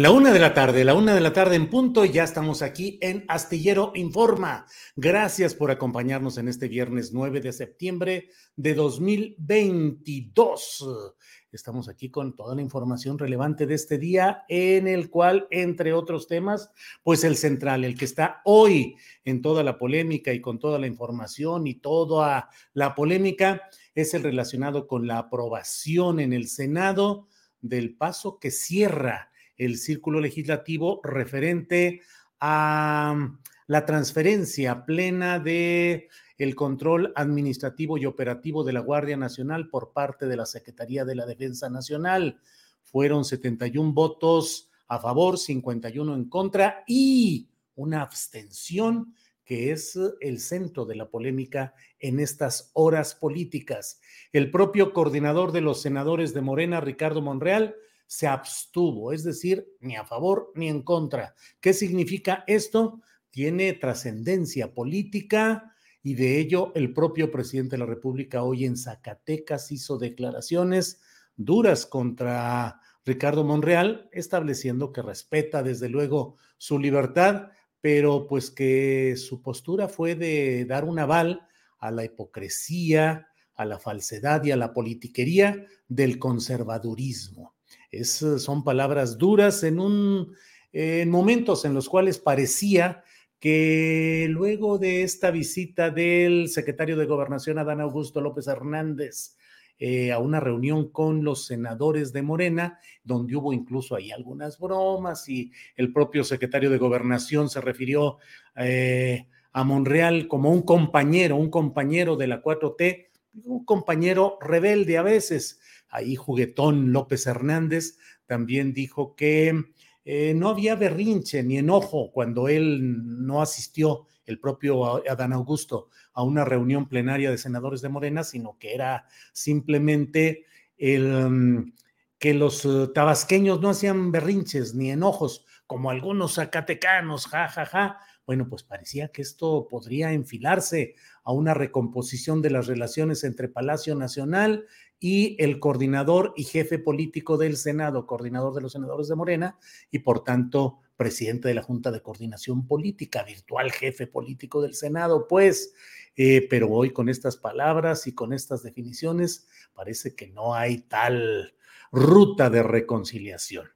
La una de la tarde, la una de la tarde en punto, ya estamos aquí en Astillero Informa. Gracias por acompañarnos en este viernes 9 de septiembre de 2022. Estamos aquí con toda la información relevante de este día, en el cual, entre otros temas, pues el central, el que está hoy en toda la polémica y con toda la información y toda la polémica, es el relacionado con la aprobación en el Senado del paso que cierra el círculo legislativo referente a mm, la transferencia plena de el control administrativo y operativo de la Guardia Nacional por parte de la Secretaría de la Defensa Nacional. Fueron 71 votos a favor, 51 en contra y una abstención que es el centro de la polémica en estas horas políticas. El propio coordinador de los senadores de Morena, Ricardo Monreal, se abstuvo, es decir, ni a favor ni en contra. ¿Qué significa esto? Tiene trascendencia política y de ello el propio presidente de la República hoy en Zacatecas hizo declaraciones duras contra Ricardo Monreal, estableciendo que respeta desde luego su libertad, pero pues que su postura fue de dar un aval a la hipocresía, a la falsedad y a la politiquería del conservadurismo. Eh, son palabras duras en, un, en momentos en los cuales parecía que luego de esta visita del secretario de Gobernación, Adán Augusto López Hernández, eh, a una reunión con los senadores de Morena, donde hubo incluso ahí algunas bromas y el propio secretario de Gobernación se refirió eh, a Monreal como un compañero, un compañero de la 4T, un compañero rebelde a veces, ahí juguetón López Hernández también dijo que eh, no había berrinche ni enojo cuando él no asistió, el propio Adán Augusto, a una reunión plenaria de senadores de Morena, sino que era simplemente el, mm, que los eh, tabasqueños no hacían berrinches ni enojos, como algunos zacatecanos, ja, ja, ja. Bueno, pues parecía que esto podría enfilarse a una recomposición de las relaciones entre Palacio Nacional y el coordinador y jefe político del Senado, coordinador de los senadores de Morena y por tanto presidente de la Junta de Coordinación Política, virtual jefe político del Senado, pues, eh, pero hoy con estas palabras y con estas definiciones parece que no hay tal ruta de reconciliación.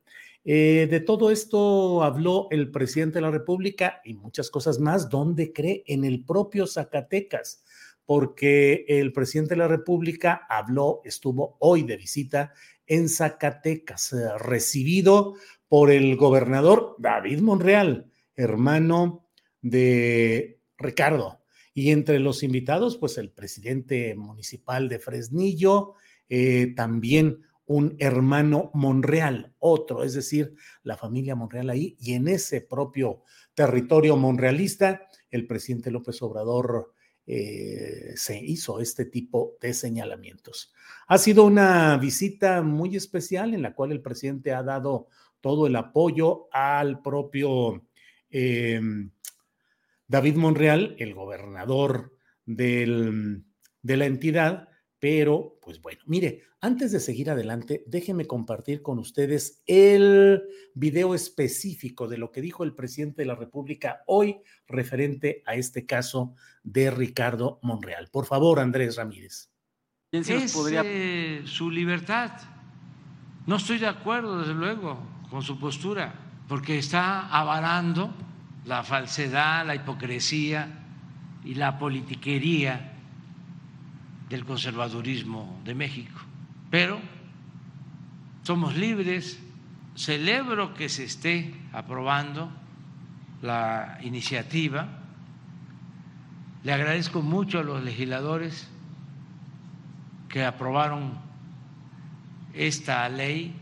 Eh, de todo esto habló el presidente de la República y muchas cosas más, donde cree en el propio Zacatecas porque el presidente de la República habló, estuvo hoy de visita en Zacatecas, eh, recibido por el gobernador David Monreal, hermano de Ricardo. Y entre los invitados, pues el presidente municipal de Fresnillo, eh, también un hermano Monreal, otro, es decir, la familia Monreal ahí, y en ese propio territorio monrealista, el presidente López Obrador eh, se hizo este tipo de señalamientos. Ha sido una visita muy especial en la cual el presidente ha dado todo el apoyo al propio eh, David Monreal, el gobernador de la entidad, pero pues bueno, mire, antes de seguir adelante, déjenme compartir con ustedes el video específico de lo que dijo el presidente de la República hoy referente a este caso de Ricardo Monreal. Por favor, Andrés Ramírez. Es eh, su libertad. No estoy de acuerdo, desde luego, con su postura, porque está avarando la falsedad, la hipocresía y la politiquería del conservadurismo de México. Pero somos libres, celebro que se esté aprobando la iniciativa, le agradezco mucho a los legisladores que aprobaron esta ley,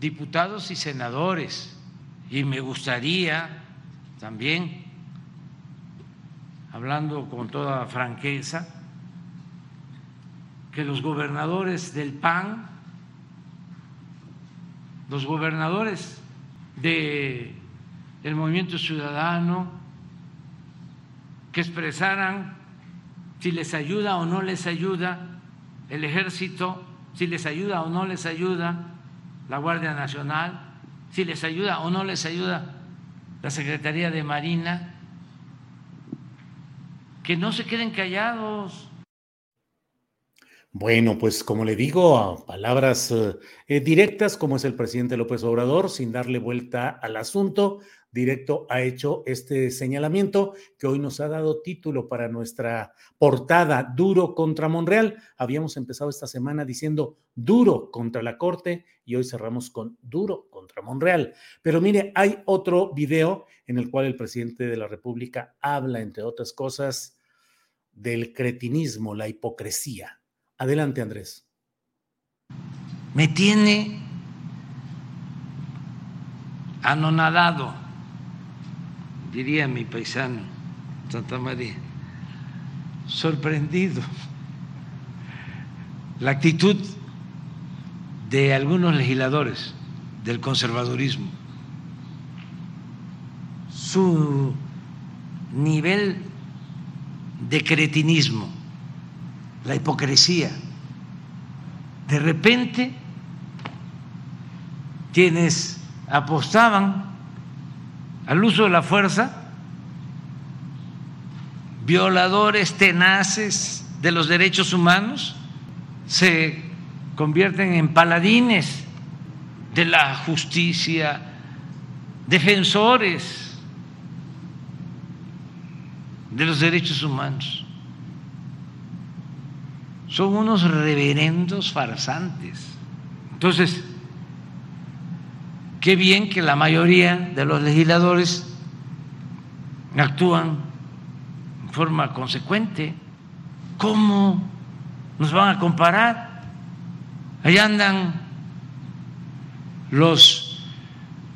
diputados y senadores, y me gustaría también, hablando con toda franqueza, que los gobernadores del PAN, los gobernadores del movimiento ciudadano, que expresaran si les ayuda o no les ayuda el ejército, si les ayuda o no les ayuda la Guardia Nacional, si les ayuda o no les ayuda la Secretaría de Marina, que no se queden callados, bueno, pues como le digo, a palabras eh, eh, directas, como es el presidente López Obrador, sin darle vuelta al asunto, directo ha hecho este señalamiento que hoy nos ha dado título para nuestra portada, duro contra Monreal. Habíamos empezado esta semana diciendo duro contra la Corte y hoy cerramos con duro contra Monreal. Pero mire, hay otro video en el cual el presidente de la República habla, entre otras cosas, del cretinismo, la hipocresía Adelante, Andrés. Me tiene anonadado, diría mi paisano, Santa María, sorprendido. La actitud de algunos legisladores del conservadurismo, su nivel de cretinismo la hipocresía. De repente, quienes apostaban al uso de la fuerza, violadores tenaces de los derechos humanos, se convierten en paladines de la justicia, defensores de los derechos humanos son unos reverendos farsantes. Entonces, qué bien que la mayoría de los legisladores actúan en forma consecuente. ¿Cómo nos van a comparar? Allá andan los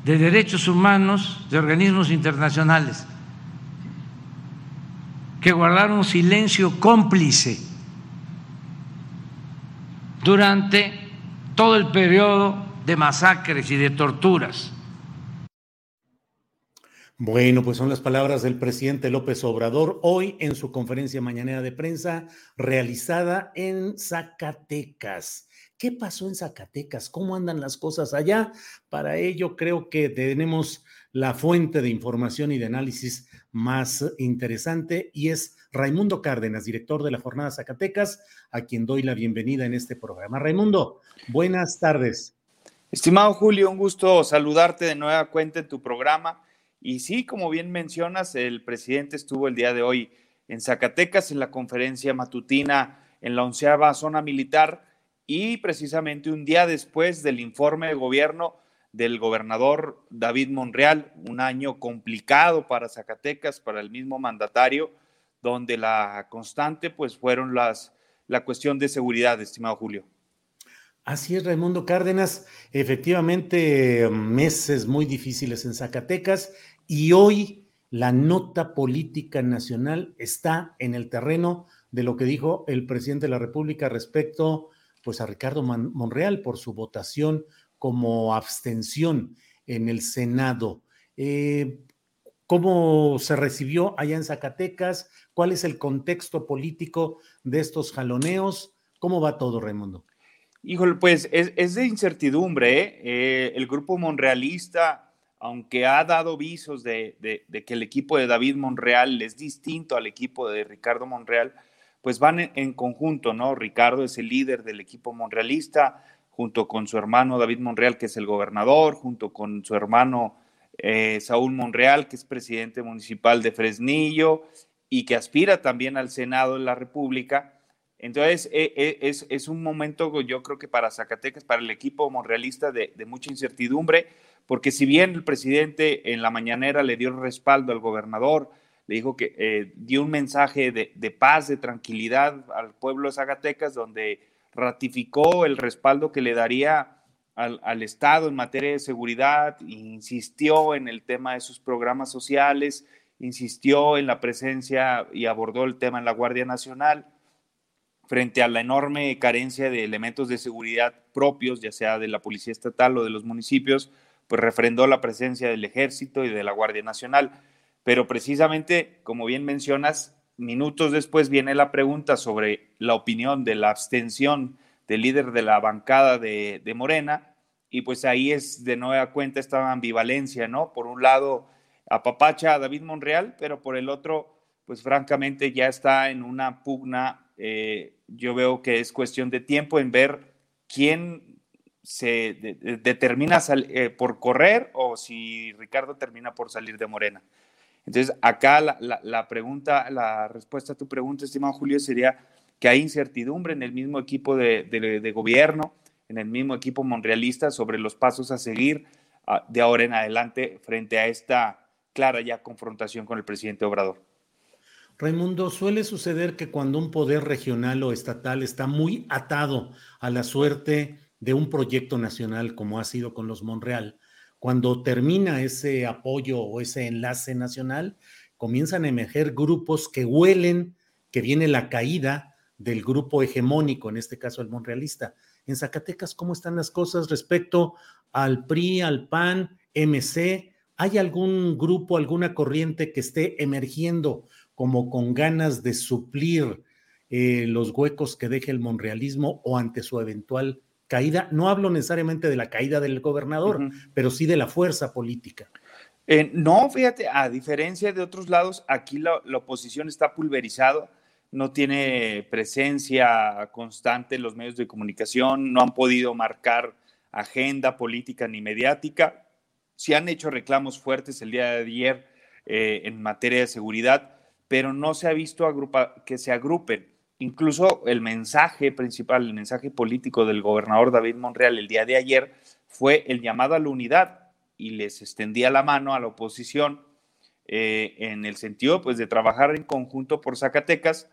de derechos humanos de organismos internacionales que guardaron silencio cómplice durante todo el periodo de masacres y de torturas. Bueno, pues son las palabras del presidente López Obrador hoy en su conferencia mañanera de prensa realizada en Zacatecas. ¿Qué pasó en Zacatecas? ¿Cómo andan las cosas allá? Para ello creo que tenemos la fuente de información y de análisis más interesante y es Raimundo Cárdenas, director de la Jornada Zacatecas, a quien doy la bienvenida en este programa. Raimundo, buenas tardes. Estimado Julio, un gusto saludarte de nueva cuenta en tu programa. Y sí, como bien mencionas, el presidente estuvo el día de hoy en Zacatecas en la conferencia matutina en la onceava zona militar y precisamente un día después del informe de gobierno del gobernador David Monreal, un año complicado para Zacatecas, para el mismo mandatario, donde la constante pues fueron las la cuestión de seguridad, estimado Julio. Así es, Raimundo Cárdenas. Efectivamente, meses muy difíciles en Zacatecas y hoy la nota política nacional está en el terreno de lo que dijo el presidente de la República respecto pues a Ricardo Monreal por su votación como abstención en el Senado. Eh, ¿Cómo se recibió allá en Zacatecas? ¿Cuál es el contexto político de estos jaloneos? ¿Cómo va todo, Raimundo? Híjole, pues es, de incertidumbre. ¿eh? ¿eh? el grupo monrealista, aunque ha dado visos de, que el equipo de David Monreal es distinto al equipo de Ricardo Monreal, pues van en, conjunto, ¿no? Ricardo es el líder del equipo monrealista, junto con su hermano David Monreal, que es el gobernador, junto con su hermano eh, Saúl Monreal, que es presidente municipal de Fresnillo y que aspira también al Senado de la República. Entonces, e, e, es, un momento, yo creo que para Zacatecas, para el equipo monrealista, de, mucha incertidumbre, porque si bien el presidente en la mañanera le dio respaldo al gobernador, le dijo que eh, dio un mensaje de, paz, de tranquilidad al pueblo de Zacatecas, donde ratificó el respaldo que le daría al, al, Estado en materia de seguridad, insistió en el tema de sus programas sociales, insistió en la presencia y abordó el tema en la Guardia Nacional frente a la enorme carencia de elementos de seguridad propios, ya sea de la Policía Estatal o de los municipios, pues refrendó la presencia del Ejército y de la Guardia Nacional. Pero precisamente, como bien mencionas, minutos después viene la pregunta sobre la opinión de la abstención del líder de la bancada de, Morena, y pues ahí es de nueva cuenta esta ambivalencia, ¿no? Por un lado, apapacha a David Monreal, pero por el otro, pues francamente ya está en una pugna eh, yo veo que es cuestión de tiempo en ver quién se determina eh, por correr o si Ricardo termina por salir de Morena. Entonces, acá la, pregunta, la respuesta a tu pregunta, estimado Julio, sería que hay incertidumbre en el mismo equipo de, gobierno, en el mismo equipo monrealista sobre los pasos a seguir ah, de ahora en adelante frente a esta clara ya confrontación con el presidente Obrador. Raimundo, suele suceder que cuando un poder regional o estatal está muy atado a la suerte de un proyecto nacional, como ha sido con los Monreal, cuando termina ese apoyo o ese enlace nacional, comienzan a emerger grupos que huelen que viene la caída del grupo hegemónico, en este caso el monrealista. En Zacatecas, ¿cómo están las cosas respecto al PRI, al PAN, MC? ¿Hay algún grupo, alguna corriente que esté emergiendo como con ganas de suplir eh, los huecos que deje el monrealismo o ante su eventual caída. No hablo necesariamente de la caída del gobernador, pero sí de la fuerza política. Eh, no, fíjate, a diferencia de otros lados, aquí la, oposición está pulverizada, no tiene presencia constante en los medios de comunicación, no han podido marcar agenda política ni mediática. Se han hecho reclamos fuertes el día de ayer eh, en materia de seguridad, pero no se ha visto que se agrupen. Incluso el mensaje principal, el mensaje político del gobernador David Monreal el día de ayer fue el llamado a la unidad y les extendía la mano a la oposición eh, en el sentido pues, de trabajar en conjunto por Zacatecas,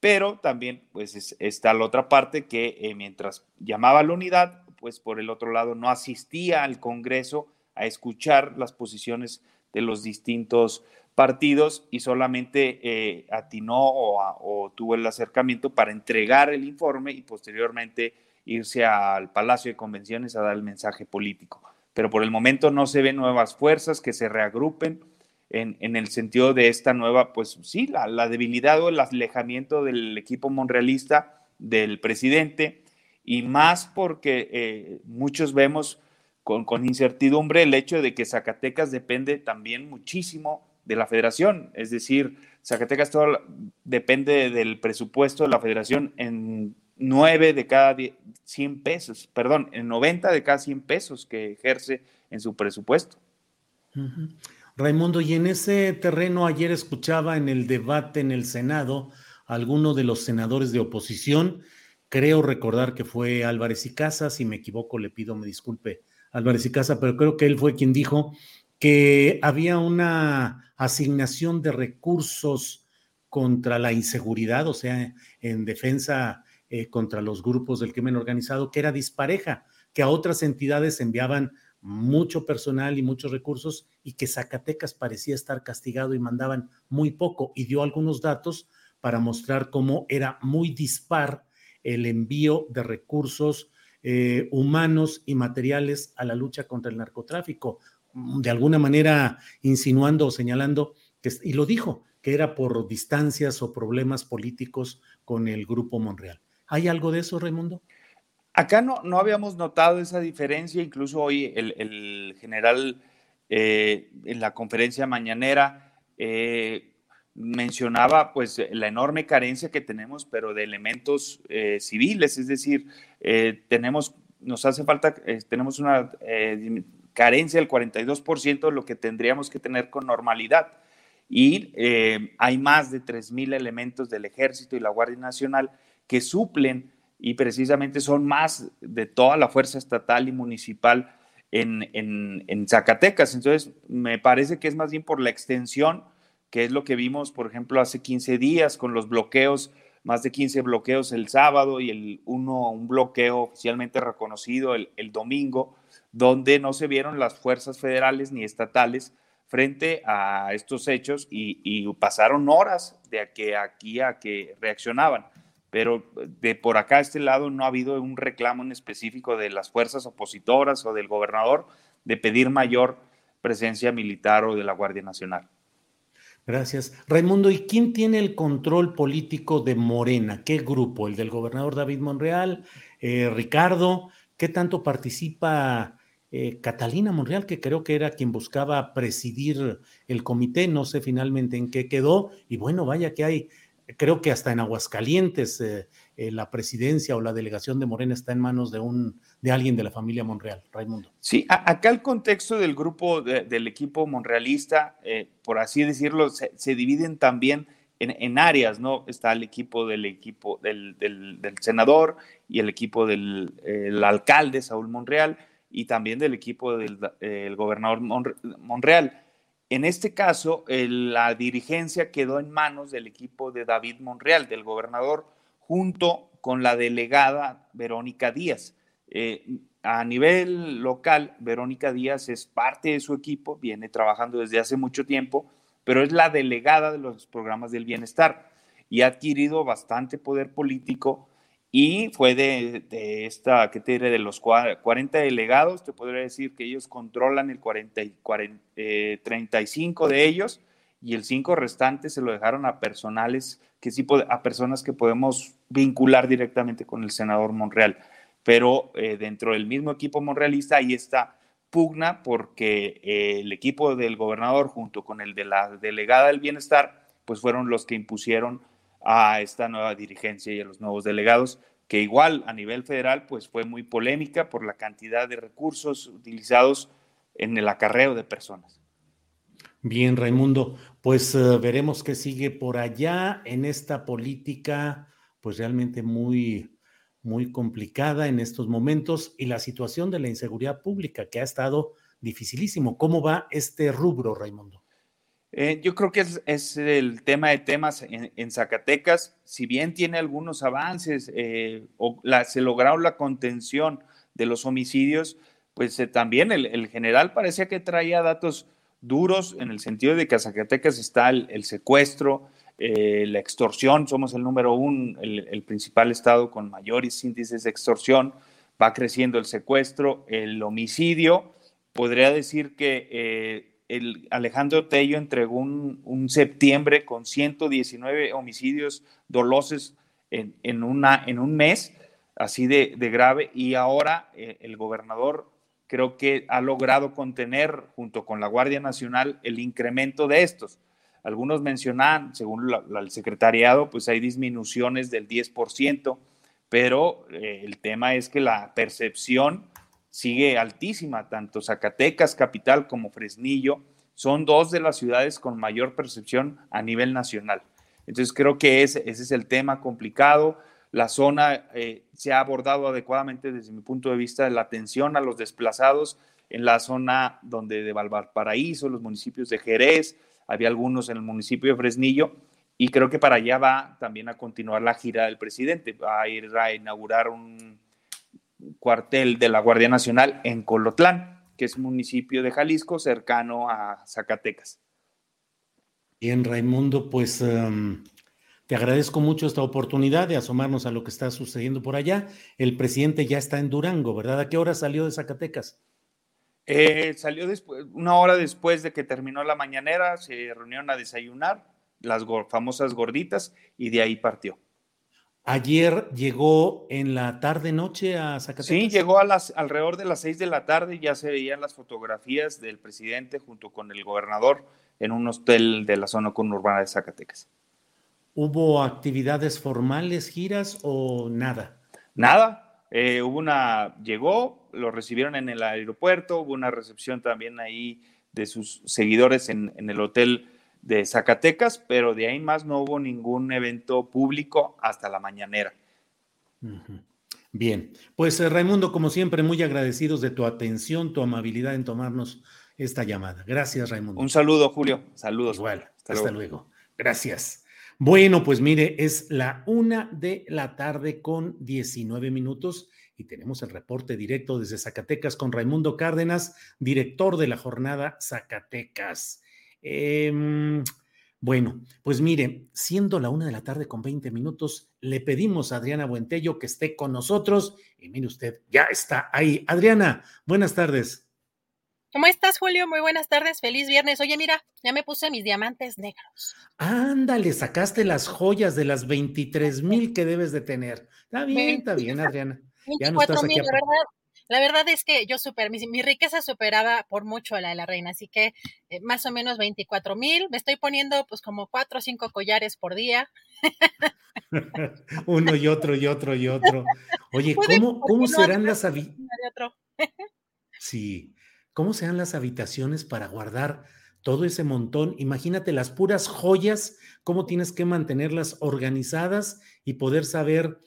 pero también pues está la otra parte que eh, mientras llamaba a la unidad, pues por el otro lado no asistía al Congreso a escuchar las posiciones de los distintos partidos y solamente eh, atinó o, tuvo el acercamiento para entregar el informe y posteriormente irse al Palacio de Convenciones a dar el mensaje político. Pero por el momento no se ven nuevas fuerzas que se reagrupen en, el sentido de esta nueva, pues sí, la, debilidad o el alejamiento del equipo monrealista del presidente y más porque eh, muchos vemos con, incertidumbre el hecho de que Zacatecas depende también muchísimo de la federación, es decir, Zacatecas todo depende del presupuesto de la federación en 9 de cada 100 pesos, perdón, en 90 de cada 100 pesos que ejerce en su presupuesto. Raimundo, y en ese terreno ayer escuchaba en el debate en el Senado alguno de los senadores de oposición, creo recordar que fue Álvarez y Casa, si me equivoco le pido me disculpe Álvarez y Casa, pero creo que él fue quien dijo que había una asignación de recursos contra la inseguridad, o sea, en defensa eh, contra los grupos del crimen organizado, que era dispareja, que a otras entidades enviaban mucho personal y muchos recursos y que Zacatecas parecía estar castigado y mandaban muy poco y dio algunos datos para mostrar cómo era muy dispar el envío de recursos eh, humanos y materiales a la lucha contra el narcotráfico, de alguna manera insinuando o señalando, que, y lo dijo, que era por distancias o problemas políticos con el Grupo Monreal. ¿Hay algo de eso, Raimundo? Acá no, no habíamos notado esa diferencia, incluso hoy el, general eh, en la conferencia mañanera eh, mencionaba pues la enorme carencia que tenemos, pero de elementos eh, civiles, es decir, tenemos, nos hace falta, tenemos una carencia del 42% de lo que tendríamos que tener con normalidad. Y hay más de 3.000 elementos del ejército y la Guardia Nacional que suplen y precisamente son más de toda la fuerza estatal y municipal en, en, Zacatecas. Entonces, me parece que es más bien por la extensión, que es lo que vimos, por ejemplo, hace 15 días con los bloqueos, más de 15 bloqueos el sábado y el uno, un bloqueo oficialmente reconocido el, domingo, donde no se vieron las fuerzas federales ni estatales frente a estos hechos y, pasaron horas de que aquí a que reaccionaban pero de por acá a este lado no ha habido un reclamo en específico de las fuerzas opositoras o del gobernador de pedir mayor presencia militar o de la Guardia Nacional. Gracias. Raimundo, ¿y quién tiene el control político de Morena? ¿Qué grupo? ¿El del gobernador David Monreal? Eh, ¿Ricardo? ¿Qué tanto participa eh, Catalina Monreal, que creo que era quien buscaba presidir el comité? No sé finalmente en qué quedó. Y bueno, vaya que hay creo que hasta en Aguascalientes eh, eh, la presidencia o la delegación de Morena está en manos de un de alguien de la familia Monreal, Raimundo. Sí, acá el contexto del grupo del equipo monrealista, eh, por así decirlo, se, dividen también en, áreas, ¿no? Está el equipo del equipo del, senador y el equipo del alcalde Saúl Monreal y también del equipo del gobernador Monreal. En este caso, la dirigencia quedó en manos del equipo de David Monreal, del gobernador, junto con la delegada Verónica Díaz. Eh, a nivel local, Verónica Díaz es parte de su equipo, viene trabajando desde hace mucho tiempo, pero es la delegada de los programas del bienestar y ha adquirido bastante poder político y fue de, esta, ¿qué te diré? De los 40 delegados, te podría decir que ellos controlan el 40, 35 eh, de ellos y el 5 restante se lo dejaron a personales, que sí, a personas que podemos vincular directamente con el senador Monreal. Pero eh, dentro del mismo equipo monrealista ahí está pugna porque eh, el equipo del gobernador junto con el de la delegada del bienestar, pues fueron los que impusieron a esta nueva dirigencia y a los nuevos delegados, que igual a nivel federal pues fue muy polémica por la cantidad de recursos utilizados en el acarreo de personas. Bien, Raimundo, pues eh, veremos qué sigue por allá en esta política pues realmente muy muy complicada en estos momentos y la situación de la inseguridad pública que ha estado dificilísimo. ¿Cómo va este rubro, Raimundo? Eh, yo creo que es, el tema de temas en, Zacatecas, si bien tiene algunos avances, eh, o se lograron la contención de los homicidios, pues también el, general parecía que traía datos duros en el sentido de que a Zacatecas está el, secuestro, la extorsión, somos el número uno, el, principal estado con mayores índices de extorsión, va creciendo el secuestro, el homicidio, podría decir que el Alejandro Tello entregó un, septiembre con 119 homicidios dolosos en, una, en un mes, así de, grave, y ahora eh, el gobernador creo que ha logrado contener, junto con la Guardia Nacional, el incremento de estos. Algunos mencionan, según el secretariado, pues hay disminuciones del 10%, pero eh, el tema es que la percepción sigue altísima, tanto Zacatecas, capital, como Fresnillo, son dos de las ciudades con mayor percepción a nivel nacional. Entonces creo que ese, ese es el tema complicado. La zona eh, se ha abordado adecuadamente desde mi punto de vista la atención a los desplazados en la zona donde de Valparaíso, los municipios de Jerez, había algunos en el municipio de Fresnillo, y creo que para allá va también a continuar la gira del presidente. Va a ir a inaugurar un cuartel de la Guardia Nacional en Colotlán, que es un municipio de Jalisco cercano a Zacatecas. Bien, Raimundo, pues em, te agradezco mucho esta oportunidad de asomarnos a lo que está sucediendo por allá. El presidente ya está en Durango, ¿verdad? ¿A qué hora salió de Zacatecas? Eh, salió después, una hora después de que terminó la mañanera, se reunieron a desayunar, las famosas gorditas, y de ahí partió. Ayer llegó en la tarde noche a Zacatecas. Sí, llegó a las alrededor de las seis de la tarde, ya se veían las fotografías del presidente junto con el gobernador en un hotel de la zona conurbana de Zacatecas. ¿Hubo actividades formales, giras o nada? Nada. Eh, hubo una, llegó, lo recibieron en el aeropuerto, hubo una recepción también ahí de sus seguidores en, el hotel de Zacatecas, pero de ahí más no hubo ningún evento público hasta la mañanera. Bien, pues eh, Raimundo, como siempre, muy agradecidos de tu atención, tu amabilidad en tomarnos esta llamada. Gracias, Raimundo. Un saludo, Julio. Saludos. Igual. Hasta, luego. Gracias. Bueno, pues mire, es la una de la tarde con 19 minutos y tenemos el reporte directo desde Zacatecas con Raimundo Cárdenas, director de la jornada Zacatecas. Em, bueno, pues mire, siendo la una de la tarde con 20 minutos, le pedimos a Adriana Buentello que esté con nosotros y mire usted, ya está ahí. Adriana, buenas tardes. ¿Cómo estás, Julio? Muy buenas tardes, feliz viernes. Oye, mira, ya me puse mis diamantes negros. Ándale, sacaste las joyas de las 23 mil que debes de tener. Está bien, está bien, Adriana. 24 mil, la verdad. La verdad es que yo super, mi, riqueza superaba por mucho a la de la reina, así que eh, más o menos 24 mil. Me estoy poniendo pues como cuatro o cinco collares por día. Uno y otro y otro y otro. Oye, ¿cómo, ¿cómo serán las Sí, ¿Cómo sean las habitaciones para guardar todo ese montón? Imagínate las puras joyas, cómo tienes que mantenerlas organizadas y poder saber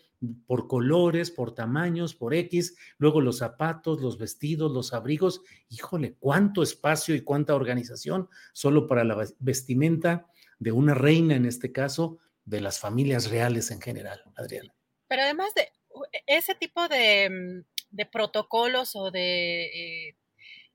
por colores, por tamaños, por X, luego los zapatos, los vestidos, los abrigos. Híjole, cuánto espacio y cuánta organización solo para la vestimenta de una reina, en este caso, de las familias reales en general, Adriana. Pero además de ese tipo de, mm, protocolos o de eh,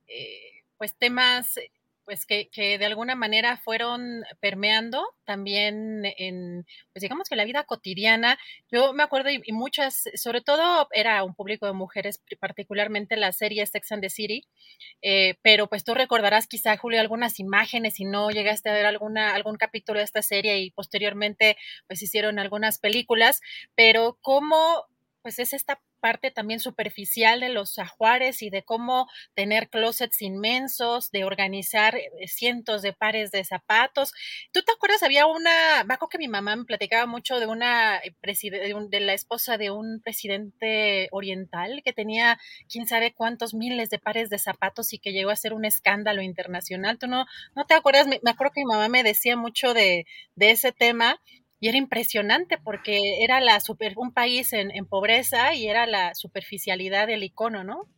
eh, pues temas pues que, que, de alguna manera fueron permeando también en, pues digamos que la vida cotidiana. Yo me acuerdo y, muchas, sobre todo era un público de mujeres, particularmente la serie Sex and the City, eh, pero pues tú recordarás quizá, Julio, algunas imágenes si no llegaste a ver alguna, algún capítulo de esta serie y posteriormente pues hicieron algunas películas, pero cómo pues es esta parte también superficial de los ajuares y de cómo tener closets inmensos, de organizar eh, cientos de pares de zapatos. ¿Tú te acuerdas? Había una, me acuerdo que mi mamá me platicaba mucho de una eh, de la esposa de un presidente oriental que tenía quién sabe cuántos miles de pares de zapatos y que llegó a ser un escándalo internacional. ¿Tú no, no te acuerdas? Me, acuerdo que mi mamá me decía mucho de, de ese tema y era impresionante porque era la super, un país en, pobreza y era la superficialidad del icono, ¿no?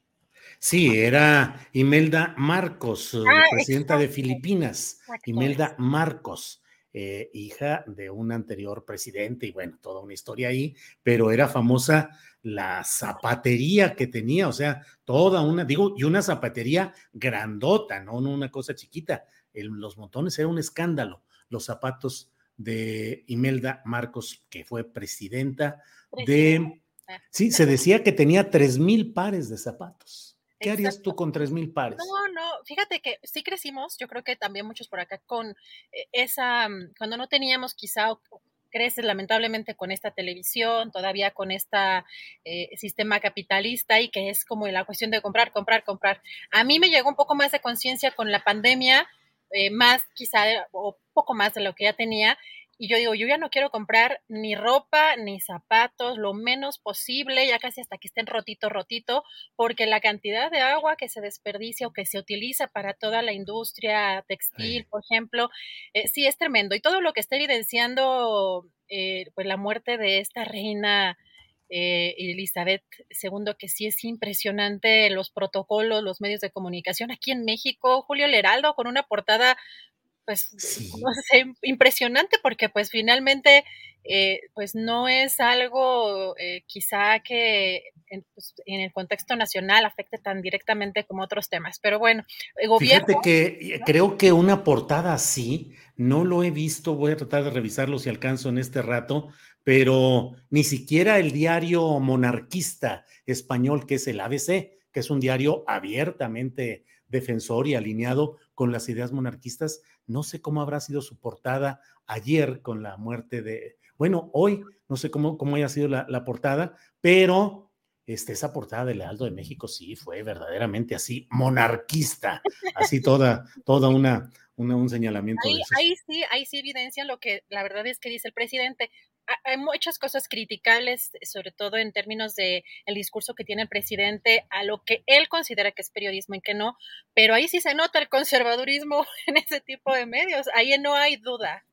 Sí, era Imelda Marcos, eh, ah, presidenta de Filipinas. Imelda Marcos, eh, hija de un anterior presidente, y bueno, toda una historia ahí, pero era famosa la zapatería que tenía, o sea, toda una, digo, y una zapatería grandota, no, no una cosa chiquita. los montones era un escándalo, los zapatos de Imelda Marcos, que fue presidenta de... Sí, se decía que tenía tres mil pares de zapatos. ¿Qué harías tú con tres mil pares? No, no, fíjate que sí crecimos, yo creo que también muchos por acá, con eh, esa, mm, cuando no teníamos quizá, creces lamentablemente con esta televisión, todavía con este sistema capitalista y que es como la cuestión de comprar, comprar, comprar. A mí me llegó un poco más de conciencia con la pandemia, eh, más quizá o poco más de lo que ya tenía. Y yo digo, yo ya no quiero comprar ni ropa ni zapatos, lo menos posible, ya casi hasta que estén rotito, rotito, porque la cantidad de agua que se desperdicia o que se utiliza para toda la industria textil, por ejemplo, eh, sí es tremendo. Y todo lo que está evidenciando, eh, pues la muerte de esta reina eh, Elizabeth II, que sí es impresionante los protocolos, los medios de comunicación aquí en México, Julio Leraldo con una portada pues, no sé, impresionante porque pues finalmente, eh, pues no es algo eh, quizá que pues, en, el contexto nacional afecte tan directamente como otros temas. Pero bueno, el gobierno... Fíjate que creo que una portada así, no lo he visto, voy a tratar de revisarlo si alcanzo en este rato, pero ni siquiera el diario monarquista español, que es el ABC, que es un diario abiertamente defensor y alineado con las ideas monarquistas, no sé cómo habrá sido su portada ayer con la muerte de, bueno, hoy, no sé cómo, cómo haya sido la, portada, pero este, esa portada del Aldo de México sí fue verdaderamente así, monarquista, así toda, toda una, un señalamiento. Ahí, ahí, sí, ahí sí evidencia lo que la verdad es que dice el presidente hay muchas cosas criticables, sobre todo en términos de el discurso que tiene el presidente a lo que él considera que es periodismo y que no, pero ahí sí se nota el conservadurismo en ese tipo de medios, ahí no hay duda.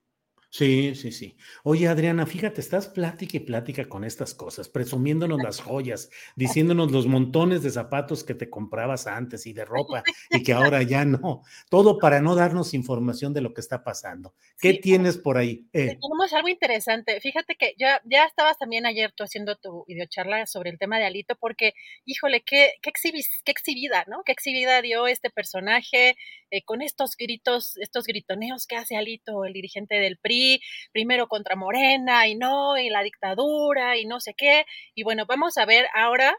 Sí, sí, sí. Oye, Adriana, fíjate, estás plática y plática con estas cosas, presumiéndonos las joyas, diciéndonos los montones de zapatos que te comprabas antes y de ropa y que ahora ya no. Todo para no darnos información de lo que está pasando. ¿Qué tienes por ahí? Eh. Tenemos algo interesante. Fíjate que ya, ya estabas también ayer tú haciendo tu videocharla sobre el tema de Alito, porque, híjole, qué, qué, qué exhibida, ¿no? Qué exhibida dio este personaje eh, con estos gritos, estos gritoneos que hace Alito, el dirigente del PRI primero contra Morena y no, y la dictadura y no sé qué. Y bueno, vamos a ver ahora,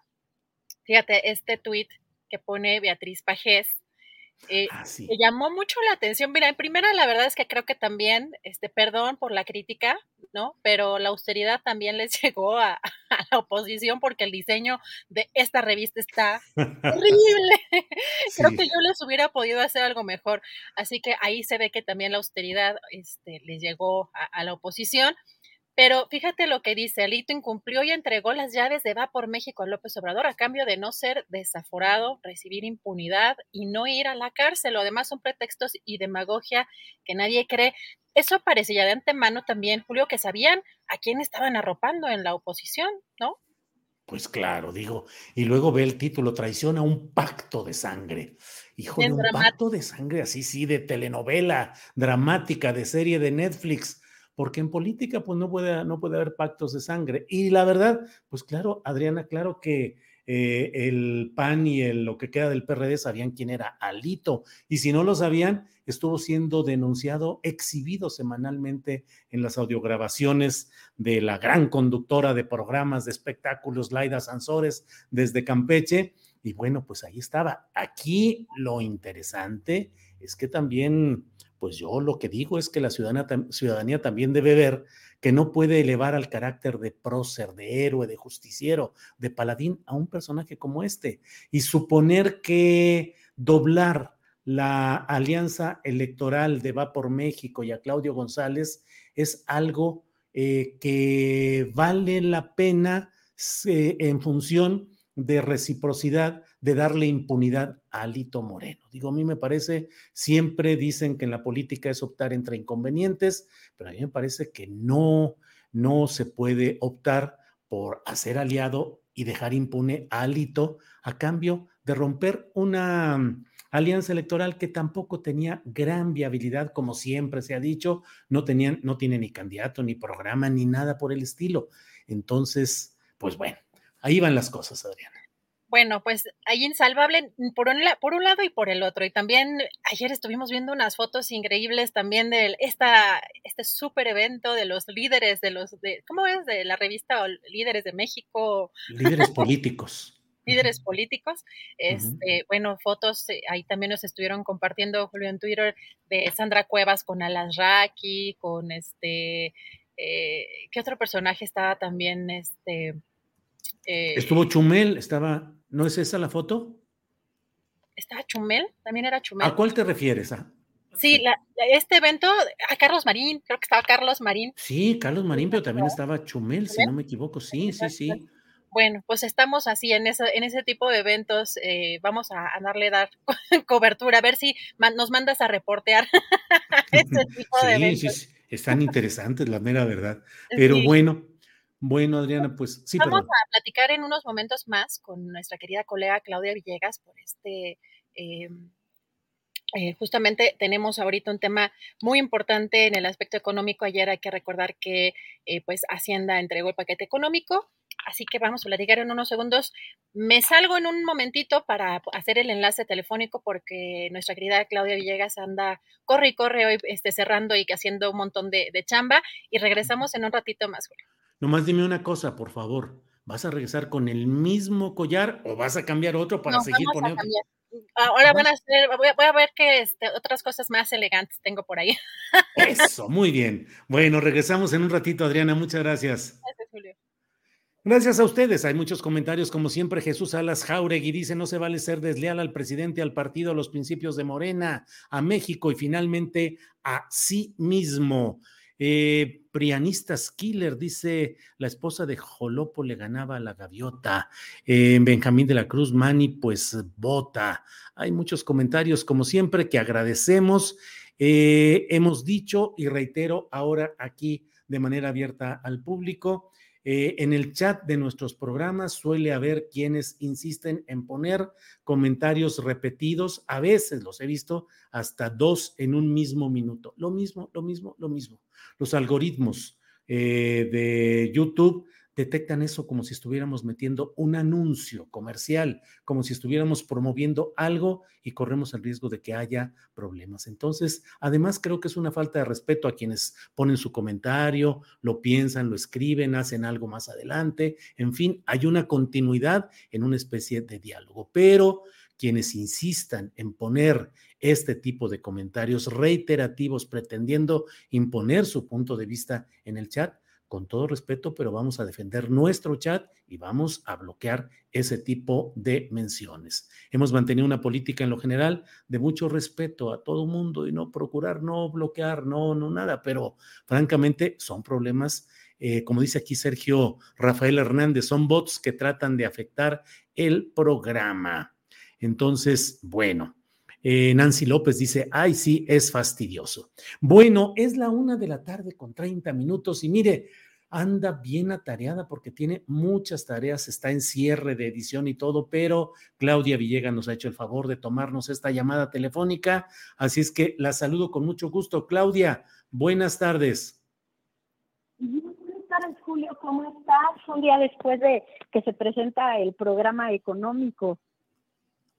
fíjate, este tuit que pone Beatriz Pajés, eh, ah, llamó mucho la atención. Mira, en primera, la verdad es que creo que también, este, perdón por la crítica, ¿no? Pero la austeridad también les llegó a, la oposición porque el diseño de esta revista está horrible. Creo que yo les hubiera podido hacer algo mejor. Así que ahí se ve que también la austeridad este, les llegó a la oposición. Pero fíjate lo que dice, Alito incumplió y entregó las llaves de Va por México a López Obrador a cambio de no ser desaforado, recibir impunidad y no ir a la cárcel. Lo demás son pretextos y demagogia que nadie cree. Eso parece ya de antemano también, Julio, que sabían a quién estaban arropando en la oposición, ¿no? Pues claro, digo, y luego ve el título, traición a un pacto de sangre. Hijo de un pacto de sangre así, sí, de telenovela dramática, de serie de Netflix porque en política pues no puede, no puede haber pactos de sangre. Y la verdad, pues claro, Adriana, claro que eh, el PAN y el, lo que queda del PRD sabían quién era Alito. Y si no lo sabían, estuvo siendo denunciado, exhibido semanalmente en las audiograbaciones de la gran conductora de programas de espectáculos, Laida Sansores, desde Campeche. Y bueno, pues ahí estaba. Aquí lo interesante es que también pues yo lo que digo es que la ciudadanía, también debe ver que no puede elevar al carácter de prócer, de héroe, de justiciero, de paladín a un personaje como este y suponer que doblar la alianza electoral de Va por México y a Claudio González es algo eh, que vale la pena eh, en función de reciprocidad de darle impunidad a Alito Moreno. Digo, a mí me parece, siempre dicen que en la política es optar entre inconvenientes, pero a mí me parece que no, no se puede optar por hacer aliado y dejar impune a Alito a cambio de romper una mm, alianza electoral que tampoco tenía gran viabilidad, como siempre se ha dicho, no, no tiene ni candidato, ni programa, ni nada por el estilo. Entonces, pues bueno, ahí van las cosas, Adriana bueno, pues hay insalvable por un, por un lado y por el otro. Y también ayer estuvimos viendo unas fotos increíbles también de esta, este súper evento de los líderes de los, de, ¿cómo es? De la revista Líderes de México. Líderes políticos. líderes políticos. Este, bueno, fotos, eh, ahí también nos estuvieron compartiendo, Julio, en Twitter, de Sandra Cuevas con Alan Raki, con este, eh, ¿qué otro personaje estaba también? Este, eh, Estuvo Chumel, estaba, ¿no es esa la foto? ¿Estaba Chumel? También era Chumel. ¿A cuál te refieres? Ah, sí, este evento, a Carlos Marín, creo que estaba Carlos Marín. Sí, Carlos Marín, pero también estaba Chumel, si no me equivoco, sí, sí, sí. Bueno, pues estamos así en, en ese tipo de eventos. Eh, vamos a, darle dar cobertura, a ver si nos mandas a reportear este tipo de eventos. Sí, están interesantes, la mera verdad. Pero bueno, bueno, Adriana, pues sí. Vamos a platicar en unos momentos más con nuestra querida colega Claudia Villegas por este, em, eh, justamente tenemos ahorita un tema muy importante en el aspecto económico. Ayer hay que recordar que eh, pues Hacienda entregó el paquete económico, así que vamos a platicar en unos segundos. Me salgo en un momentito para hacer el enlace telefónico porque nuestra querida Claudia Villegas anda corre y corre hoy este, cerrando y haciendo un montón de, chamba y regresamos en un ratito más. Julio. Nomás dime una cosa, por favor. ¿Vas a regresar con el mismo collar o vas a cambiar otro para seguir poniendo? Ahora van a hacer, voy a, ver qué este, otras cosas más elegantes tengo por ahí. Eso, muy bien. Bueno, regresamos en un ratito, Adriana. Muchas gracias. Gracias, Julio. Gracias a ustedes. Hay muchos comentarios, como siempre. Jesús Alas Jauregui dice: No se vale ser desleal al presidente, al partido, a los principios de Morena, a México y finalmente a sí mismo. Eh, Prianistas Killer, dice la esposa de Jolopo le ganaba a la gaviota. Eh, Benjamín de la Cruz Mani, pues vota. Hay muchos comentarios, como siempre, que agradecemos. Eh, hemos dicho y reitero ahora aquí de manera abierta al público eh, en el chat de nuestros programas suele haber quienes insisten en poner comentarios repetidos, a veces los he visto hasta dos en un mismo minuto. Lo mismo, lo mismo, lo mismo. Los algoritmos eh, de YouTube detectan eso como si estuviéramos metiendo un anuncio comercial, como si estuviéramos promoviendo algo y corremos el riesgo de que haya problemas. Entonces, además creo que es una falta de respeto a quienes ponen su comentario, lo piensan, lo escriben, hacen algo más adelante, en fin, hay una continuidad en una especie de diálogo, pero quienes insistan en poner este tipo de comentarios reiterativos pretendiendo imponer su punto de vista en el chat, con todo respeto, pero vamos a defender nuestro chat y vamos a bloquear ese tipo de menciones. Hemos mantenido una política en lo general de mucho respeto a todo mundo y no procurar no bloquear, no, no nada, pero francamente son problemas, eh, como dice aquí Sergio Rafael Hernández, son bots que tratan de afectar el programa. Entonces, bueno. Eh, Nancy López dice, ay, sí, es fastidioso. Bueno, es la una de la tarde con 30 minutos y mire, anda bien atareada porque tiene muchas tareas, está en cierre de edición y todo, pero Claudia Villegas nos ha hecho el favor de tomarnos esta llamada telefónica, así es que la saludo con mucho gusto. Claudia, buenas tardes. Buenas tardes, Julio, ¿cómo estás? Un día después de que se presenta el programa económico.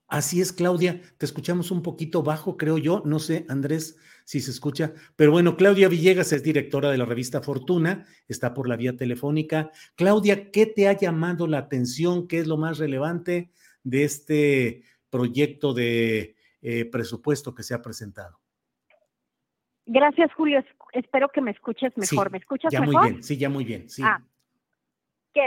Así es, Claudia, te escuchamos un poquito bajo, creo yo, no sé, Andrés, si se escucha, pero bueno, Claudia Villegas es directora de la revista Fortuna, está por la vía telefónica. Claudia, ¿qué te ha llamado la atención? ¿Qué es lo más relevante de este proyecto de eh, presupuesto que se ha presentado? Gracias, Julio. Espero que me escuches mejor. ¿Me escuchas ya mejor? muy bien, sí, ya muy bien. Sí. Ah,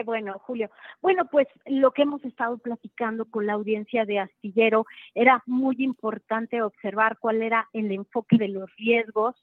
Bueno, Julio. Bueno, pues lo que hemos estado platicando con la audiencia de Astillero era muy importante observar cuál era el enfoque de los riesgos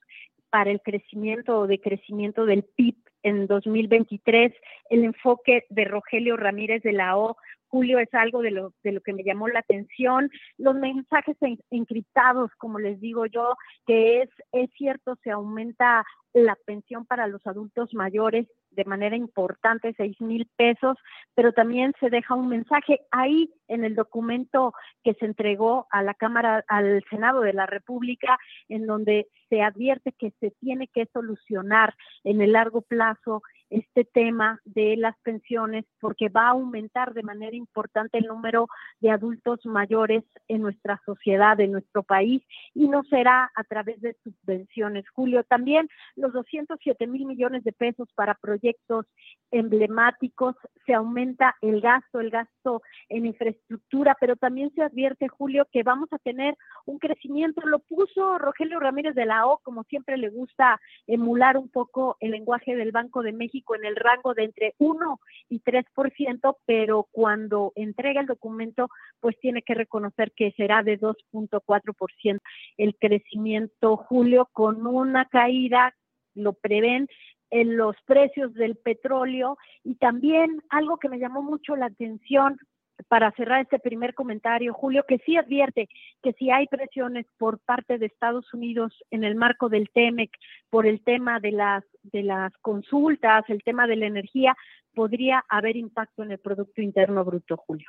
para el crecimiento o decrecimiento del PIB en 2023, el enfoque de Rogelio Ramírez de la O Julio, es algo de lo, de lo que me llamó la atención. Los mensajes encriptados, como les digo yo, que es, es cierto, se aumenta la pensión para los adultos mayores de manera importante, seis mil pesos, pero también se deja un mensaje ahí en el documento que se entregó a la Cámara, al Senado de la República, en donde se advierte que se tiene que solucionar en el largo plazo este tema de las pensiones porque va a aumentar de manera importante el número de adultos mayores en nuestra sociedad, en nuestro país, y no será a través de subvenciones. Julio, también los 207 mil millones de pesos para proyectos emblemáticos, se aumenta el gasto, el gasto en infraestructura, pero también se advierte, Julio, que vamos a tener un crecimiento, lo puso Rogelio Ramírez de la O, como siempre le gusta emular un poco el lenguaje del Banco de México, en el rango de entre 1 y 3%, pero cuando entrega el documento, pues tiene que reconocer que será de 2.4% el crecimiento, Julio, con una caída, lo prevén, en los precios del petróleo. Y también algo que me llamó mucho la atención para cerrar este primer comentario, Julio, que sí advierte que si hay presiones por parte de Estados Unidos en el marco del TEMEC por el tema de las de las consultas, el tema de la energía, podría haber impacto en el producto interno bruto, Julio.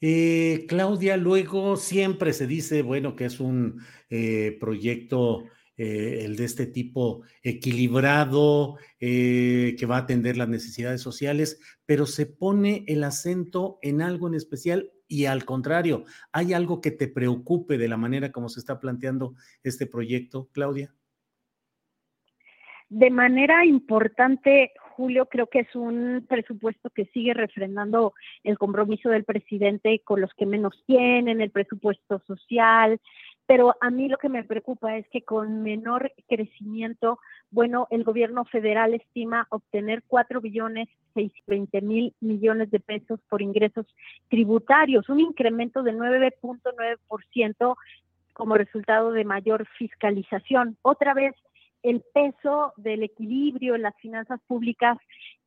Eh, Claudia, luego siempre se dice, bueno, que es un eh, proyecto, eh, el de este tipo equilibrado, que va a atender las necesidades sociales, pero se pone el acento en algo en especial y al contrario, ¿hay algo que te preocupe de la manera como se está planteando este proyecto, Claudia? De manera importante, Julio, creo que es un presupuesto que sigue refrendando el compromiso del presidente con los que menos tienen, el presupuesto social, pero a mí lo que me preocupa es que con menor crecimiento, bueno, el gobierno federal estima obtener 4 billones 620 mil millones de pesos por ingresos tributarios, un incremento de 9.9% como resultado de mayor fiscalización. Otra vez, el peso del equilibrio en las finanzas públicas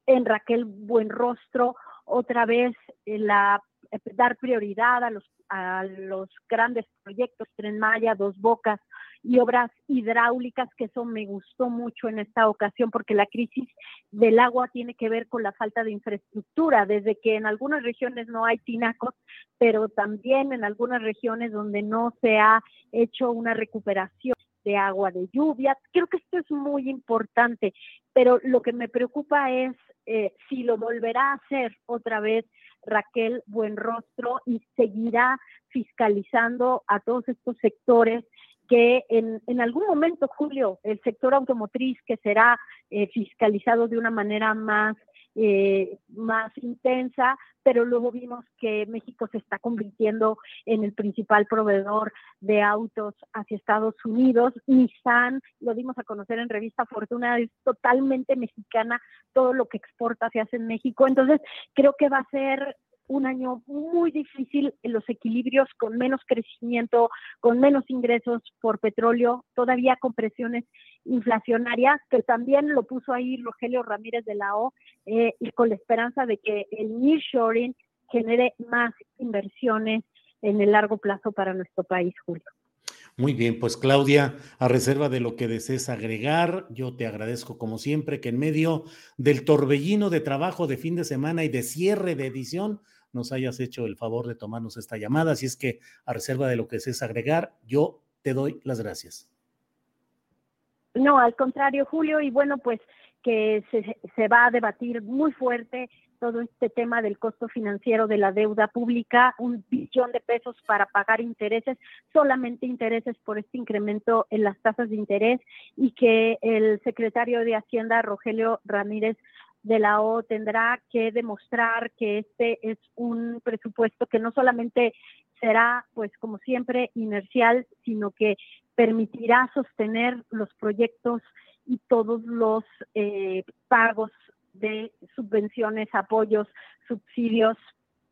en Raquel Buenrostro, otra vez eh, la eh, dar prioridad a los a los grandes proyectos Tren Maya, Dos Bocas y obras hidráulicas, que eso me gustó mucho en esta ocasión porque la crisis del agua tiene que ver con la falta de infraestructura, desde que en algunas regiones no hay tinacos, pero también en algunas regiones donde no se ha hecho una recuperación de agua de lluvia. Creo que esto es muy importante, pero lo que me preocupa es eh, si lo volverá a hacer otra vez Raquel Buenrostro y seguirá fiscalizando a todos estos sectores que en, en algún momento, Julio, el sector automotriz que será eh, fiscalizado de una manera más eh, más intensa, pero luego vimos que México se está convirtiendo en el principal proveedor de autos hacia Estados Unidos. Nissan, lo dimos a conocer en revista Fortuna, es totalmente mexicana, todo lo que exporta se hace en México. Entonces, creo que va a ser un año muy difícil en los equilibrios, con menos crecimiento, con menos ingresos por petróleo, todavía con presiones inflacionarias, que también lo puso ahí Rogelio Ramírez de la O, eh, y con la esperanza de que el nearshoring genere más inversiones en el largo plazo para nuestro país, Julio. Muy bien, pues Claudia, a reserva de lo que desees agregar, yo te agradezco como siempre que en medio del torbellino de trabajo de fin de semana y de cierre de edición nos hayas hecho el favor de tomarnos esta llamada. Así es que a reserva de lo que desees agregar, yo te doy las gracias. No, al contrario, Julio, y bueno, pues que se, se va a debatir muy fuerte todo este tema del costo financiero de la deuda pública, un billón de pesos para pagar intereses, solamente intereses por este incremento en las tasas de interés y que el secretario de Hacienda, Rogelio Ramírez de la O, tendrá que demostrar que este es un presupuesto que no solamente será, pues como siempre, inercial, sino que permitirá sostener los proyectos y todos los eh, pagos de subvenciones, apoyos, subsidios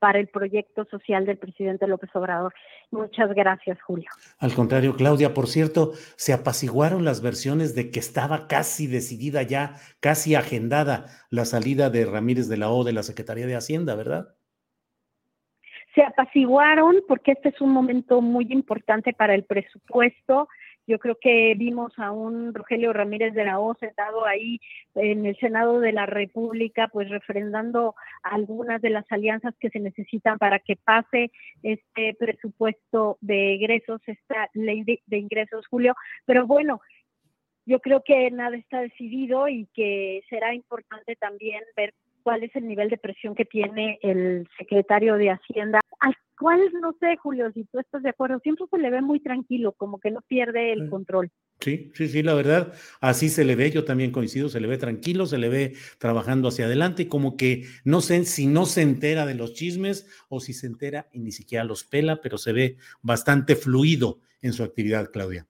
para el proyecto social del presidente López Obrador. Muchas gracias, Julio. Al contrario, Claudia, por cierto, se apaciguaron las versiones de que estaba casi decidida ya, casi agendada la salida de Ramírez de la O de la Secretaría de Hacienda, ¿verdad? Se apaciguaron porque este es un momento muy importante para el presupuesto yo creo que vimos a un Rogelio Ramírez de la O sentado ahí en el Senado de la República, pues refrendando algunas de las alianzas que se necesitan para que pase este presupuesto de ingresos, esta ley de, ingresos, Julio. Pero bueno, yo creo que nada está decidido y que será importante también ver cuál es el nivel de presión que tiene el secretario de Hacienda, al cual no sé, Julio, si tú estás de acuerdo, siempre se le ve muy tranquilo, como que no pierde el control. Sí, sí, sí, la verdad, así se le ve, yo también coincido, se le ve tranquilo, se le ve trabajando hacia adelante y como que no sé si no se entera de los chismes o si se entera y ni siquiera los pela, pero se ve bastante fluido en su actividad, Claudia.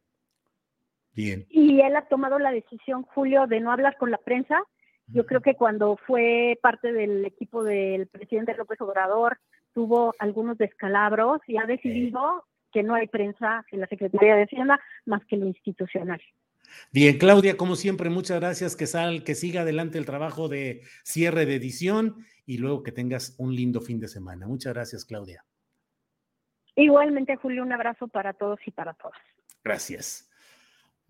Bien. Y él ha tomado la decisión, Julio, de no hablar con la prensa, yo creo que cuando fue parte del equipo del presidente López Obrador, tuvo algunos descalabros y ha decidido que no hay prensa en la Secretaría de Hacienda más que lo institucional. Bien, Claudia, como siempre, muchas gracias. Que, sal, que siga adelante el trabajo de cierre de edición y luego que tengas un lindo fin de semana. Muchas gracias, Claudia. Igualmente, Julio, un abrazo para todos y para todas. Gracias.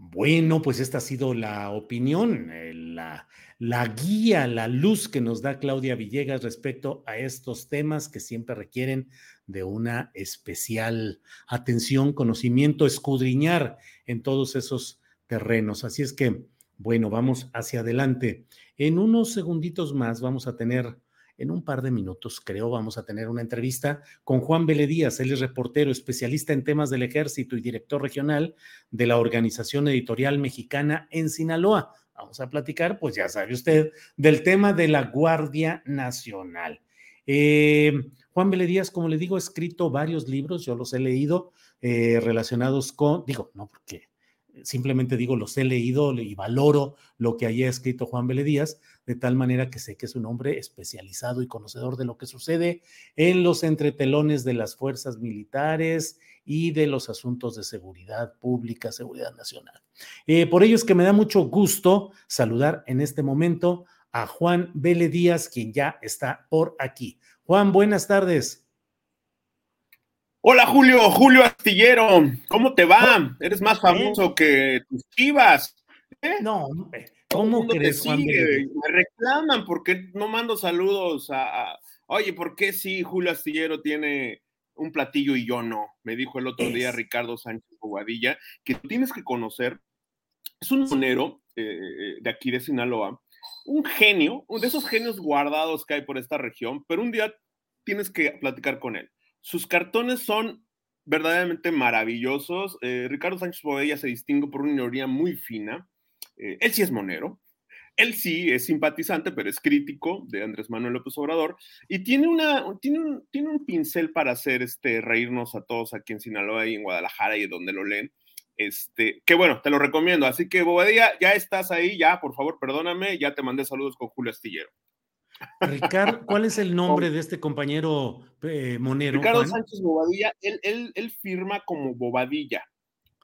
Bueno, pues esta ha sido la opinión, eh, la, la, guía, la luz que nos da Claudia Villegas respecto a estos temas que siempre requieren de una especial atención, conocimiento, escudriñar en todos esos terrenos. Así es que, bueno, vamos hacia adelante. En unos segunditos más vamos a tener en un par de minutos, creo, vamos a tener una entrevista con Juan Díaz. Él es reportero, especialista en temas del ejército y director regional de la Organización Editorial Mexicana en Sinaloa. Vamos a platicar, pues ya sabe usted, del tema de la Guardia Nacional. Eh, Juan Díaz, como le digo, ha escrito varios libros, yo los he leído eh, relacionados con, digo, no porque simplemente digo, los he leído y valoro lo que haya escrito Juan Vélez Díaz, de tal manera que sé que es un hombre especializado y conocedor de lo que sucede en los entretelones de las fuerzas militares y de los asuntos de seguridad pública, seguridad nacional. Eh, por ello es que me da mucho gusto saludar en este momento a Juan Vélez Díaz, quien ya está por aquí. Juan, buenas tardes. Hola Julio, Julio Astillero, ¿cómo te va? Eres más famoso que tus chivas. ¿eh? No, ¿cómo crees, Juan Me reclaman porque no mando saludos a, Oye, ¿por qué si Julio Astillero tiene un platillo y yo no? Me dijo el otro día Ricardo Sánchez Bobadilla, que tú tienes que conocer. Es un monero eh, de aquí de Sinaloa, un genio, de esos genios guardados que hay por esta región, pero un día tienes que platicar con él sus cartones son verdaderamente maravillosos. Eh, Ricardo Sánchez Bobella se distingue por una ironía muy fina. Eh, él sí es monero. Él sí es simpatizante, pero es crítico de Andrés Manuel López Obrador y tiene, una, tiene, un, tiene un pincel para hacer este, reírnos a todos aquí en Sinaloa y en Guadalajara y donde lo leen. Este, que bueno, te lo recomiendo. Así que Bobadilla, ya estás ahí, ya, por favor, perdóname, ya te mandé saludos con Julio Astillero. Ricardo, ¿cuál es el nombre de este compañero eh, monero? Ricardo Sánchez Bobadilla, él, firma como Bobadilla.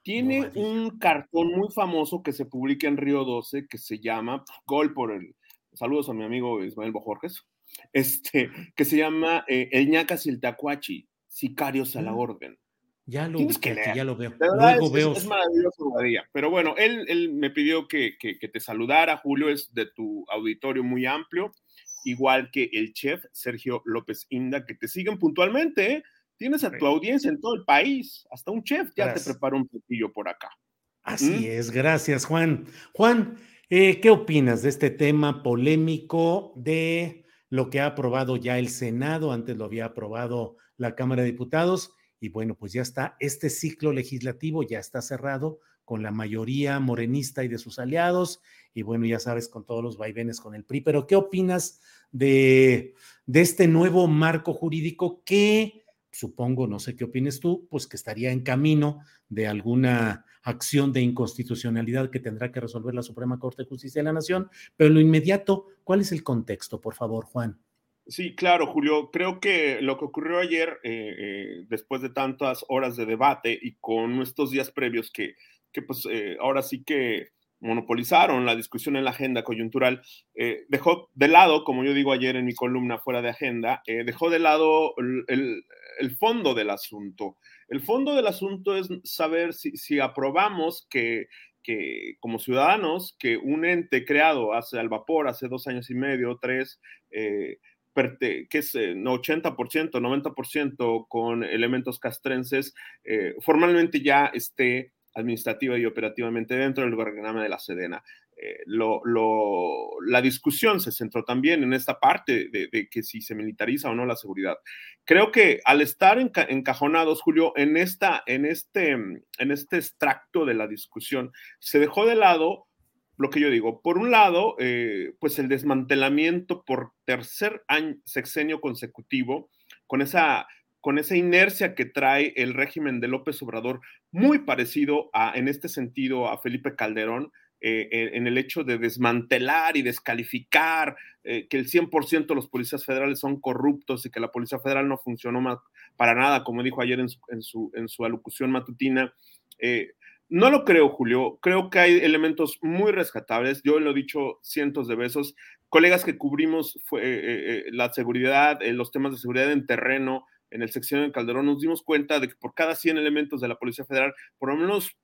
Tiene un cartón muy famoso que se publica en Río 12 que se llama Gol por el. Saludos a mi amigo Ismael Bojorges. Este, que se llama eh, El ñaca Siltacuachi, Sicarios a la mm. Orden. Ya lo, ya lo veo. Luego es, veo. Es, maravilloso, Bobadilla. Pero bueno, él, él me pidió que, que, que, te saludara, Julio, es de tu auditorio muy amplio igual que el chef Sergio López Inda, que te siguen puntualmente. ¿eh? Tienes a tu audiencia en todo el país, hasta un chef ya te prepara un platillo por acá. Así ¿Mm? es, gracias Juan. Juan, eh, ¿qué opinas de este tema polémico de lo que ha aprobado ya el Senado? Antes lo había aprobado la Cámara de Diputados y bueno, pues ya está, este ciclo legislativo ya está cerrado con la mayoría morenista y de sus aliados, y bueno, ya sabes, con todos los vaivenes con el PRI, pero ¿qué opinas de, de este nuevo marco jurídico que supongo, no sé qué opines tú, pues que estaría en camino de alguna acción de inconstitucionalidad que tendrá que resolver la Suprema Corte de Justicia de la Nación, pero en lo inmediato, ¿cuál es el contexto, por favor, Juan? Sí, claro, Julio. Creo que lo que ocurrió ayer, eh, eh, después de tantas horas de debate y con estos días previos que que pues eh, ahora sí que monopolizaron la discusión en la agenda coyuntural, eh, dejó de lado, como yo digo ayer en mi columna fuera de agenda, eh, dejó de lado el, fondo del asunto. El fondo del asunto es saber si, aprobamos que, que, como ciudadanos, que un ente creado hace al vapor, hace dos años y medio, tres, que es 80%, 90% con elementos castrenses, formalmente ya esté administrativa y operativamente dentro del organigrama de la Sedena. Eh, la discusión se centró también en esta parte de, que si se militariza o no la seguridad. Creo que al estar encajonados, Julio, en, esta, en, este, en este extracto de la discusión, se dejó de lado lo que yo digo. Por un lado, eh, pues el desmantelamiento por tercer sexenio consecutivo, con esa con esa inercia que trae el régimen de López Obrador, muy parecido a, en este sentido a Felipe Calderón, eh, en el hecho de desmantelar y descalificar eh, que el 100% de los policías federales son corruptos y que la Policía Federal no funcionó para nada, como dijo ayer en su, en su, alocución matutina. Eh, no lo creo, Julio. Creo que hay elementos muy rescatables. Yo lo he dicho cientos de veces. Colegas que cubrimos fue, la seguridad, los temas de seguridad en terreno, en el sección de Calderón, nos dimos cuenta de que por cada 100 elementos de la Policía Federal, por lo menos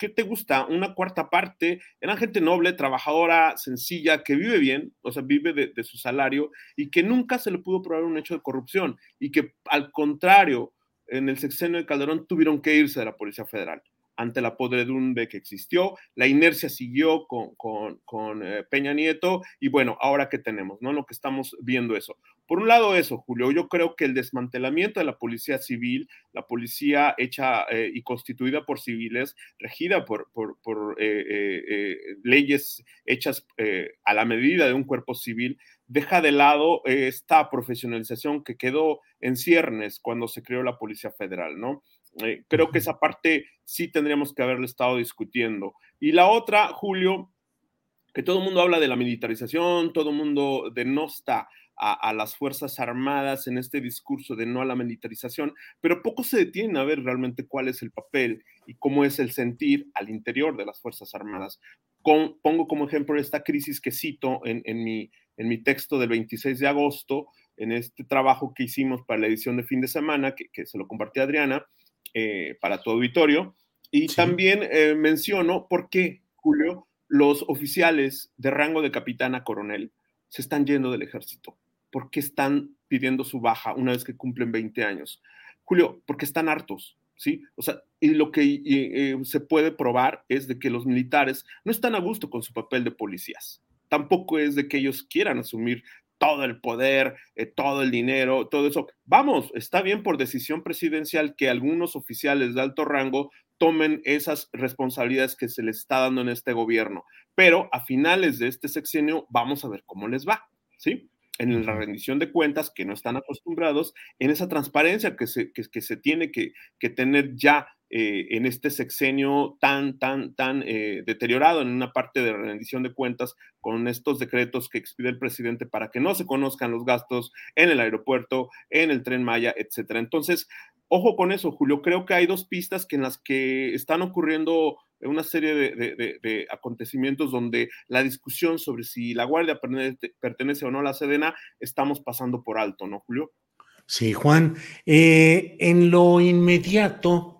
¿qué te gusta? Una cuarta parte, eran gente noble, trabajadora, sencilla, que vive bien, o sea, vive de su salario y que nunca se le pudo probar un hecho de corrupción y que al contrario, en el sexenio de Calderón tuvieron que irse de la Policía Federal ante la podredumbre que existió, la inercia siguió con, con, eh, Peña Nieto y bueno, ahora que tenemos, ¿no? Lo que estamos viendo eso. Por un lado eso, Julio, yo creo que el desmantelamiento de la policía civil, la policía hecha eh, y constituida por civiles, regida por, por, por eh, leyes hechas a la medida de un cuerpo civil, deja de lado esta profesionalización que quedó en ciernes cuando se creó la Policía Federal, ¿no? Eh, creo que esa parte sí tendríamos que haberle estado discutiendo. Y la otra, Julio, que todo el mundo habla de la militarización, todo el mundo denosta a, a, las Fuerzas Armadas en este discurso de no a la militarización, pero poco se detienen a ver realmente cuál es el papel y cómo es el sentir al interior de las Fuerzas Armadas. Con, pongo como ejemplo esta crisis que cito en, en, mi, en mi texto del 26 de agosto, en este trabajo que hicimos para la edición de fin de semana, que, que se lo compartí a Adriana, eh, para tu auditorio. Y también eh, menciono por qué, Julio, los oficiales de rango de capitán a coronel se están yendo del ejército. ¿Por qué están pidiendo su baja una vez que cumplen 20 años? Julio, porque están hartos, ¿sí? O sea, y lo que eh, se puede probar es de que los militares no están a gusto con su papel de policías. Tampoco es de que ellos quieran asumir todo el poder, eh, todo el dinero, todo eso. Vamos, está bien por decisión presidencial que algunos oficiales de alto rango tomen esas responsabilidades que se les está dando en este gobierno, pero a finales de este sexenio vamos a ver cómo les va, ¿sí? En la rendición de cuentas, que no están acostumbrados, en esa transparencia que se, que, que se tiene que, que tener ya eh, en este sexenio tan, tan, tan eh, deteriorado en una parte de rendición de cuentas con estos decretos que expide el presidente para que no se conozcan los gastos en el aeropuerto, en el tren Maya, etcétera. Entonces, ojo con eso, Julio. Creo que hay dos pistas que en las que están ocurriendo una serie de, acontecimientos donde la discusión sobre si la Guardia pertenece, pertenece, o no a la Sedena estamos pasando por alto, ¿no, Julio? Sí, Juan. Eh, en lo inmediato,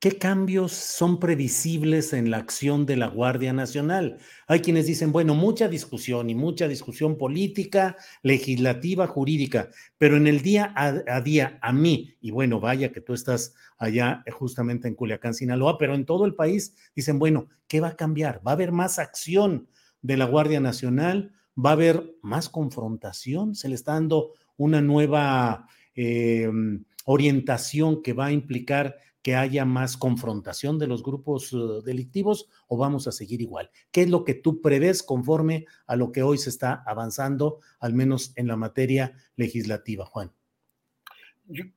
¿Qué cambios son previsibles en la acción de la Guardia Nacional? Hay quienes dicen, bueno, mucha discusión y mucha discusión política, legislativa, jurídica, pero en el día a, día, a mí, y bueno, vaya que tú estás allá eh, justamente en Culiacán, Sinaloa, pero en todo el país, dicen, bueno, ¿qué va a cambiar? ¿Va a haber más acción de la Guardia Nacional? ¿Va a haber más confrontación? ¿Se le está dando una nueva eh, orientación que va a implicar que haya más confrontación de los grupos uh, delictivos o vamos a seguir igual? ¿Qué es lo que tú prevés conforme a lo que hoy se está avanzando, al menos en la materia legislativa, Juan?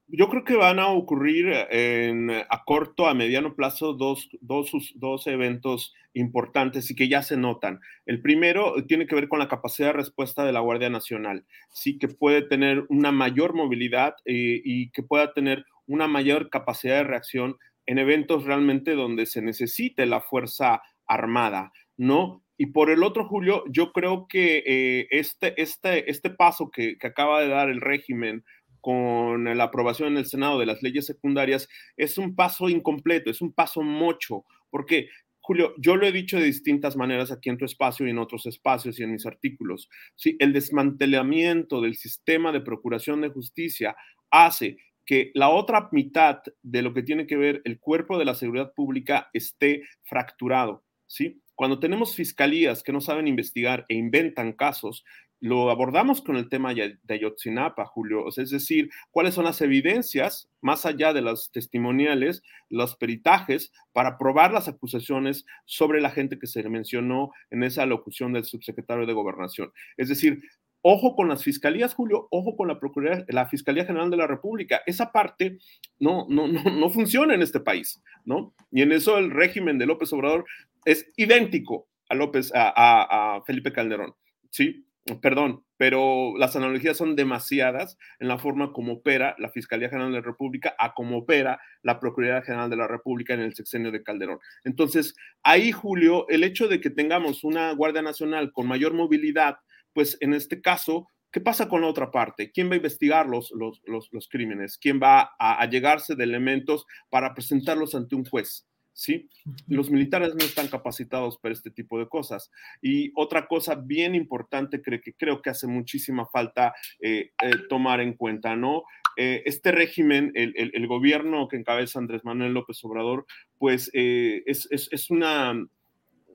Yo, creo que van a ocurrir en, a corto, a mediano plazo, dos, dos, dos, eventos importantes y que ya se notan. El primero tiene que ver con la capacidad de respuesta de la Guardia Nacional. Sí que puede tener una mayor movilidad eh, y que pueda tener una mayor capacidad de reacción en eventos realmente donde se necesite la fuerza armada, ¿no? Y por el otro, Julio, yo creo que eh, este, este, este paso que, que acaba de dar el régimen con la aprobación en el Senado de las leyes secundarias es un paso incompleto, es un paso mocho, porque Julio, yo lo he dicho de distintas maneras aquí en tu espacio y en otros espacios y en mis artículos. Sí, el desmantelamiento del sistema de procuración de justicia hace que la otra mitad de lo que tiene que ver el cuerpo de la seguridad pública esté fracturado, ¿sí? Cuando tenemos fiscalías que no saben investigar e inventan casos, lo abordamos con el tema de Ayotzinapa, Julio, es decir, cuáles son las evidencias, más allá de las testimoniales, los peritajes, para probar las acusaciones sobre la gente que se mencionó en esa locución del subsecretario de Gobernación. Es decir, Ojo con las fiscalías, Julio, ojo con la Procuraduría, la Fiscalía General de la República. Esa parte no, no, no, no funciona en este país, ¿no? Y en eso el régimen de López Obrador es idéntico a López, a, a Felipe Calderón, ¿sí? Perdón, pero las analogías son demasiadas en la forma como opera la Fiscalía General de la República a cómo opera la Procuraduría General de la República en el sexenio de Calderón. Entonces, ahí, Julio, el hecho de que tengamos una Guardia Nacional con mayor movilidad, pues en este caso, ¿qué pasa con la otra parte? ¿Quién va a investigar los, los, crímenes? ¿Quién va a, llegarse de elementos para presentarlos ante un juez? ¿sí? Los militares no están capacitados para este tipo de cosas. Y otra cosa bien importante que, que creo que hace muchísima falta eh, eh, tomar en cuenta, ¿no? Eh, este régimen, el, el, gobierno que encabeza Andrés Manuel López Obrador, pues es, es, es, una...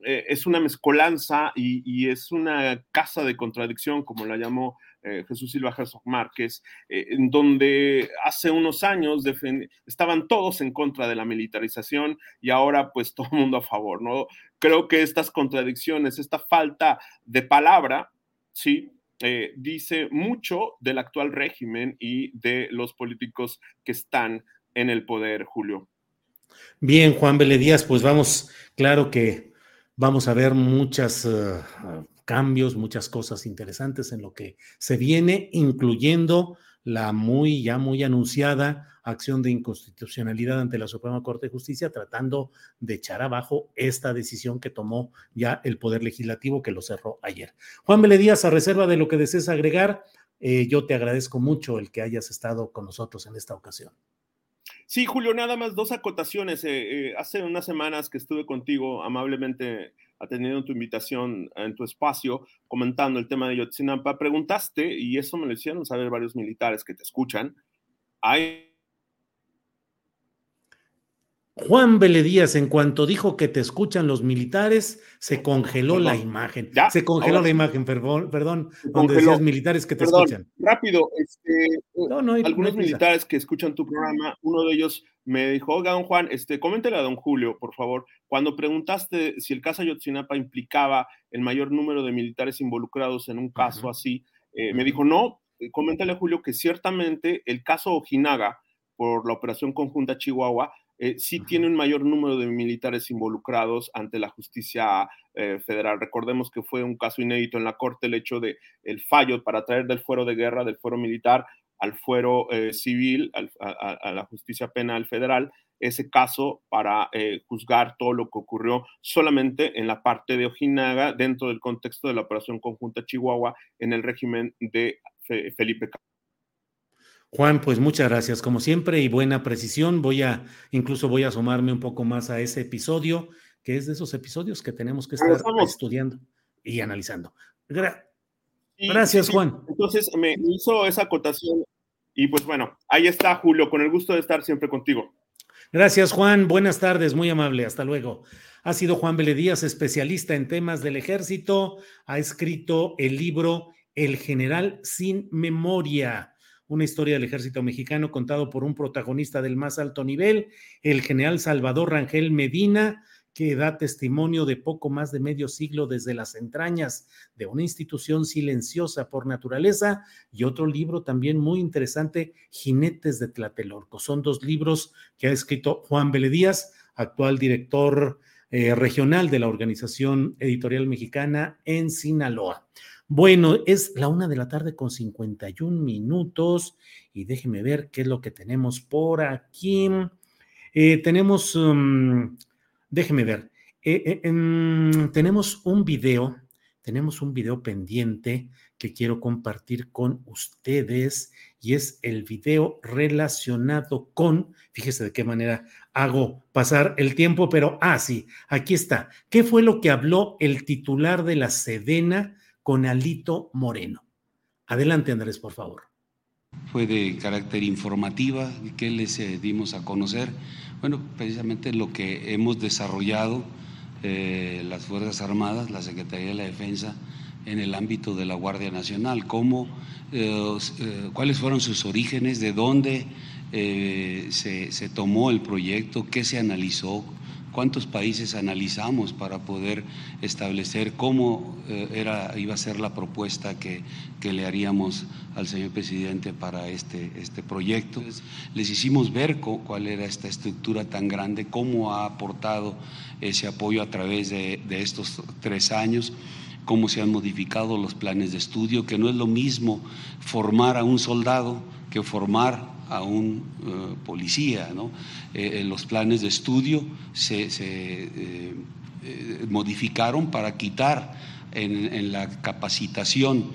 es una mezcolanza y, es una casa de contradicción, como la llamó eh, Jesús Silva Herzog Márquez, eh, en donde hace unos años estaban todos en contra de la militarización y ahora pues todo el mundo a favor, ¿no? Creo que estas contradicciones, esta falta de palabra, sí, eh, dice mucho del actual régimen y de los políticos que están en el poder, Julio. Bien, Juan Díaz, pues vamos, claro que vamos a ver muchas cambios, muchas cosas interesantes en lo que se viene, incluyendo la muy ya muy anunciada acción de inconstitucionalidad ante la Suprema Corte de Justicia, tratando de echar abajo esta decisión que tomó ya el Poder Legislativo, que lo cerró ayer. Juan Díaz, a reserva de lo que desees agregar, eh, yo te agradezco mucho el que hayas estado con nosotros en esta ocasión. Sí, Julio, nada más dos acotaciones. Eh, eh, hace unas semanas que estuve contigo amablemente atendiendo tu invitación en tu espacio, comentando el tema de Yotzinapa, preguntaste, y eso me lo hicieron saber varios militares que te escuchan, hay Juan Díaz, en cuanto dijo que te escuchan los militares, se congeló la imagen. Se congeló la imagen, perdón, perdón donde decías militares que te escuchan. Rápido, este, algunos militares que escuchan tu programa, uno de ellos me dijo, oiga, don Juan, este, coméntele a don Julio, por favor, cuando preguntaste si el caso Ayotzinapa implicaba el mayor número de militares involucrados en un caso así, eh, me dijo, no, eh, coméntale a Julio que ciertamente el caso Ojinaga, por la operación conjunta Chihuahua, eh, sí tiene un mayor número de militares involucrados ante la justicia eh, federal. Recordemos que fue un caso inédito en la Corte el hecho de el fallo para traer del fuero de guerra, del fuero militar al fuero eh, civil, a, la justicia penal federal, ese caso para juzgar todo lo que ocurrió solamente en la parte de Ojinaga dentro del contexto de la operación conjunta Chihuahua en el régimen de Felipe Juan, pues muchas gracias, como siempre, y buena precisión. Voy a, incluso voy a asomarme un poco más a ese episodio, que es de esos episodios que tenemos que estar estudiando y analizando. gracias, Juan. Entonces me hizo esa acotación y pues bueno, ahí está Julio, con el gusto de estar siempre contigo. Gracias, Juan. Buenas tardes, muy amable. Hasta luego. Ha sido Juan Díaz, especialista en temas del ejército. Ha escrito el libro El general sin memoria una historia del ejército mexicano contado por un protagonista del más alto nivel, el general Salvador Rangel Medina, que da testimonio de poco más de medio siglo desde las entrañas de una institución silenciosa por naturaleza, y otro libro también muy interesante, Jinetes de Tlatelorco. Son dos libros que ha escrito Juan Díaz, actual director eh, regional de la Organización Editorial Mexicana en Sinaloa. Bueno, es la una de la tarde con 51 minutos y déjeme ver qué es lo que tenemos por aquí. Eh, tenemos, um, déjeme ver, eh, eh, tenemos un video, tenemos un video pendiente que quiero compartir con ustedes y es el video relacionado con, fíjese de qué manera hago pasar el tiempo, pero, ah, sí, aquí está. ¿Qué fue lo que habló el titular de la Sedena? Con Alito Moreno. Adelante, Andrés, por favor. Fue de carácter informativa que les eh, dimos a conocer. Bueno, precisamente lo que hemos desarrollado eh, las Fuerzas Armadas, la Secretaría de la Defensa, en el ámbito de la Guardia Nacional, cómo, eh, cuáles fueron sus orígenes, de dónde se, se tomó el proyecto, qué se analizó, cuántos países analizamos para poder establecer cómo eh, era, iba a ser la propuesta que, le haríamos al señor presidente para este, este proyecto. Les hicimos ver cuál era esta estructura tan grande, cómo ha aportado ese apoyo a través de, de estos tres años cómo se han modificado los planes de estudio, que no es lo mismo formar a un soldado que formar a un eh, policía. ¿no? Eh, los planes de estudio se, eh, modificaron para quitar en, la capacitación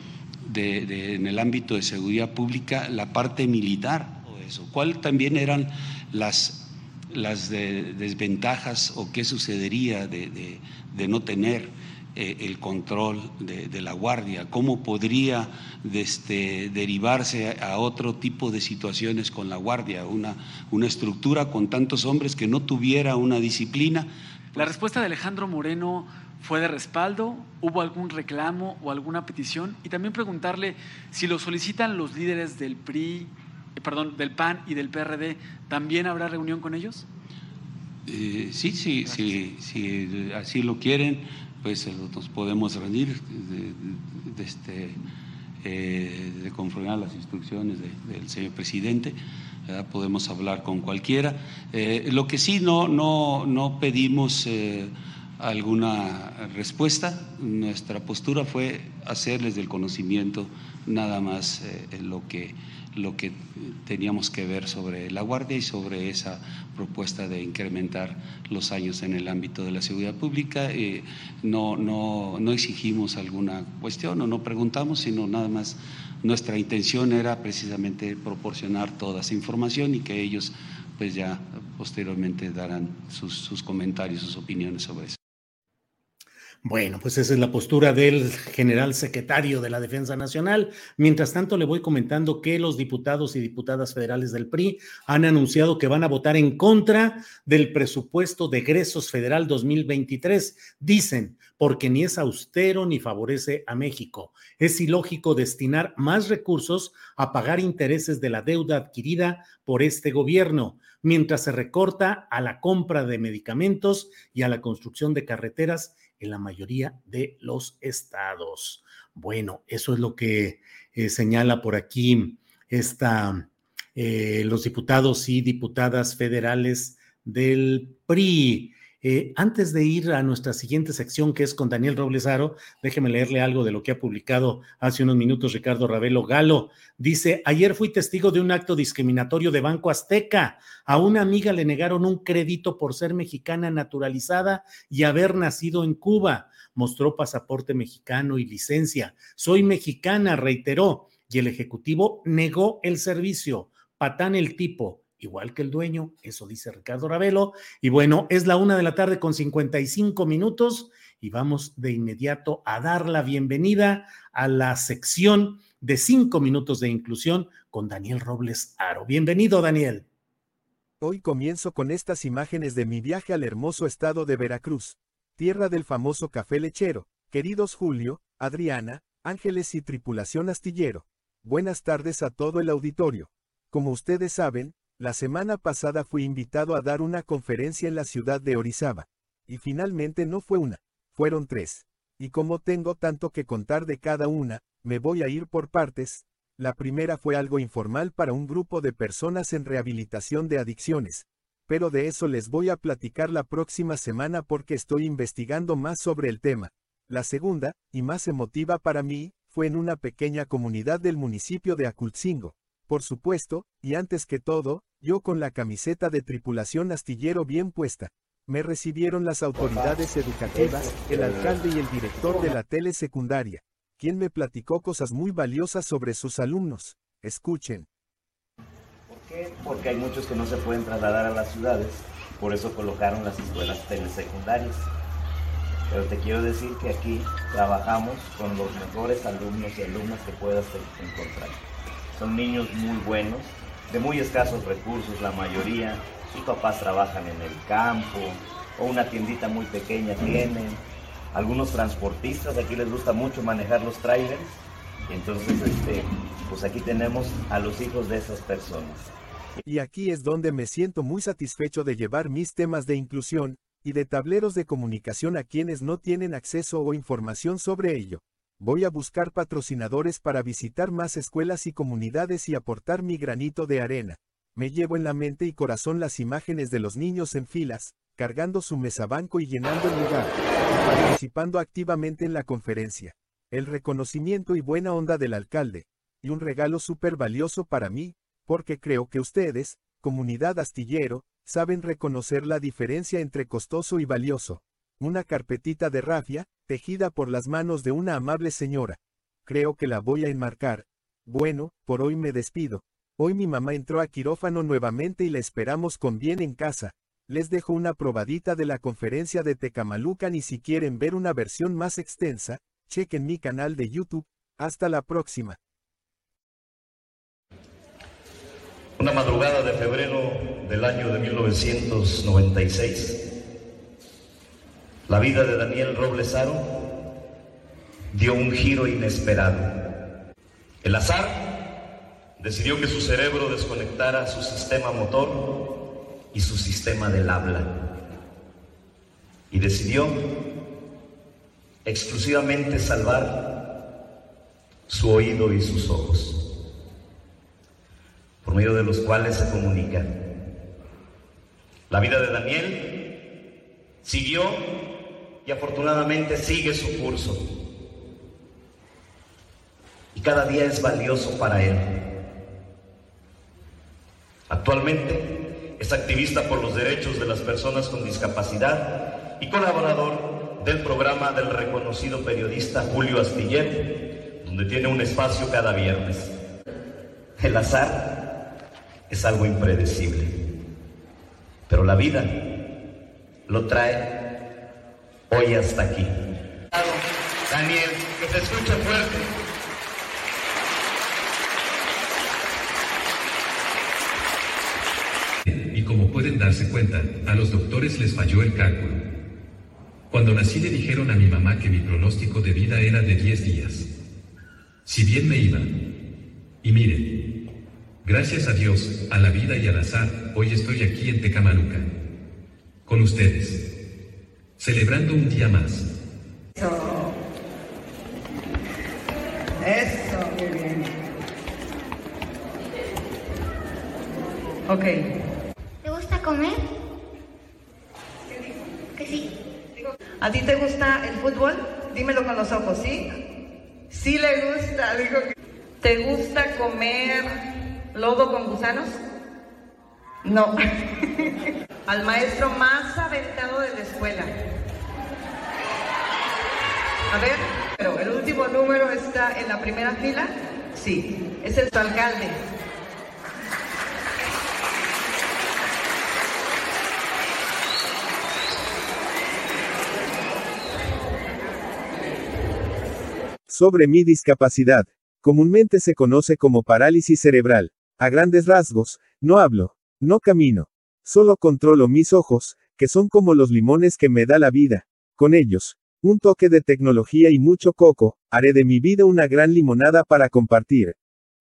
en el ámbito de seguridad pública la parte militar. Eso. ¿Cuál también eran las desventajas o qué sucedería de, no tener eh, el control de, la guardia, cómo podría este, derivarse a otro tipo de situaciones con la guardia, una, una estructura con tantos hombres que no tuviera una disciplina. La respuesta de Alejandro Moreno fue de respaldo, hubo algún reclamo o alguna petición y también preguntarle si lo solicitan los líderes del PRI, eh, perdón, del PAN y del PRD, ¿también habrá reunión con ellos? Eh, sí, sí, sí, sí, así lo quieren, pues eh, nos podemos reunir de, este, de conformar las instrucciones del señor presidente. podemos hablar con cualquiera. lo que sí no, no, no pedimos alguna respuesta. Nuestra postura fue hacerles del conocimiento nada más eh, lo, que, lo que teníamos que ver sobre la Guardia y sobre esa propuesta de incrementar los años en el ámbito de la seguridad pública. Eh, no, no, no exigimos alguna cuestión o no preguntamos, sino nada más nuestra intención era precisamente proporcionar toda esa información y que ellos pues ya posteriormente darán sus, sus comentarios, sus opiniones sobre eso. Bueno, pues esa es la postura del general secretario de la Defensa Nacional. Mientras tanto, le voy comentando que los diputados y diputadas federales del PRI han anunciado que van a votar en contra del presupuesto de egresos federal 2023. Dicen, porque ni es austero ni favorece a México. Es ilógico destinar más recursos a pagar intereses de la deuda adquirida por este gobierno, mientras se recorta a la compra de medicamentos y a la construcción de carreteras en la mayoría de los estados. Bueno, eso es lo que eh, señala por aquí esta, eh, los diputados y diputadas federales del PRI. Eh, antes de ir a nuestra siguiente sección, que es con Daniel Robles Aro, déjeme leerle algo de lo que ha publicado hace unos minutos Ricardo Ravelo Galo. Dice, ayer fui testigo de un acto discriminatorio de Banco Azteca. A una amiga le negaron un crédito por ser mexicana naturalizada y haber nacido en Cuba. Mostró pasaporte mexicano y licencia. Soy mexicana, reiteró, y el ejecutivo negó el servicio. Patán el tipo igual que el dueño, eso dice Ricardo Ravelo. Y bueno, es la una de la tarde con 55 minutos y vamos de inmediato a dar la bienvenida a la sección de cinco minutos de inclusión con Daniel Robles Aro. Bienvenido, Daniel. Hoy comienzo con estas imágenes de mi viaje al hermoso estado de Veracruz, tierra del famoso café lechero. Queridos Julio, Adriana, Ángeles y tripulación astillero. Buenas tardes a todo el auditorio. Como ustedes saben, la semana pasada fui invitado a dar una conferencia en la ciudad de Orizaba. Y finalmente no fue una, fueron tres. Y como tengo tanto que contar de cada una, me voy a ir por partes. La primera fue algo informal para un grupo de personas en rehabilitación de adicciones. Pero de eso les voy a platicar la próxima semana porque estoy investigando más sobre el tema. La segunda, y más emotiva para mí, fue en una pequeña comunidad del municipio de Acultzingo. Por supuesto, y antes que todo, yo con la camiseta de tripulación astillero bien puesta. Me recibieron las autoridades educativas, el alcalde y el director de la tele secundaria, quien me platicó cosas muy valiosas sobre sus alumnos. Escuchen. ¿Por qué? Porque hay muchos que no se pueden trasladar a las ciudades, por eso colocaron las escuelas telesecundarias. Pero te quiero decir que aquí trabajamos con los mejores alumnos y alumnas que puedas encontrar. Son niños muy buenos, de muy escasos recursos la mayoría. Sus papás trabajan en el campo o una tiendita muy pequeña tienen. Algunos transportistas, aquí les gusta mucho manejar los trailers. entonces, este, pues aquí tenemos a los hijos de esas personas. Y aquí es donde me siento muy satisfecho de llevar mis temas de inclusión y de tableros de comunicación a quienes no tienen acceso o información sobre ello. Voy a buscar patrocinadores para visitar más escuelas y comunidades y aportar mi granito de arena. Me llevo en la mente y corazón las imágenes de los niños en filas, cargando su mesabanco y llenando el lugar, participando activamente en la conferencia. El reconocimiento y buena onda del alcalde, y un regalo súper valioso para mí, porque creo que ustedes, comunidad astillero, saben reconocer la diferencia entre costoso y valioso. Una carpetita de rafia, tejida por las manos de una amable señora. Creo que la voy a enmarcar. Bueno, por hoy me despido. Hoy mi mamá entró a quirófano nuevamente y la esperamos con bien en casa. Les dejo una probadita de la conferencia de Tecamalucan y si quieren ver una versión más extensa, chequen mi canal de YouTube. Hasta la próxima. Una madrugada de febrero del año de 1996, la vida de Daniel Robles Aro dio un giro inesperado. El azar decidió que su cerebro desconectara su sistema motor y su sistema del habla. Y decidió exclusivamente salvar su oído y sus ojos por medio de los cuales se comunican. La vida de Daniel siguió y afortunadamente sigue su curso. Y cada día es valioso para él. Actualmente es activista por los derechos de las personas con discapacidad y colaborador del programa del reconocido periodista Julio Astiller, donde tiene un espacio cada viernes. El azar es algo impredecible. Pero la vida lo trae hoy hasta aquí. Daniel, que te escuche fuerte. Y como pueden darse cuenta, a los doctores les falló el cálculo. Cuando nací le dijeron a mi mamá que mi pronóstico de vida era de 10 días. Si bien me iba. Y miren, Gracias a Dios, a la vida y al azar, hoy estoy aquí en Tecamaluca, con ustedes, celebrando un día más. Eso. Eso, muy bien. Ok. ¿Te gusta comer? Que sí. ¿A ti te gusta el fútbol? Dímelo con los ojos, ¿sí? Sí le gusta, dijo que... ¿Te gusta comer ¿Lodo con gusanos? No. Al maestro más aventado de la escuela. A ver, pero el último número está en la primera fila. Sí, es el alcalde. Sobre mi discapacidad. Comúnmente se conoce como parálisis cerebral. A grandes rasgos, no hablo, no camino. Solo controlo mis ojos, que son como los limones que me da la vida. Con ellos, un toque de tecnología y mucho coco, haré de mi vida una gran limonada para compartir.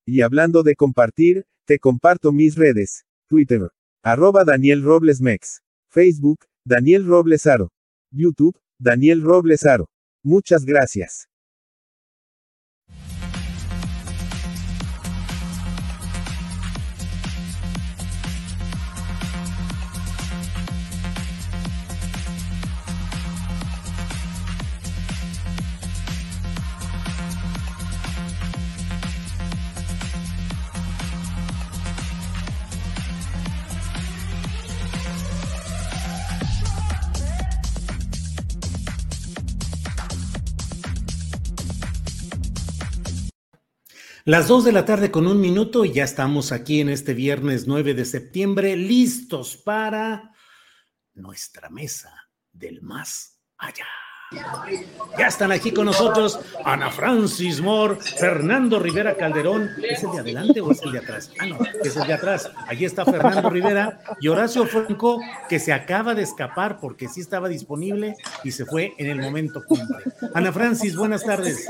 Y hablando de compartir, te comparto mis redes. Twitter. Arroba Daniel Robles Mex. Facebook, Daniel Robles Aro. YouTube, Daniel Robles Aro. Muchas gracias. Las dos de la tarde con un minuto y ya estamos aquí en este viernes 9 de septiembre, listos para nuestra mesa del más allá. Ya están aquí con nosotros Ana Francis Moore, Fernando Rivera Calderón. ¿Es el de adelante o es el de atrás? Ah, no, es el de atrás. Allí está Fernando Rivera y Horacio Franco, que se acaba de escapar porque sí estaba disponible y se fue en el momento. Ana Francis, buenas tardes.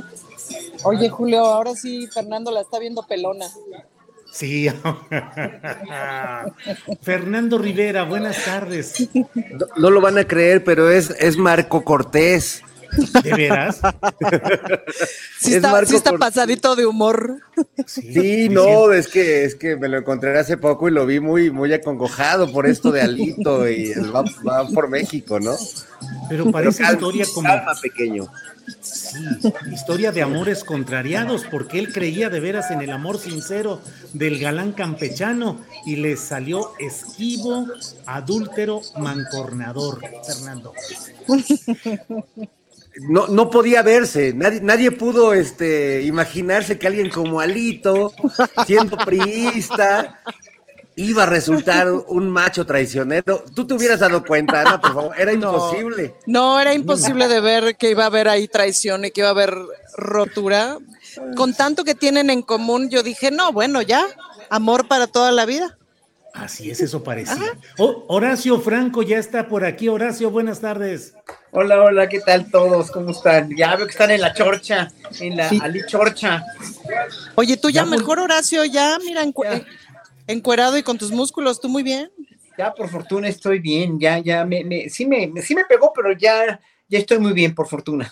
Oye, Julio, ahora sí Fernando la está viendo pelona. Sí. Fernando Rivera, buenas tardes. No, lo van a creer, pero es, es Marco Cortés. ¿De veras? sí, está, sí está pasadito de humor. Sí, no, es que, es que me lo encontré hace poco y lo vi muy, muy acongojado por esto de Alito y va, por México, ¿no? Pero parece historia como. Calma, pequeño. Sí, historia de amores contrariados, porque él creía de veras en el amor sincero del galán campechano y le salió esquivo, adúltero, mancornador, Fernando. No, no podía verse, nadie, nadie pudo este, imaginarse que alguien como Alito, siendo priista, iba a resultar un macho traicionero. Tú te hubieras dado cuenta, Ana, por favor, era imposible. No, era imposible de ver que iba a haber ahí traición y que iba a haber rotura. Con tanto que tienen en común, yo dije, no, bueno, ya, amor para toda la vida. Así es, eso parecía. Oh, Horacio Franco ya está por aquí. Horacio, buenas tardes. Hola, hola, ¿qué tal todos? ¿Cómo están? Ya veo que están en la chorcha, en la Ali Chorcha. Oye, tú ya, mejor, Horacio, ya, mira, encuerado y con tus músculos, tú muy bien. Ya, por fortuna, estoy bien, ya, ya, me, me, sí, me, sí me pegó, pero ya, ya estoy muy bien, por fortuna.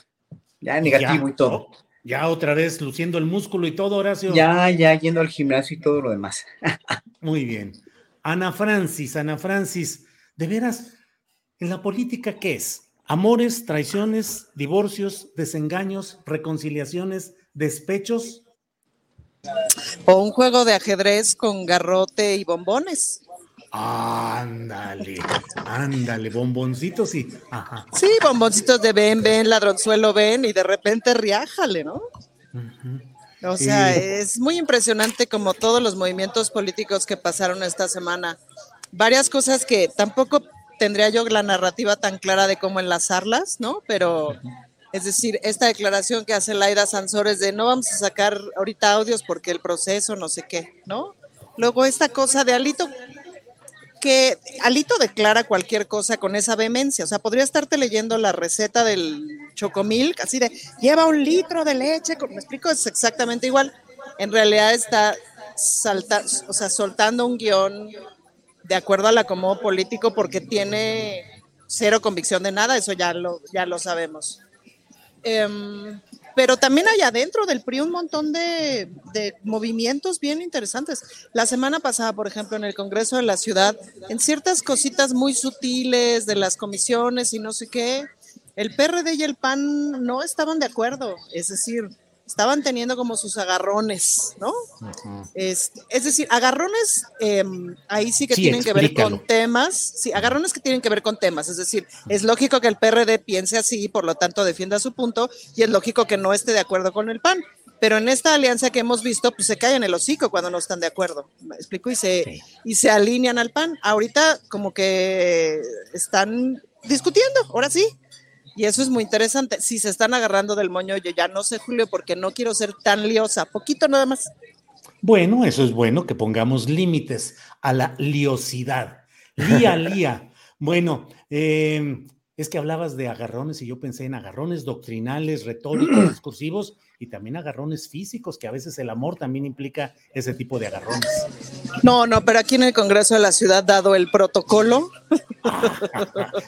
Ya negativo y todo. Ya otra vez luciendo el músculo y todo, Horacio. Ya, ya, yendo al gimnasio y todo lo demás. muy bien. Ana Francis, Ana Francis, de veras, en la política, ¿qué es? Amores, traiciones, divorcios, desengaños, reconciliaciones, despechos. O un juego de ajedrez con garrote y bombones. Ándale, ándale, bomboncitos y. Ajá. Sí, bomboncitos de ven, ven, ladronzuelo, ven, y de repente riájale, ¿no? O sea, es muy impresionante como todos los movimientos políticos que pasaron esta semana. Varias cosas que tampoco tendría yo la narrativa tan clara de cómo enlazarlas, ¿no? Pero, es decir, esta declaración que hace Laida Sansores de no vamos a sacar ahorita audios porque el proceso, no sé qué, ¿no? Luego esta cosa de Alito, que Alito declara cualquier cosa con esa vehemencia. O sea, podría estarte leyendo la receta del chocomilk, así de lleva un litro de leche. ¿Me explico? Es exactamente igual. En realidad está salta, o sea, soltando un guion de acuerdo al acomodo político porque tiene cero convicción de nada, eso ya lo, ya lo sabemos. Em, pero también hay adentro del PRI un montón de, de, movimientos bien interesantes. La semana pasada, por ejemplo, en el Congreso de la Ciudad, en ciertas cositas muy sutiles de las comisiones y no sé qué, el PRD y el PAN no estaban de acuerdo. Es decir, estaban teniendo como sus agarrones, ¿no? es, es, decir, agarrones eh, ahí sí que Sí, tienen que ver con temas, sí, agarrones que tienen que ver con temas, es decir, es lógico que el PRD piense así, por lo tanto defienda su punto, y es lógico que no esté de acuerdo con el PAN. Pero en esta alianza que hemos visto, pues se callan el hocico cuando no están de acuerdo. ¿Me explico? Y se, y se alinean al PAN. Ahorita como que están discutiendo, ahora sí. Y eso es muy interesante. Si se están agarrando del moño, yo ya no sé, Julio, porque no quiero ser tan liosa. Poquito nada más. Bueno, eso es bueno, que pongamos límites a la liosidad. Lía, lía. Bueno, eh, es que hablabas de agarrones y yo pensé en agarrones doctrinales, retóricos, discursivos y también agarrones físicos, que a veces el amor también implica ese tipo de agarrones. No, no, pero aquí en el Congreso de la Ciudad, dado el protocolo,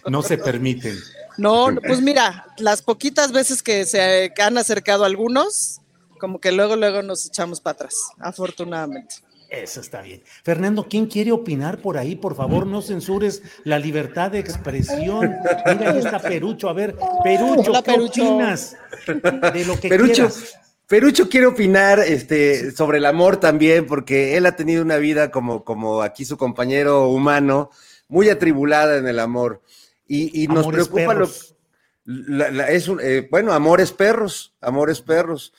No se permiten. no, no, pues mira, las poquitas veces que se han acercado algunos, como que luego, luego nos echamos para atrás, afortunadamente. Eso está bien. Fernando, ¿quién quiere opinar por ahí? Por favor, no censures la libertad de expresión. Mira, ahí está Perucho. A ver, Perucho, Hola, ¿qué Perucho. opinas de lo que Perucho, quieras? Perucho quiere opinar este, sobre el amor también, porque él ha tenido una vida como, como aquí su compañero humano, muy atribulada en el amor. Y, y nos Amores preocupa lo, perros. la- la- es un, eh, bueno, amores perros, amores perros.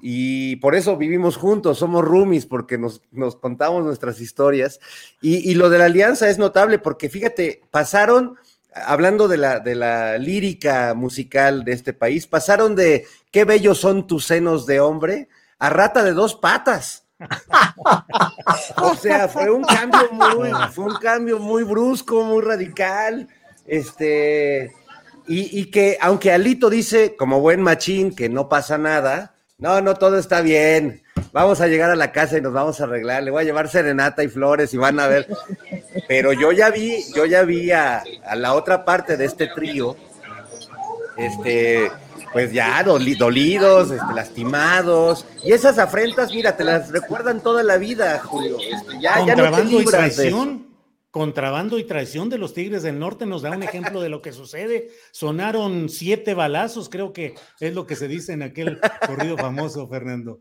Y por eso vivimos juntos, somos roomies, porque nos, nos contamos nuestras historias. Y, y lo de la alianza es notable, porque fíjate, pasaron, hablando de la, de la lírica musical de este país, pasaron de qué bellos son tus senos de hombre a rata de dos patas. o sea, fue un cambio muy, fue un cambio muy brusco, muy radical. Este, y, y que aunque Alito dice, como buen machín, que no pasa nada, no, no, todo está bien. Vamos a llegar a la casa y nos vamos a arreglar. Le voy a llevar serenata y flores y van a ver. Pero yo ya vi, yo ya vi a, a la otra parte de este trío, este, pues ya doli- dolidos, este, lastimados. Y esas afrentas, mira, te las recuerdan toda la vida, Julio. Este, ya, ya no te Contrabando y libras de eso. Contrabando y traición de los Tigres del Norte nos da un ejemplo de lo que sucede. Sonaron siete balazos, creo que es lo que se dice en aquel corrido famoso, Fernando.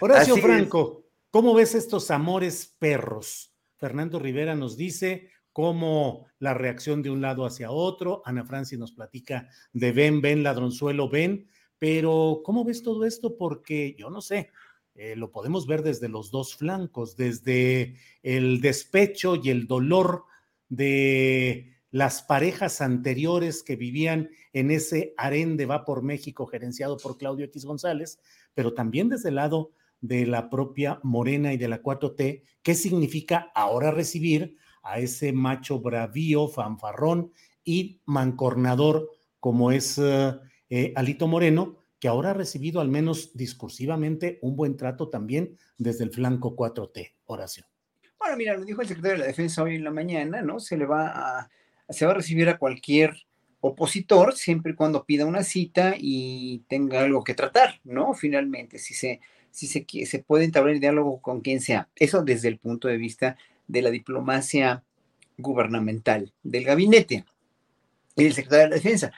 Horacio Así es. Franco, ¿cómo ves estos amores perros? Fernando Rivera nos dice cómo la reacción de un lado hacia otro. Ana Franci nos platica de ven, ven, ladronzuelo, ven. Pero, ¿cómo ves todo esto? Porque yo no sé, eh, lo podemos ver desde los dos flancos, desde el despecho y el dolor de las parejas anteriores que vivían en ese harén de Va por México gerenciado por Claudio X González, pero también desde el lado de la propia Morena y de la 4T, ¿qué significa ahora recibir a ese macho bravío, fanfarrón y mancornador como es eh, Alito Moreno, que ahora ha recibido al menos discursivamente un buen trato también desde el flanco 4T. Oración. Bueno, mira, lo dijo el secretario de la Defensa hoy en la mañana, ¿no? Se le va a, se va a recibir a cualquier opositor siempre y cuando pida una cita y tenga algo que tratar, ¿no? Finalmente, si se, si se, se puede entablar el diálogo con quien sea. Eso desde el punto de vista de la diplomacia gubernamental, del gabinete y del secretario de la Defensa.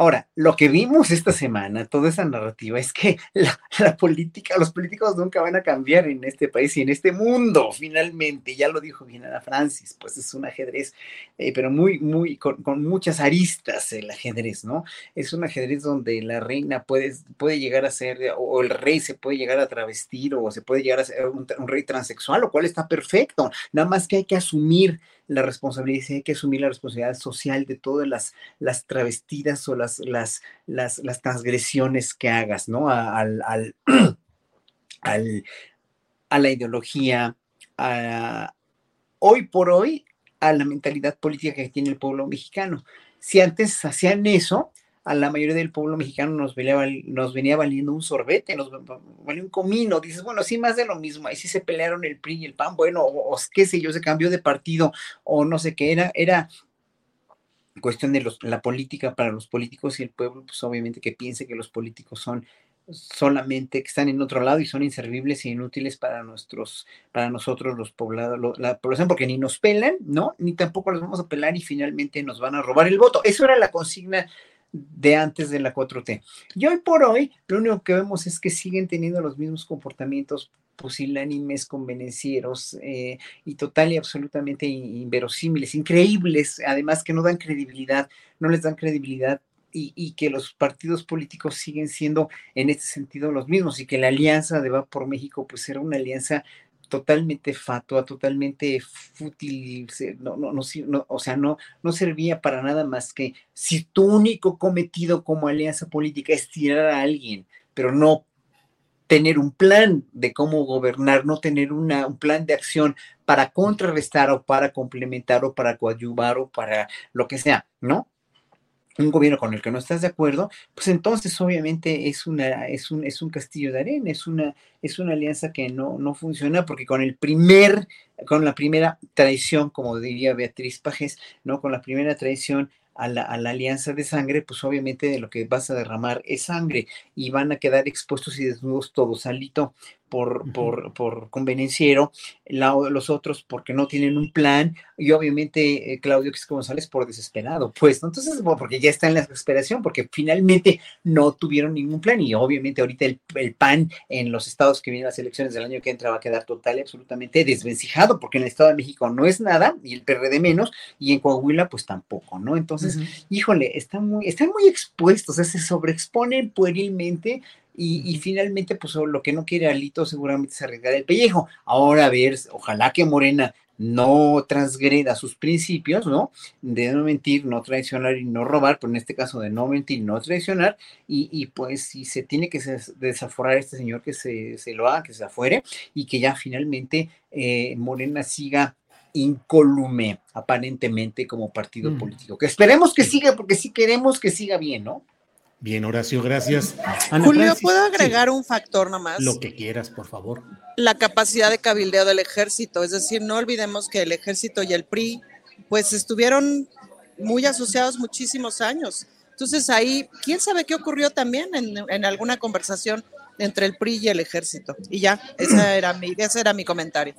Ahora, lo que vimos esta semana, toda esa narrativa, es que la, política, los políticos nunca van a cambiar en este país y en este mundo, finalmente. Ya lo dijo bien Ana Francis, pues es un ajedrez, eh, pero muy, muy, con, muchas aristas el ajedrez, ¿no? Es un ajedrez donde la reina puede, puede llegar a ser, o el rey se puede llegar a travestir, o se puede llegar a ser un, un rey transexual, lo cual está perfecto. Nada más que hay que asumir la responsabilidad, hay que asumir la responsabilidad social de todas las, las travestidas o las, las, las, transgresiones que hagas, ¿no? Al, al, a la ideología, hoy por hoy, a la mentalidad política que tiene el pueblo mexicano. Si antes hacían eso, a la mayoría del pueblo mexicano nos venía, valiendo un sorbete, nos valía un comino. Dices, bueno, sí, más de lo mismo. Ahí sí se pelearon el PRI y el PAN, bueno, o, qué sé yo, se cambió de partido o no sé qué era. Era cuestión de la política para los políticos y el pueblo, pues obviamente que piense que los políticos son solamente que están en otro lado y son inservibles e inútiles para nuestros, para nosotros los poblados, la población, porque ni nos pelan, ¿no? Ni tampoco los vamos a pelar y finalmente nos van a robar el voto. Eso era la consigna de antes de la 4T. Y hoy por hoy, lo único que vemos es que siguen teniendo los mismos comportamientos pusilánimes, convenencieros eh, y total y absolutamente inverosímiles, increíbles, además que no dan credibilidad, no les dan credibilidad y, y, que los partidos políticos siguen siendo en este sentido los mismos y que la alianza de Va por México pues era una alianza totalmente fatua, totalmente fútil, no, no, no, o sea, no, no servía para nada más que si tu único cometido como alianza política es tirar a alguien, pero no tener un plan de cómo gobernar, no tener una, un plan de acción para contrarrestar o para complementar o para coadyuvar o para lo que sea, ¿no? Un gobierno con el que no estás de acuerdo, pues entonces obviamente es, una, es, un, es un castillo de arena, es una, es una alianza que no, no funciona porque con el primer, con la primera traición, como diría Beatriz Pajes, ¿no? Con la primera traición a la, a la, alianza de sangre, pues obviamente de lo que vas a derramar es sangre y van a quedar expuestos y desnudos todos. Alito por, por, por convenenciero, los otros porque no tienen un plan, y obviamente eh, Claudio X González por desesperado, pues, entonces, porque ya está en la desesperación, porque finalmente no tuvieron ningún plan, y obviamente ahorita el, el, PAN en los estados que vienen las elecciones del año que entra va a quedar total y absolutamente desvencijado, porque en el Estado de México no es nada, y el PRD menos, y en Coahuila pues tampoco, ¿no? Entonces, híjole, están muy, están muy expuestos, se sobreexponen puerilmente y, finalmente, pues lo que no quiere Alito seguramente es arriesgar el pellejo. Ahora, a ver, ojalá que Morena no transgreda sus principios, ¿no? De no mentir, no traicionar y no robar, pero en este caso de no mentir, no traicionar, y, pues si se tiene que desaforar a este señor, que se, se, lo haga, que se afuere, y que ya finalmente eh, Morena siga incolume, aparentemente, como partido político. Que esperemos que siga, porque sí queremos que siga bien, ¿no? Bien, Horacio, gracias. Julio, ¿puedo agregar un factor nomás? Lo que quieras, por favor. La capacidad de cabildeo del ejército, es decir, no olvidemos que el ejército y el PRI, pues estuvieron muy asociados muchísimos años. Entonces ahí, ¿quién sabe qué ocurrió también en, en alguna conversación entre el PRI y el ejército? Y ya, esa era mi, ese era mi comentario.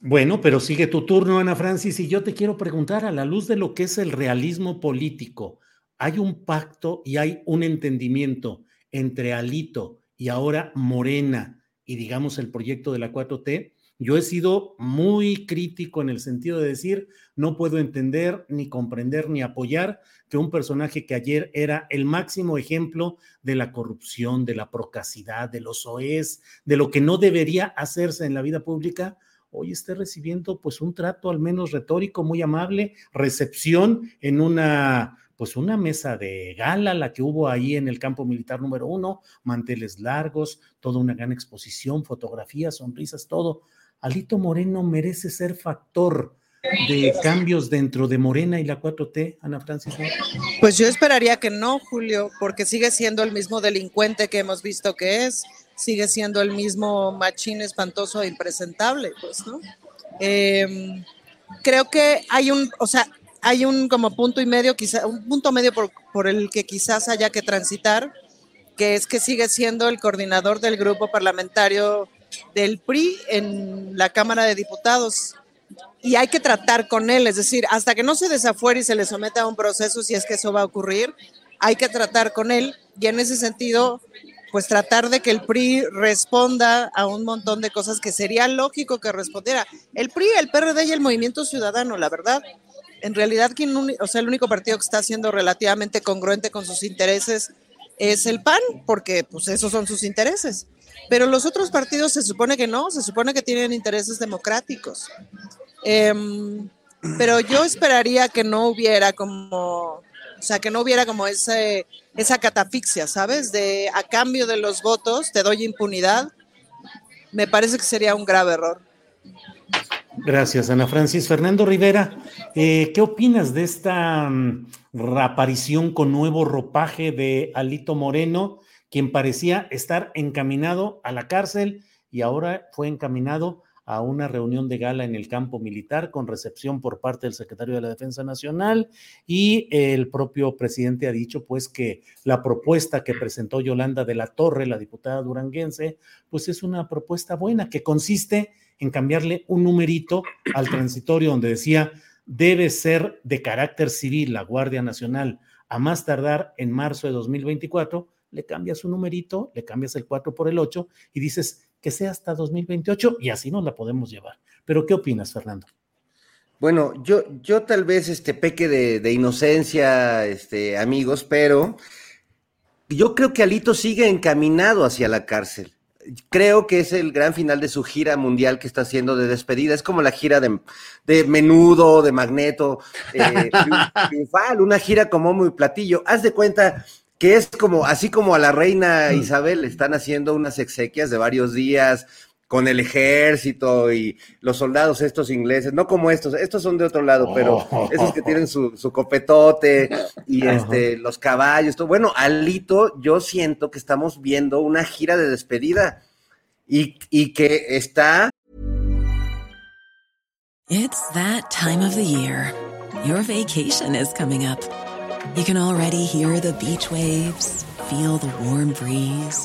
Bueno, pero sigue tu turno, Ana Francis, y yo te quiero preguntar, a la luz de lo que es el realismo político, hay un pacto y hay un entendimiento entre Alito y ahora Morena y digamos el proyecto de la 4T Yo he sido muy crítico en el sentido de decir, no puedo entender, ni comprender, ni apoyar que un personaje que ayer era el máximo ejemplo de la corrupción, de la procacidad, de los OES, de lo que no debería hacerse en la vida pública, hoy esté recibiendo pues un trato al menos retórico muy amable, recepción en una pues una mesa de gala, la que hubo ahí en el campo militar número uno, manteles largos, toda una gran exposición, fotografías, sonrisas, todo. Alito Moreno merece ser factor de cambios dentro de Morena y la 4T, Ana Francis. Pues yo esperaría que no, Julio, porque sigue siendo el mismo delincuente que hemos visto que es, sigue siendo el mismo machín espantoso e impresentable, pues, ¿no? Em, creo que hay un, o sea, hay un como punto y medio, quizá, un punto medio por, por el que quizás haya que transitar, que es que sigue siendo el coordinador del grupo parlamentario del PRI en la Cámara de Diputados y hay que tratar con él, es decir, hasta que no se desafuere y se le someta a un proceso, si es que eso va a ocurrir, hay que tratar con él y en ese sentido, pues tratar de que el PRI responda a un montón de cosas que sería lógico que respondiera. El PRI, el PRD y el Movimiento Ciudadano, la verdad, en realidad, quien, o sea, el único partido que está siendo relativamente congruente con sus intereses es el PAN, porque pues esos son sus intereses. Pero los otros partidos se supone que no, se supone que tienen intereses democráticos. Em, pero yo esperaría que no hubiera como, o sea, que no hubiera como ese, esa catafixia, ¿sabes? De a cambio de los votos te doy impunidad. Me parece que sería un grave error. Gracias, Ana Francis. Fernando Rivera, eh, ¿qué opinas de esta mm, reaparición con nuevo ropaje de Alito Moreno, quien parecía estar encaminado a la cárcel y ahora fue encaminado a una reunión de gala en el campo militar con recepción por parte del secretario de la Defensa Nacional y el propio presidente ha dicho pues que la propuesta que presentó Yolanda de la Torre, la diputada duranguense, pues es una propuesta buena que consiste en cambiarle un numerito al transitorio donde decía debe ser de carácter civil la Guardia Nacional a más tardar en marzo de 2024, le cambias un numerito, le cambias el 4 por el 8 y dices que sea hasta 2028 y así nos la podemos llevar. Pero ¿qué opinas, Fernando? Bueno, yo, yo tal vez este peque de, de inocencia, este, amigos, pero yo creo que Alito sigue encaminado hacia la cárcel. Creo que es el gran final de su gira mundial que está haciendo de despedida. Es como la gira de, de menudo, de magneto, eh, triunfal, una gira como muy platillo. Haz de cuenta, que es como, así como a la reina mm. Isabel le están haciendo unas exequias de varios días con el ejército y los soldados estos ingleses, no como estos, estos son de otro lado, pero esos que tienen su, copetote y este, los caballos, todo. bueno, Alito, yo siento que estamos viendo una gira de despedida y, y que está... It's that time of the year. Your vacation is coming up. You can already hear the beach waves, feel the warm breeze,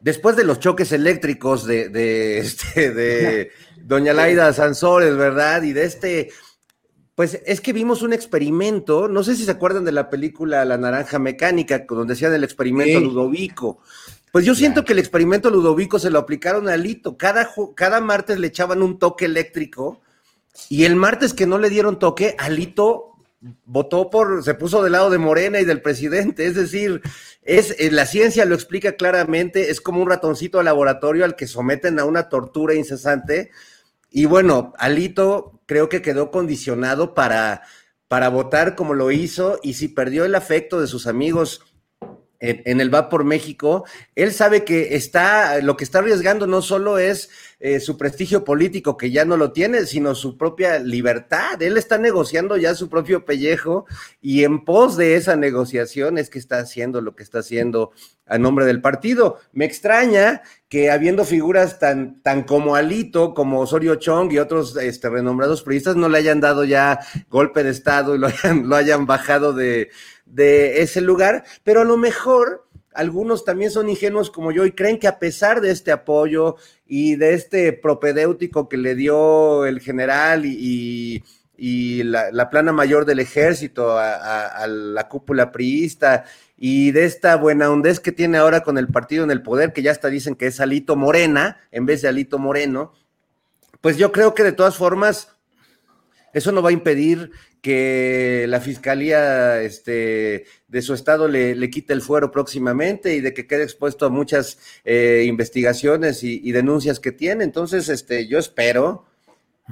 Después de los choques eléctricos de, de, este, de doña Laida Sansores, ¿verdad? Y de este, pues es que vimos un experimento, no sé si se acuerdan de la película La Naranja Mecánica, donde decían el experimento Ludovico. Pues yo siento que el experimento Ludovico se lo aplicaron a Lito. Cada, cada martes le echaban un toque eléctrico y el martes que no le dieron toque, Alito votó por, se puso del lado de Morena y del presidente, es decir, es eh, la ciencia lo explica claramente, es como un ratoncito de laboratorio al que someten a una tortura incesante. Y bueno, Alito creo que quedó condicionado para para votar como lo hizo y si perdió el afecto de sus amigos en, el Va por México, él sabe que está, lo que está arriesgando no solo es eh, su prestigio político, que ya no lo tiene, sino su propia libertad. Él está negociando ya su propio pellejo y en pos de esa negociación es que está haciendo lo que está haciendo a nombre del partido. Me extraña que habiendo figuras tan, tan como Alito, como Osorio Chong y otros este, renombrados periodistas no le hayan dado ya golpe de Estado y lo hayan, lo hayan bajado de de ese lugar, pero a lo mejor algunos también son ingenuos como yo y creen que a pesar de este apoyo y de este propedéutico que le dio el general y, la, plana mayor del ejército a, la cúpula priista y de esta buena hondez que tiene ahora con el partido en el poder, que ya hasta dicen que es Alito Morena en vez de Alito Moreno, pues yo creo que de todas formas eso no va a impedir que la fiscalía este, de su estado le, quite el fuero próximamente y de que quede expuesto a muchas eh, investigaciones y, denuncias que tiene. Entonces, este, yo espero,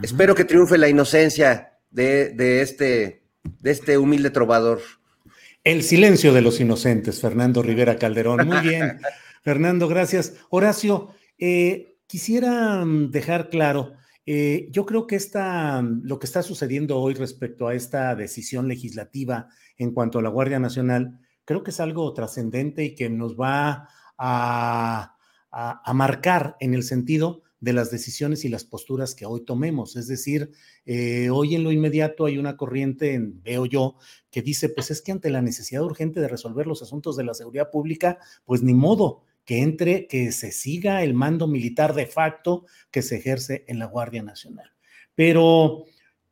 espero que triunfe la inocencia de, este, de este humilde trovador. El silencio de los inocentes, Fernando Rivera Calderón. Muy bien, Fernando, gracias. Horacio, eh, quisiera mm, dejar claro eh, yo creo que esta, lo que está sucediendo hoy respecto a esta decisión legislativa en cuanto a la Guardia Nacional, creo que es algo trascendente y que nos va a, marcar en el sentido de las decisiones y las posturas que hoy tomemos. Es decir, eh, hoy en lo inmediato hay una corriente, veo yo, que dice, pues es que ante la necesidad urgente de resolver los asuntos de la seguridad pública, pues ni modo, que entre, que se siga el mando militar de facto que se ejerce en la Guardia Nacional. Pero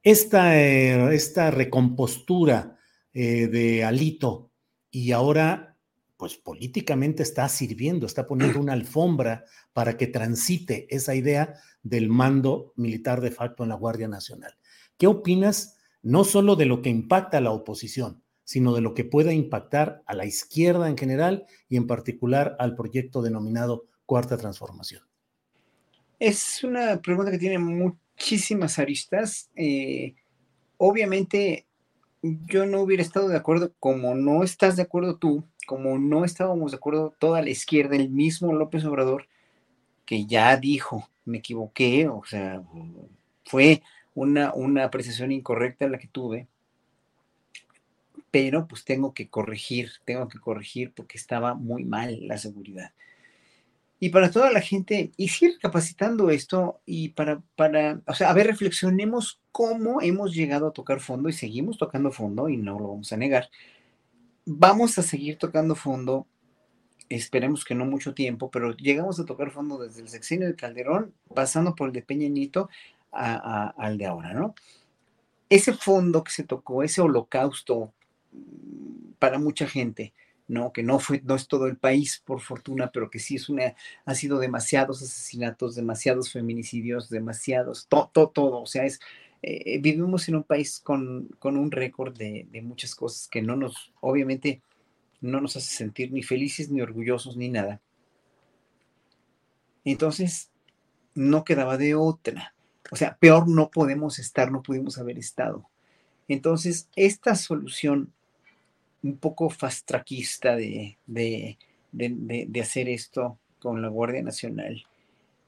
esta, eh, esta recompostura eh, de Alito y ahora, pues políticamente está sirviendo, está poniendo una alfombra para que transite esa idea del mando militar de facto en la Guardia Nacional. ¿Qué opinas no solo de lo que impacta a la oposición, sino de lo que pueda impactar a la izquierda en general y en particular al proyecto denominado Cuarta Transformación? Es una pregunta que tiene muchísimas aristas. Eh, obviamente, yo no hubiera estado de acuerdo como no estás de acuerdo tú, como no estábamos de acuerdo toda la izquierda, el mismo López Obrador, que ya dijo, me equivoqué, o sea, fue una, una apreciación incorrecta la que tuve pero pues tengo que corregir, tengo que corregir porque estaba muy mal la seguridad. Y para toda la gente, y seguir capacitando esto y para, para, o sea, a ver, reflexionemos cómo hemos llegado a tocar fondo y seguimos tocando fondo y no lo vamos a negar. Vamos a seguir tocando fondo, esperemos que no mucho tiempo, pero llegamos a tocar fondo desde el sexenio de Calderón, pasando por el de Peña Nieto al de ahora, ¿no? Ese fondo que se tocó, ese holocausto para mucha gente, ¿no? Que no fue, no es todo el país, por fortuna, pero que sí es una, ha sido demasiados asesinatos, demasiados feminicidios, demasiados, todo, todo, todo. O sea, es, eh, vivimos en un país con, con un récord de, de, muchas cosas que no nos, obviamente, no nos hace sentir ni felices, ni orgullosos, ni nada. Entonces, no quedaba de otra. O sea, peor no podemos estar, no pudimos haber estado. Entonces, esta solución un poco fastraquista de, de, de, hacer esto con la Guardia Nacional.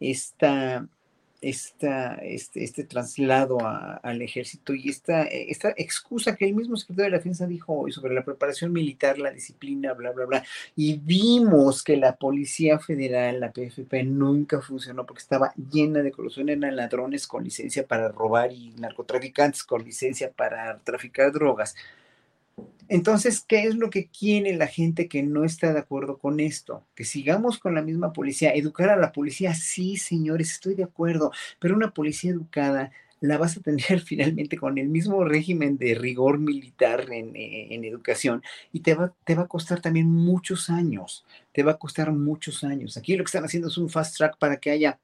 Esta, esta, este, este traslado al ejército y esta, esta excusa que el mismo secretario de la Defensa dijo hoy sobre la preparación militar, la disciplina, bla, bla, bla. Y vimos que la Policía Federal, la PFP, nunca funcionó porque estaba llena de corrupción, eran ladrones con licencia para robar y narcotraficantes con licencia para traficar drogas. Entonces, ¿qué es lo que quiere la gente que no está de acuerdo con esto? Que sigamos con la misma policía. Educar a la policía, sí, señores, estoy de acuerdo, pero una policía educada la vas a tener finalmente con el mismo régimen de rigor militar en, eh, educación y te va, te va a costar también muchos años, te va a costar muchos años. Aquí lo que están haciendo es un fast track para que haya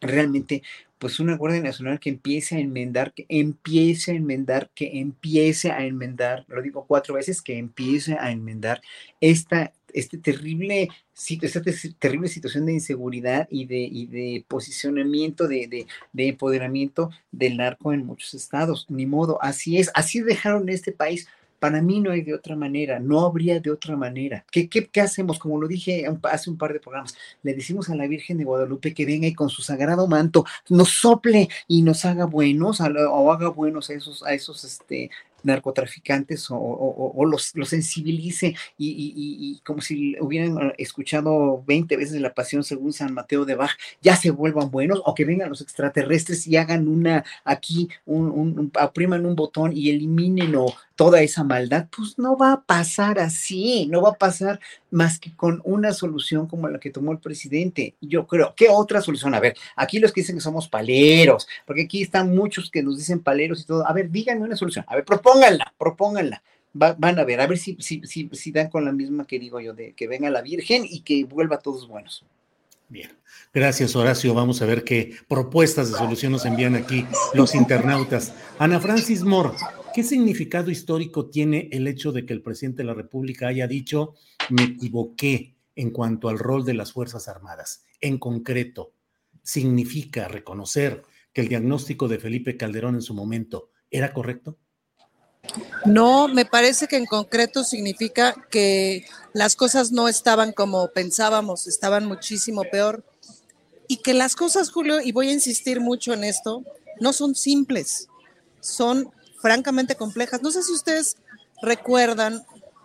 realmente pues una Guardia Nacional que empiece a enmendar, que empiece a enmendar, que empiece a enmendar, lo digo cuatro veces, que empiece a enmendar esta, este terrible, esta terrible situación de inseguridad y de, y de posicionamiento, de, de, de, empoderamiento del narco en muchos estados. Ni modo, así es, así dejaron este país. Para mí no hay de otra manera, no habría de otra manera. ¿Qué, qué, qué hacemos? Como lo dije hace un par de programas, le decimos a la Virgen de Guadalupe que venga y con su sagrado manto nos sople y nos haga buenos o haga buenos a esos, a esos este, narcotraficantes o, los, sensibilice y, como si hubieran escuchado 20 veces la pasión según San Mateo de Bach, ya se vuelvan buenos o que vengan los extraterrestres y hagan una aquí, un, apriman un botón y eliminen o toda esa maldad, pues no va a pasar así, no va a pasar más que con una solución como la que tomó el presidente. Yo creo, ¿qué otra solución? A ver, aquí los que dicen que somos paleros, porque aquí están muchos que nos dicen paleros y todo. A ver, díganme una solución. A ver, propónganla, propónganla. van a ver, a ver si, si, si, si dan con la misma que digo yo, de que venga la Virgen y que vuelva a todos buenos. Bien, gracias Horacio. Vamos a ver qué propuestas de solución nos envían aquí los internautas. Ana Francis Moore, ¿qué significado histórico tiene el hecho de que el presidente de la República haya dicho me equivoqué en cuanto al rol de las Fuerzas Armadas? En concreto, ¿significa reconocer que el diagnóstico de Felipe Calderón en su momento era correcto? No, me parece que en concreto significa que las cosas no estaban como pensábamos, estaban muchísimo peor. Y que las cosas, Julio, y voy a insistir mucho en esto, no son simples, son francamente complejas. No sé si ustedes recuerdan,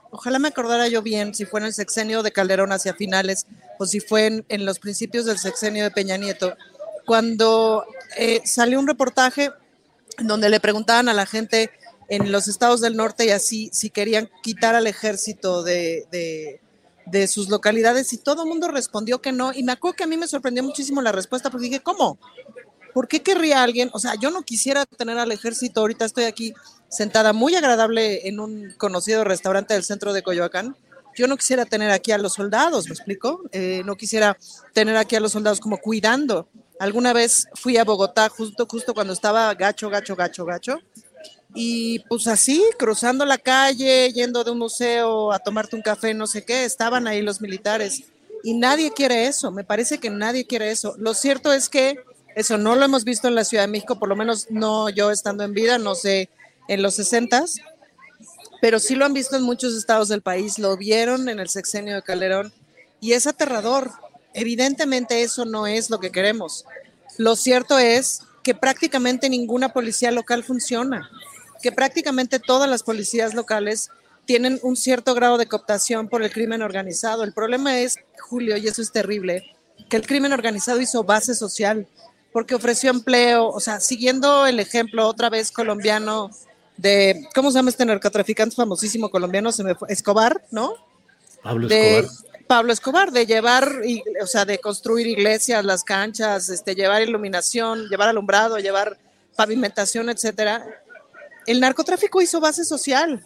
ojalá me acordara yo bien, si fue en el sexenio de Calderón hacia finales o si fue en, los principios del sexenio de Peña Nieto, cuando eh, salió un reportaje donde le preguntaban a la gente en los estados del norte y así, si querían quitar al ejército de, de, sus localidades y todo el mundo respondió que no. Y me acuerdo que a mí me sorprendió muchísimo la respuesta porque dije, ¿cómo? ¿Por qué querría alguien? O sea, yo no quisiera tener al ejército, ahorita estoy aquí sentada muy agradable en un conocido restaurante del centro de Coyoacán. Yo no quisiera tener aquí a los soldados, ¿me explico? Eh, no quisiera tener aquí a los soldados como cuidando. Alguna vez fui a Bogotá justo, justo cuando estaba gacho, gacho, gacho, gacho y pues así, cruzando la calle, yendo de un museo a tomarte un café, no sé qué, estaban ahí los militares. Y nadie quiere eso, me parece que nadie quiere eso. Lo cierto es que eso no lo hemos visto en la Ciudad de México, por lo menos no yo estando en vida, no sé, en los 60 pero sí lo han visto en muchos estados del país, lo vieron en el sexenio de Calderón y es aterrador. Evidentemente eso no es lo que queremos. Lo cierto es que prácticamente ninguna policía local funciona que prácticamente todas las policías locales tienen un cierto grado de cooptación por el crimen organizado. El problema es, Julio, y eso es terrible, que el crimen organizado hizo base social porque ofreció empleo, o sea, siguiendo el ejemplo otra vez colombiano de, ¿cómo se llama este narcotraficante famosísimo colombiano? Se me fue, Escobar, ¿no? Pablo Escobar. Pablo Escobar, de llevar, o sea, de construir iglesias, las canchas, este, llevar iluminación, llevar alumbrado, llevar pavimentación, etcétera el narcotráfico hizo base social.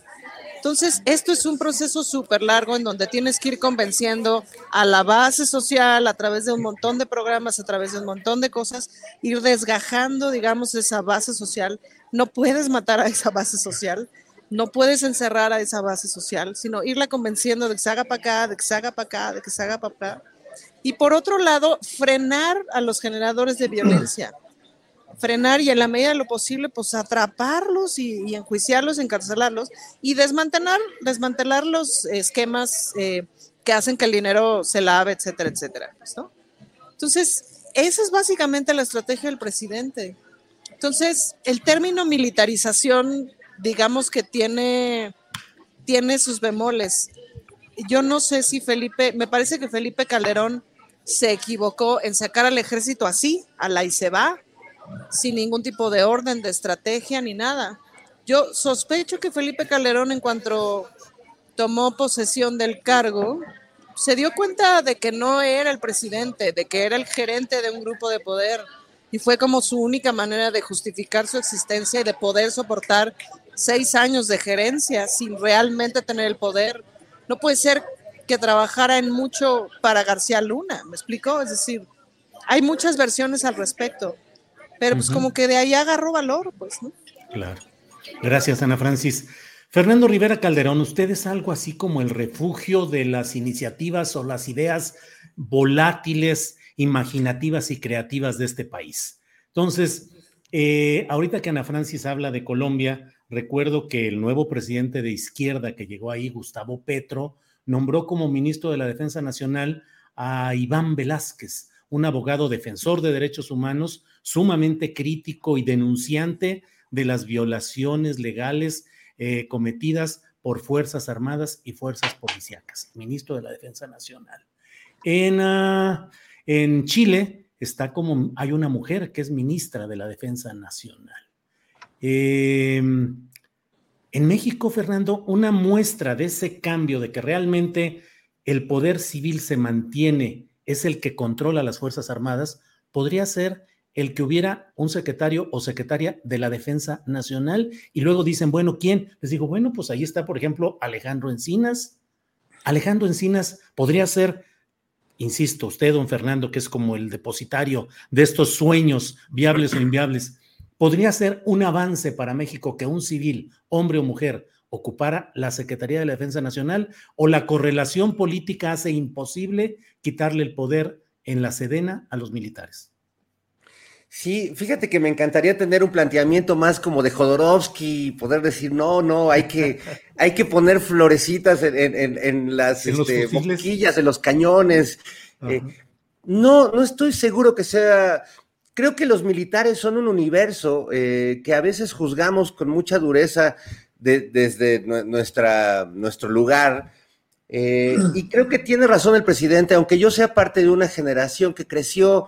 Entonces, esto es un proceso súper largo en donde tienes que ir convenciendo a la base social a través de un montón de programas, a través de un montón de cosas, ir desgajando, digamos, esa base social. No puedes matar a esa base social, no puedes encerrar a esa base social, sino irla convenciendo de que se haga para acá, de que se haga para acá, de que se haga para acá. Y por otro lado, frenar a los generadores de violencia frenar y en la medida de lo posible, pues atraparlos y, enjuiciarlos, encarcelarlos y desmantelar, desmantelar los esquemas eh, que hacen que el dinero se lave, etcétera, etcétera. Entonces, esa es básicamente la estrategia del presidente. Entonces, el término militarización, digamos que tiene, tiene sus bemoles. Yo no sé si Felipe, me parece que Felipe Calderón se equivocó en sacar al ejército así, a la y se va, sin ningún tipo de orden, de estrategia ni nada. Yo sospecho que Felipe Calderón, en cuanto tomó posesión del cargo, se dio cuenta de que no era el presidente, de que era el gerente de un grupo de poder. Y fue como su única manera de justificar su existencia y de poder soportar seis años de gerencia sin realmente tener el poder. No puede ser que trabajara en mucho para García Luna, ¿me explico? Es decir, hay muchas versiones al respecto pero pues como que de ahí agarró valor, pues, ¿no? Claro. Gracias, Ana Francis. Fernando Rivera Calderón, usted es algo así como el refugio de las iniciativas o las ideas volátiles, imaginativas y creativas de este país. Entonces, eh, ahorita que Ana Francis habla de Colombia, recuerdo que el nuevo presidente de izquierda que llegó ahí, Gustavo Petro, nombró como ministro de la Defensa Nacional a Iván Velázquez, un abogado defensor de derechos humanos, sumamente crítico y denunciante de las violaciones legales eh, cometidas por Fuerzas Armadas y Fuerzas Policíacas, ministro de la Defensa Nacional. En, ah, en Chile está como, hay una mujer que es ministra de la Defensa Nacional. Em, en México, Fernando, una muestra de ese cambio, de que realmente el poder civil se mantiene, es el que controla las Fuerzas Armadas, podría ser el que hubiera un secretario o secretaria de la Defensa Nacional y luego dicen, bueno, ¿quién? Les digo, bueno, pues ahí está, por ejemplo, Alejandro Encinas. Alejandro Encinas podría ser, insisto, usted, don Fernando, que es como el depositario de estos sueños viables o inviables, podría ser un avance para México que un civil, hombre o mujer, ocupara la Secretaría de la Defensa Nacional o la correlación política hace imposible quitarle el poder en la Sedena a los militares. Sí, fíjate que me encantaría tener un planteamiento más como de Jodorowsky, poder decir, no, no, hay que, hay que poner florecitas en, las este, boquillas, en los cañones. Eh, no, no estoy seguro que sea. Creo que los militares son un universo eh, que a veces juzgamos con mucha dureza desde nuestra, nuestro lugar. Eh, y creo que tiene razón el presidente, aunque yo sea parte de una generación que creció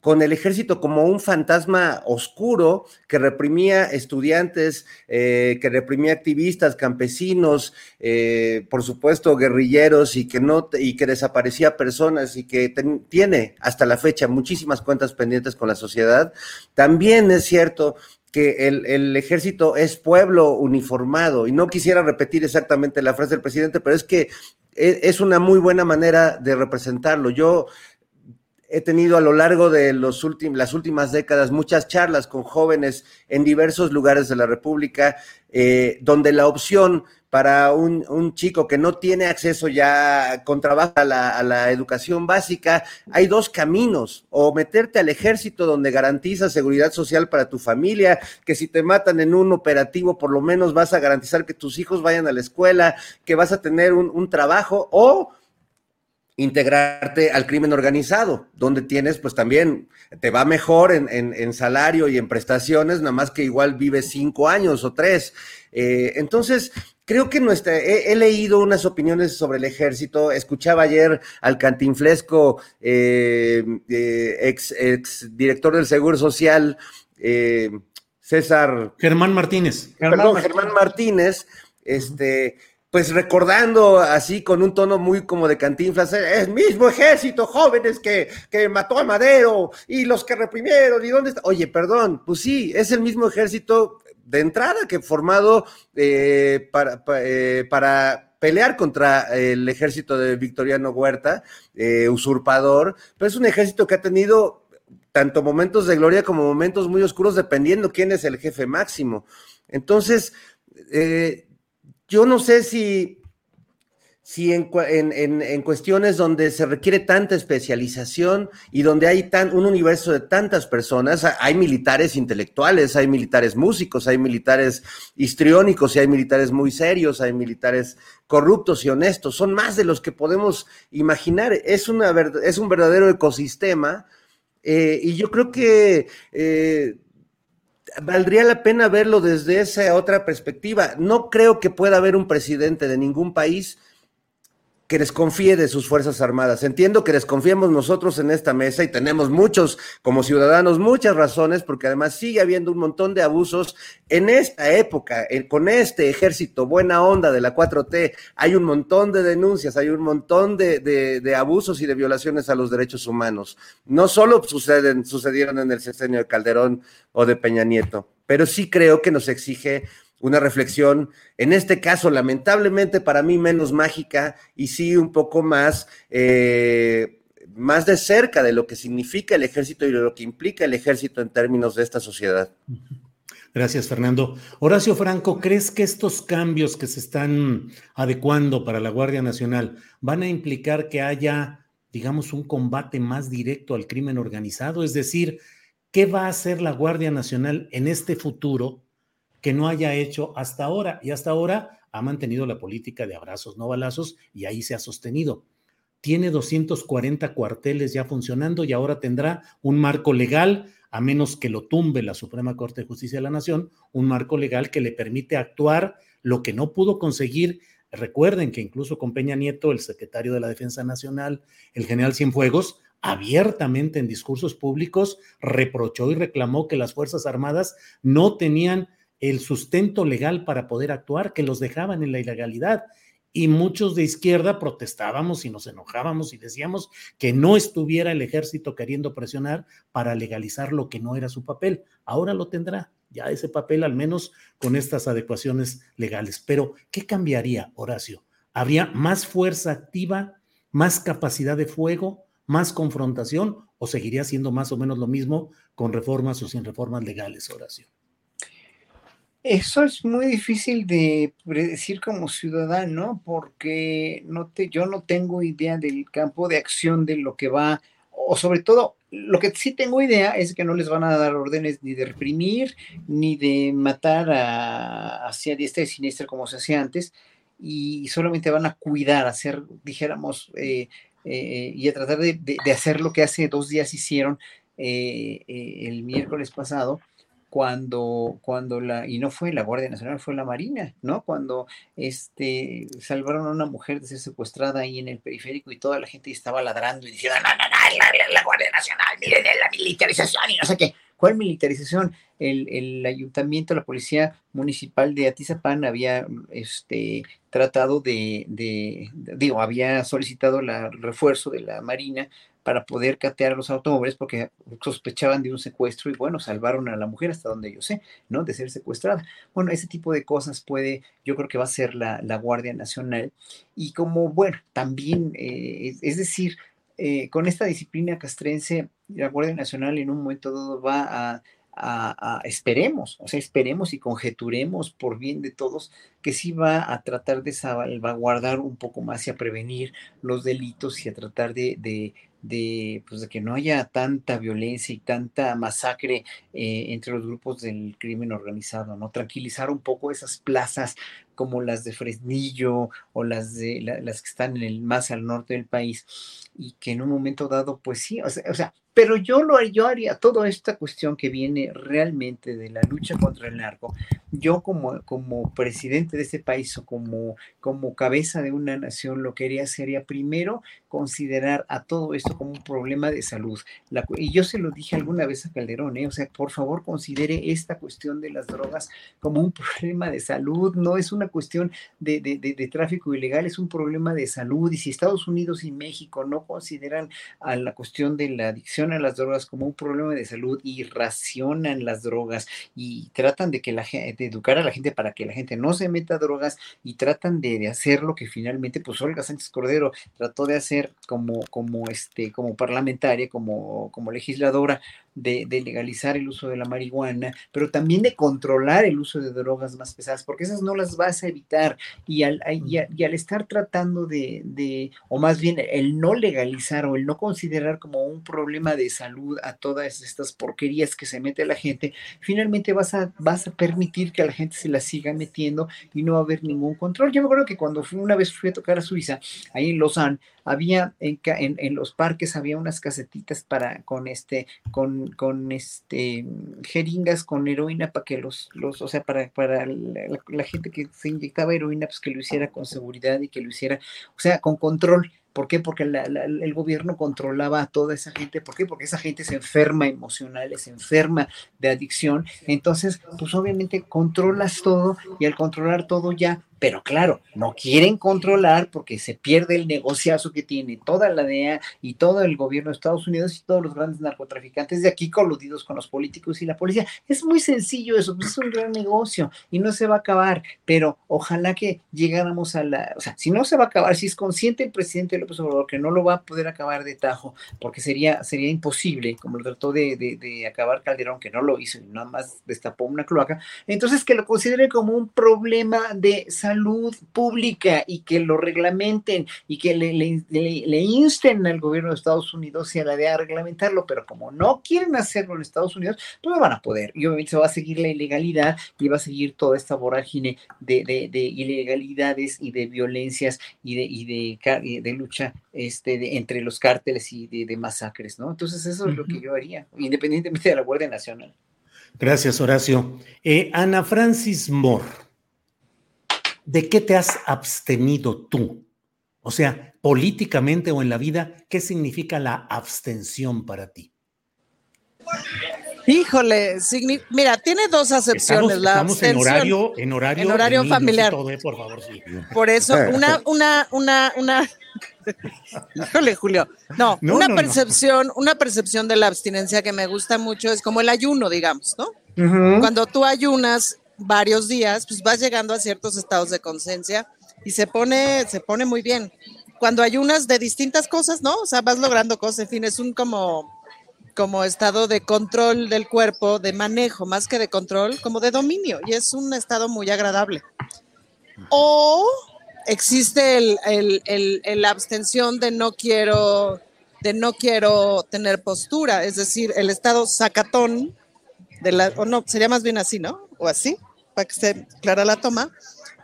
con el ejército como un fantasma oscuro que reprimía estudiantes, eh, que reprimía activistas, campesinos, eh, por supuesto guerrilleros y que no y que desaparecía personas y que tiene hasta la fecha muchísimas cuentas pendientes con la sociedad. También es cierto que el, el, ejército es pueblo uniformado y no quisiera repetir exactamente la frase del presidente, pero es que e, es una muy buena manera de representarlo. Yo he tenido a lo largo de los las últimas décadas muchas charlas con jóvenes en diversos lugares de la República, eh, donde la opción para un, chico que no tiene acceso ya con trabajo a la, a la, educación básica, hay dos caminos, o meterte al ejército donde garantiza seguridad social para tu familia, que si te matan en un operativo por lo menos vas a garantizar que tus hijos vayan a la escuela, que vas a tener un, un trabajo, o integrarte al crimen organizado, donde tienes, pues también te va mejor en, salario y en prestaciones, nada más que igual vives cinco años o tres. Eh, entonces, creo que nuestra, he, leído unas opiniones sobre el ejército, escuchaba ayer al cantinflesco eh, eh, ex, ex, director del Seguro Social, César. Germán Martínez. Perdón, Germán Martínez, este pues recordando así con un tono muy como de cantinflas, es mismo ejército, jóvenes que, que mató a Madero y los que reprimieron, ¿y dónde está? Oye, perdón, pues sí, es el mismo ejército de entrada que formado eh, para, eh, para pelear contra el ejército de Victoriano Huerta, eh, usurpador, pero es un ejército que ha tenido tanto momentos de gloria como momentos muy oscuros, dependiendo quién es el jefe máximo. Entonces, eh, yo no sé si, si en, cuestiones donde se requiere tanta especialización y donde hay tan, un universo de tantas personas, hay militares intelectuales, hay militares músicos, hay militares histriónicos y hay militares muy serios, hay militares corruptos y honestos, son más de los que podemos imaginar. Es, una, es un verdadero ecosistema eh, y yo creo que... Eh, valdría la pena verlo desde esa otra perspectiva. No creo que pueda haber un presidente de ningún país que desconfíe de sus Fuerzas Armadas. Entiendo que desconfiemos nosotros en esta mesa y tenemos muchos, como ciudadanos, muchas razones, porque además sigue habiendo un montón de abusos en esta época, con este ejército buena onda de la 4T. Hay un montón de denuncias, hay un montón de, de, abusos y de violaciones a los derechos humanos. No solo suceden, sucedieron en el sexenio de Calderón o de Peña Nieto, pero sí creo que nos exige una reflexión, en este caso, lamentablemente para mí menos mágica y sí un poco más, eh, más de cerca de lo que significa el ejército y de lo que implica el ejército en términos de esta sociedad. Gracias, Fernando. Horacio Franco, ¿crees que estos cambios que se están adecuando para la Guardia Nacional van a implicar que haya, digamos, un combate más directo al crimen organizado? Es decir, ¿qué va a hacer la Guardia Nacional en este futuro que no haya hecho hasta ahora? Y hasta ahora ha mantenido la política de abrazos, no balazos, y ahí se ha sostenido. Tiene 240 cuarteles ya funcionando y ahora tendrá un marco legal a menos que lo tumbe la Suprema Corte de Justicia de la Nación, un marco legal que le permite actuar lo que no pudo conseguir. Recuerden que incluso con Peña Nieto, el secretario de la Defensa Nacional, el general Cienfuegos, abiertamente en discursos públicos reprochó y reclamó que las Fuerzas Armadas no tenían el sustento legal para poder actuar, que los dejaban en la ilegalidad y muchos de izquierda protestábamos y nos enojábamos y decíamos que no estuviera el ejército queriendo presionar para legalizar lo que no era su papel. Ahora lo tendrá, ya ese papel al menos con estas adecuaciones legales. Pero, ¿qué cambiaría, Horacio? ¿Habría más fuerza activa, más capacidad de fuego, más confrontación o seguiría siendo más o menos lo mismo con reformas o sin reformas legales, Horacio? Eso es muy difícil de predecir como ciudadano porque no te, yo no tengo idea del campo de acción de lo que va, o sobre todo, lo que sí tengo idea es que no les van a dar órdenes ni de reprimir, ni de matar a, hacia diestra y siniestra como se hacía antes, y solamente van a cuidar, hacer, dijéramos, eh, eh, y a tratar de, hacer lo que hace dos días hicieron eh, el miércoles pasado, cuando, cuando la, y no fue la Guardia Nacional, fue la Marina, ¿no? Cuando este, salvaron a una mujer de ser secuestrada ahí en el periférico y toda la gente estaba ladrando y diciendo, no, no, no, la, Guardia Nacional, miren la militarización y no sé qué. ¿Cuál militarización? El, el, ayuntamiento, la policía municipal de Atizapán había este, tratado de, de, digo, había solicitado el refuerzo de la Marina para poder catear los automóviles porque sospechaban de un secuestro y bueno, salvaron a la mujer hasta donde yo sé, ¿no? De ser secuestrada. Bueno, ese tipo de cosas puede, yo creo que va a ser la, Guardia Nacional. Y como, bueno, también, eh, es, decir, eh, con esta disciplina castrense, la Guardia Nacional en un momento dado va a a, esperemos, o sea, esperemos y conjeturemos por bien de todos que sí va a tratar de salvaguardar un poco más y a prevenir los delitos y a tratar de, de, pues de que no haya tanta violencia y tanta masacre eh, entre los grupos del crimen organizado, ¿no? Tranquilizar un poco esas plazas como las de Fresnillo o las de las que están en el más al norte del país y que en un momento dado, pues sí, o sea, pero yo lo yo haría toda esta cuestión que viene realmente de la lucha contra el narco, yo como, como presidente de este país o como, como cabeza de una nación, lo que haría sería primero considerar a todo esto como un problema de salud. y yo se lo dije alguna vez a Calderón, ¿eh? o sea, por favor considere esta cuestión de las drogas como un problema de salud, no es una cuestión de, de, tráfico ilegal, es un problema de salud. Y si Estados Unidos y México no consideran a la cuestión de la adicción a las drogas como un problema de salud y racionan las drogas y tratan de que la de educar a la gente para que la gente no se meta drogas y tratan de, de hacer lo que finalmente, pues Olga Sánchez Cordero trató de hacer como, como, este, como parlamentaria, como, como legisladora, de, legalizar el uso de la marihuana, pero también de controlar el uso de drogas más pesadas, porque esas no las vas a evitar. Y al, y al, estar tratando de, de, o más bien el no legalizar o el no considerar como un problema de salud a todas estas porquerías que se mete la gente, finalmente vas a, vas a permitir que a la gente se la siga metiendo y no va a haber ningún control. Yo me acuerdo que cuando fui, una vez fui a tocar a Suiza, ahí en Lausanne, había en, en, en los parques había unas casetitas para con este con con, este jeringas con heroína para que los, los o sea, para, para la, gente que se inyectaba heroína, pues que lo hiciera con seguridad y que lo hiciera, o sea, con control. ¿Por qué? Porque el gobierno controlaba a toda esa gente. ¿Por qué? Porque esa gente se enferma emocional, se enferma de adicción. Entonces, pues obviamente controlas todo y al controlar todo ya pero claro, no quieren controlar porque se pierde el negociazo que tiene toda la DEA y todo el gobierno de Estados Unidos y todos los grandes narcotraficantes de aquí coludidos con los políticos y la policía. Es muy sencillo eso, pues es un gran negocio y no se va a acabar, pero ojalá que llegáramos a la, o sea, si no se va a acabar, si es consciente el presidente Que no lo va a poder acabar de tajo, porque sería, sería imposible, como lo trató de, de, acabar Calderón, que no lo hizo y nada más destapó una cloaca, entonces que lo considere como un problema de salud pública y que lo reglamenten y que le, le, insten al gobierno de Estados Unidos y a la DEA a reglamentarlo, pero como no quieren hacerlo en Estados Unidos, pues no van a poder. Y obviamente se va a seguir la ilegalidad y va a seguir toda esta vorágine de, de, de ilegalidades y de violencias y de, de lucha este, de, entre los cárteles y de, masacres, ¿no? Entonces eso es lo que yo haría, independientemente de la Guardia Nacional. Gracias, Horacio. Eh, Ana Francis Moore, ¿de qué te has abstenido tú? O sea, políticamente o en la vida, ¿qué significa la abstención para ti? Híjole, mira, tiene dos acepciones. Estamos, la estamos en horario, en horario, en horario familiar. Todo, eh, por favor, sí. Por eso, una, una, una, una. Híjole, Julio. No, no una no, percepción, no. una percepción de la abstinencia que me gusta mucho es como el ayuno, digamos, ¿no? Uh -huh. Cuando tú ayunas varios días, pues vas llegando a ciertos estados de conciencia y se pone, se pone muy bien. Cuando ayunas de distintas cosas, ¿no? O sea, vas logrando cosas, en fin, es un como como estado de control del cuerpo, de manejo, más que de control, como de dominio, y es un estado muy agradable. O existe el, el, el, abstención de no quiero, de no quiero tener postura, es decir, el estado sacatón, de la, o no, sería más bien así, ¿no? O así, para que esté clara la toma,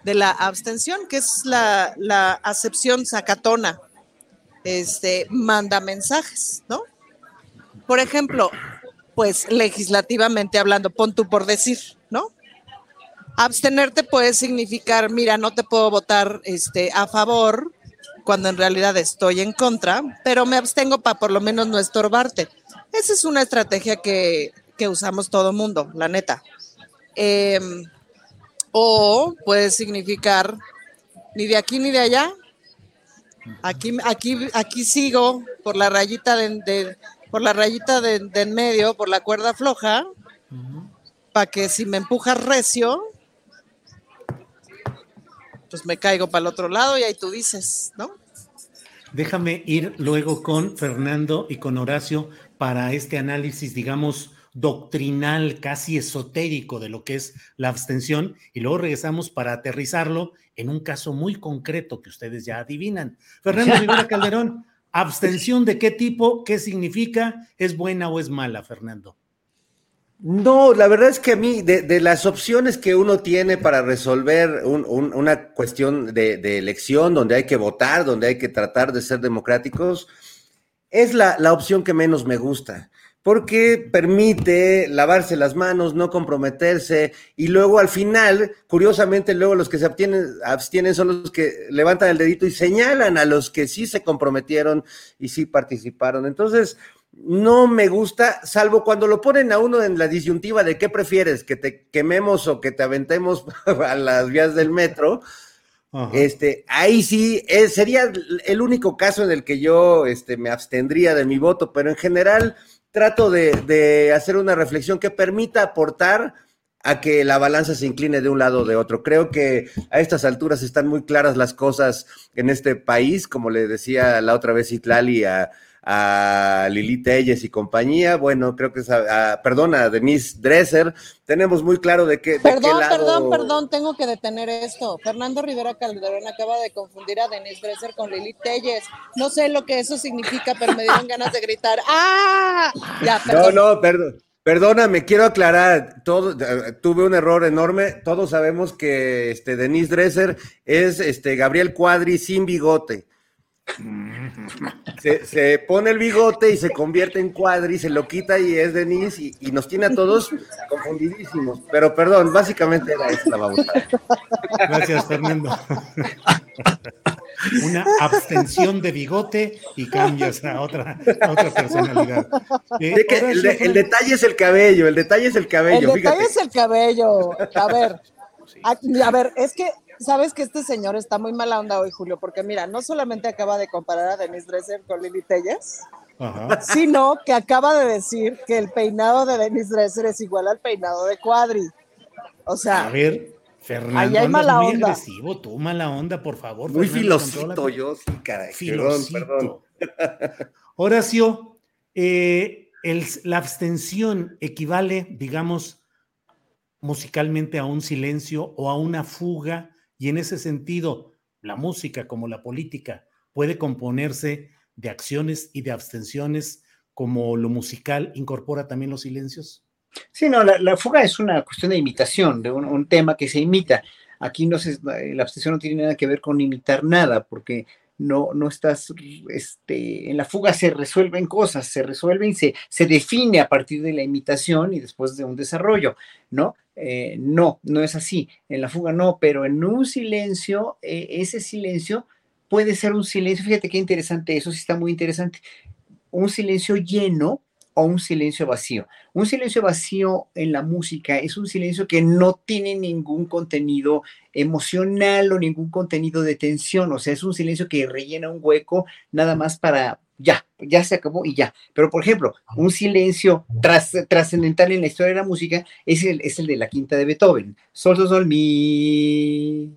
de la abstención, que es la, la acepción sacatona, este, manda mensajes, ¿no? Por ejemplo, pues legislativamente hablando, pon tú por decir, ¿no? Abstenerte puede significar, mira, no te puedo votar este, a favor cuando en realidad estoy en contra, pero me abstengo para por lo menos no estorbarte. Esa es una estrategia que, que usamos todo mundo, la neta. Eh, o puede significar ni de aquí ni de allá. Aquí, aquí, aquí sigo por la rayita de por la rayita de, de, en medio, por la cuerda floja, uh -huh. para que si me empujas recio, pues me caigo para el otro lado y ahí tú dices, ¿no? Déjame ir luego con Fernando y con Horacio para este análisis, digamos, doctrinal, casi esotérico de lo que es la abstención, y luego regresamos para aterrizarlo en un caso muy concreto que ustedes ya adivinan. Fernando Rivera Calderón, ¿Abstención de qué tipo? ¿Qué significa? ¿Es buena o es mala, Fernando? No, la verdad es que a mí, de, de las opciones que uno tiene para resolver un, un, una cuestión de, de, elección, donde hay que votar, donde hay que tratar de ser democráticos, es la, la opción que menos me gusta porque permite lavarse las manos, no comprometerse, y luego al final, curiosamente, luego los que se abstienen, abstienen son los que levantan el dedito y señalan a los que sí se comprometieron y sí participaron. Entonces, no me gusta, salvo cuando lo ponen a uno en la disyuntiva de qué prefieres, que te quememos o que te aventemos a las vías del metro. Ajá. Este, ahí sí eh, sería el único caso en el que yo este, me abstendría de mi voto, pero en general trato de, hacer una reflexión que permita aportar a que la balanza se incline de un lado o de otro. Creo que a estas alturas están muy claras las cosas en este país, como le decía la otra vez Itlali a, a Lili Telles y compañía, bueno, creo que es a, a, perdón, a Denise Dresser, tenemos muy claro de qué, perdón, de qué lado... Perdón, perdón, tengo que detener esto. Fernando Rivera Calderón acaba de confundir a Denise Dresser con Lili Telles. No sé lo que eso significa, pero me dieron ganas de gritar. ¡Ah! Ya, perdón. No, no, perdón. Perdóname, quiero aclarar, todo, tuve un error enorme. Todos sabemos que este, Denise Dresser es este, Gabriel Cuadri sin bigote. Se, se, pone el bigote y se convierte en cuadri, se lo quita y es Denise y, y nos tiene a todos confundidísimos. Pero perdón, básicamente era esta la babosa. Gracias, Fernando. Una abstención de bigote y cambias a otra, a otra personalidad. Eh, el, de, el, detalle es el cabello, el detalle es el cabello. El detalle fíjate. es el cabello. A ver, a, a ver, es que sabes que este señor está muy mala onda hoy, Julio, porque mira, no solamente acaba de comparar a Denise Dresser con Lili Telles, sino que acaba de decir que el peinado de Denise Dresser es igual al peinado de Cuadri. O sea, A ver, Fernando, Ahí hay mala muy onda. agresivo, tú mala onda, por favor. Muy Fernando, filosito yo, sí, caray. Perdón, Filosito. perdón. Horacio, eh, el- la abstención equivale, digamos, musicalmente a un silencio o a una fuga, y en ese sentido, la música como la política puede componerse de acciones y de abstenciones, como lo musical incorpora también los silencios. Sí, no, la, fuga es una cuestión de imitación, de un, un tema que se imita. Aquí no se, la abstención no tiene nada que ver con imitar nada, porque no, no estás, este, en la fuga se resuelven cosas, se resuelven, se, se define a partir de la imitación y después de un desarrollo, ¿no? Eh, no, no es así. En la fuga no, pero en un silencio, eh, ese silencio puede ser un silencio, fíjate qué interesante, eso sí está muy interesante, un silencio lleno o un silencio vacío. Un silencio vacío en la música es un silencio que no tiene ningún contenido emocional o ningún contenido de tensión, o sea, es un silencio que rellena un hueco nada más para ya, ya se acabó y ya. Pero, por ejemplo, un silencio tras- trascendental en la historia de la música es el, es el de la quinta de Beethoven. Sol, sol, sol, mi.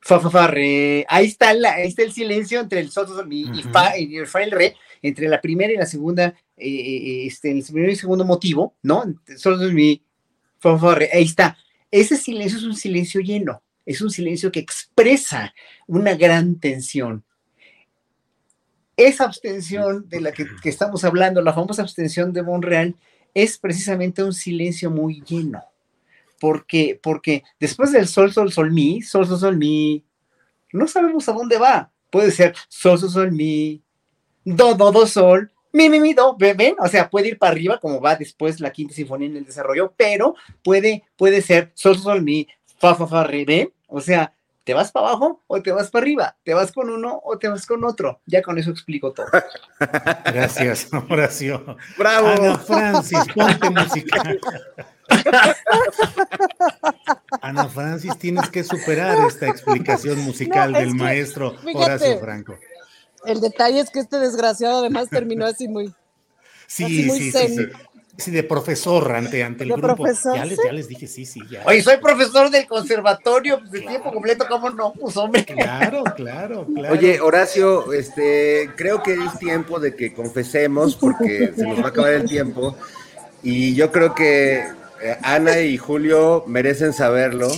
Fa, fa, fa, re. Ahí está, la, ahí está el silencio entre el sol, sol, sol, mi y, fa, y el fa el re, entre la primera y la segunda, eh, eh, este, el primero y segundo motivo, ¿no? Sol, sol, mi, fa, fa, re. Ahí está. Ese silencio es un silencio lleno, es un silencio que expresa una gran tensión. Esa abstención de la que, estamos hablando, la famosa abstención de Monreal, es precisamente un silencio muy lleno. Porque, porque después del sol, sol, sol, mi, sol, sol, sol, mi, no sabemos a dónde va. Puede ser sol, sol, sol, mi, do, do, do, sol, mi, mi, mi, do, ¿ven? O sea, puede ir para arriba como va después la quinta sinfonía en el desarrollo, pero puede, puede ser sol, sol, sol, mi, fa, fa, fa, re, ¿ven? O sea, ¿te vas para abajo o te vas para arriba? ¿Te vas con uno o te vas con otro? Ya con eso explico todo. Gracias, Horacio. ¡Bravo! Ana Francis, ponte musical. Ana Francis, tienes que superar esta explicación musical No, es del que, maestro fíjate. Horacio Franco. el detalle es que este desgraciado además terminó así muy, Sí, así muy sí, sí, zen. sí. Sí, de profesor ante, ante el ¿De grupo. profesor, ya, les, sí? ya les dije, sí, sí, ya. Oye, soy profesor del conservatorio pues, de tiempo completo, ¿cómo no? Pues hombre. Claro, claro, claro. Oye, Horacio, este, creo que es tiempo de que confesemos porque se nos va a acabar el tiempo y yo creo que eh, Ana y Julio merecen saberlo,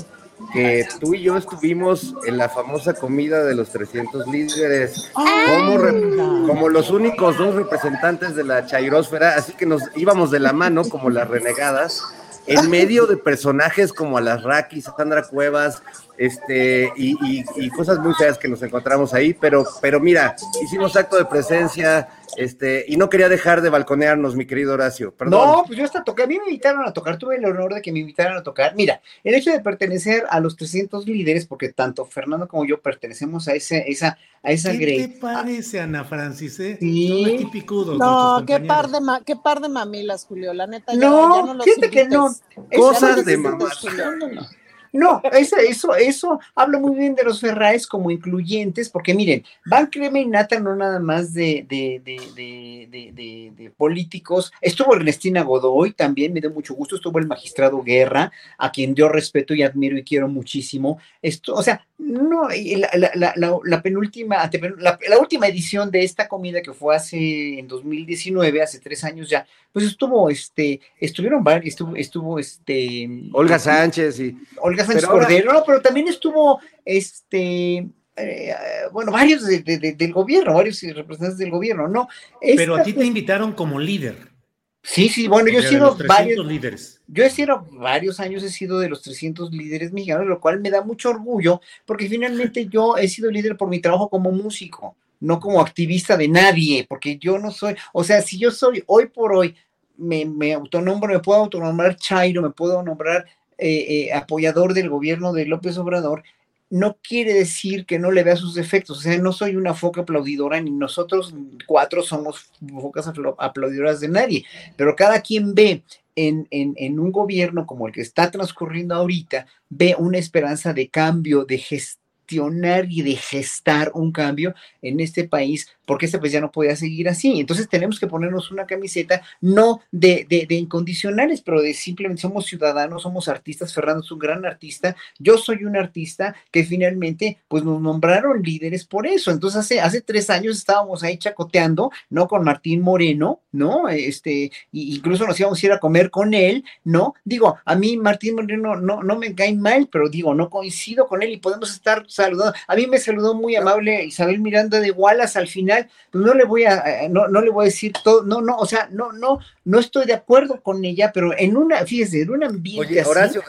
que tú y yo estuvimos en la famosa comida de los 300 líderes como, como los únicos dos representantes de la chairósfera, así que nos íbamos de la mano como las renegadas en medio de personajes como Alasraki, Sandra Cuevas, este, y, y- y cosas muy feas que nos encontramos ahí, pero, pero mira, hicimos acto de presencia, este, y no quería dejar de balconearnos, mi querido Horacio, perdón. No, pues yo hasta toqué, a mí me invitaron a tocar, tuve el honor de que me invitaran a tocar. Mira, el hecho de pertenecer a los 300 líderes, porque tanto Fernando como yo pertenecemos a, ese, esa, a esa ¿Qué grey. te parece, Ana Francis? Eh? Sí. Son aquí picudos No, qué par, de ma- qué par de mamilas, Julio, la neta. ya- No, ya no los fíjate que no. invites. Ya no los de mamás. No, eso, eso, eso habla muy bien de los Ferraes como incluyentes, porque miren, van crema y nata no nada más de, de- de- de políticos. Estuvo Ernestina Godoy también, me dio mucho gusto. Estuvo el magistrado Guerra, a quien yo respeto y admiro y quiero muchísimo. Esto, o sea, no, y la, la, la, la- la penúltima, la, la última edición de esta comida que fue hace en 2019, hace tres años ya, pues estuvo, este, estuvieron varios, estuvo, estuvo, este, Olga Sánchez y Olga Sánchez Pero ahora- Cordero, no, pero también estuvo, este, eh, bueno, varios de- de- de- del gobierno, varios representantes del gobierno, ¿no? Pero a ti te invitaron como líder. Sí, sí, bueno, yo he sido los 300 varios, líderes. yo he sido varios años, he sido de los 300 líderes mexicanos, lo cual me da mucho orgullo, porque finalmente yo he sido líder por mi trabajo como músico, no como activista de nadie, porque yo no soy, o sea, si yo soy hoy por hoy, me, me autonombro, me puedo autonombrar Chairo, me puedo nombrar eh, eh, apoyador del gobierno de López Obrador, no quiere decir que no le vea sus defectos. O sea, no soy una foca aplaudidora, ni nosotros cuatro somos focas apla- aplaudidoras de nadie, pero cada quien ve en, en, un gobierno como el que está transcurriendo ahorita, ve una esperanza de cambio, de y de gestar un cambio en este país, porque este país ya no podía seguir así. Entonces tenemos que ponernos una camiseta no de, de, de, incondicionales, pero de simplemente somos ciudadanos, somos artistas. Fernando es un gran artista, yo soy un artista que finalmente pues nos nombraron líderes por eso. Entonces hace, hace tres años estábamos ahí chacoteando, ¿no? Con Martín Moreno, ¿no? Este, incluso nos íbamos a ir a comer con él, ¿no? Digo, a mí Martín Moreno no, no me cae mal, pero digo, no coincido con él y podemos estar saludando. A mí me saludó muy amable Isabel Miranda de Wallace al final, pues no le voy a, no, no le voy a decir todo, no, no, o sea, no, no, no estoy de acuerdo con ella, pero en una, fíjese, en un ambiente Oye, así, Horacio,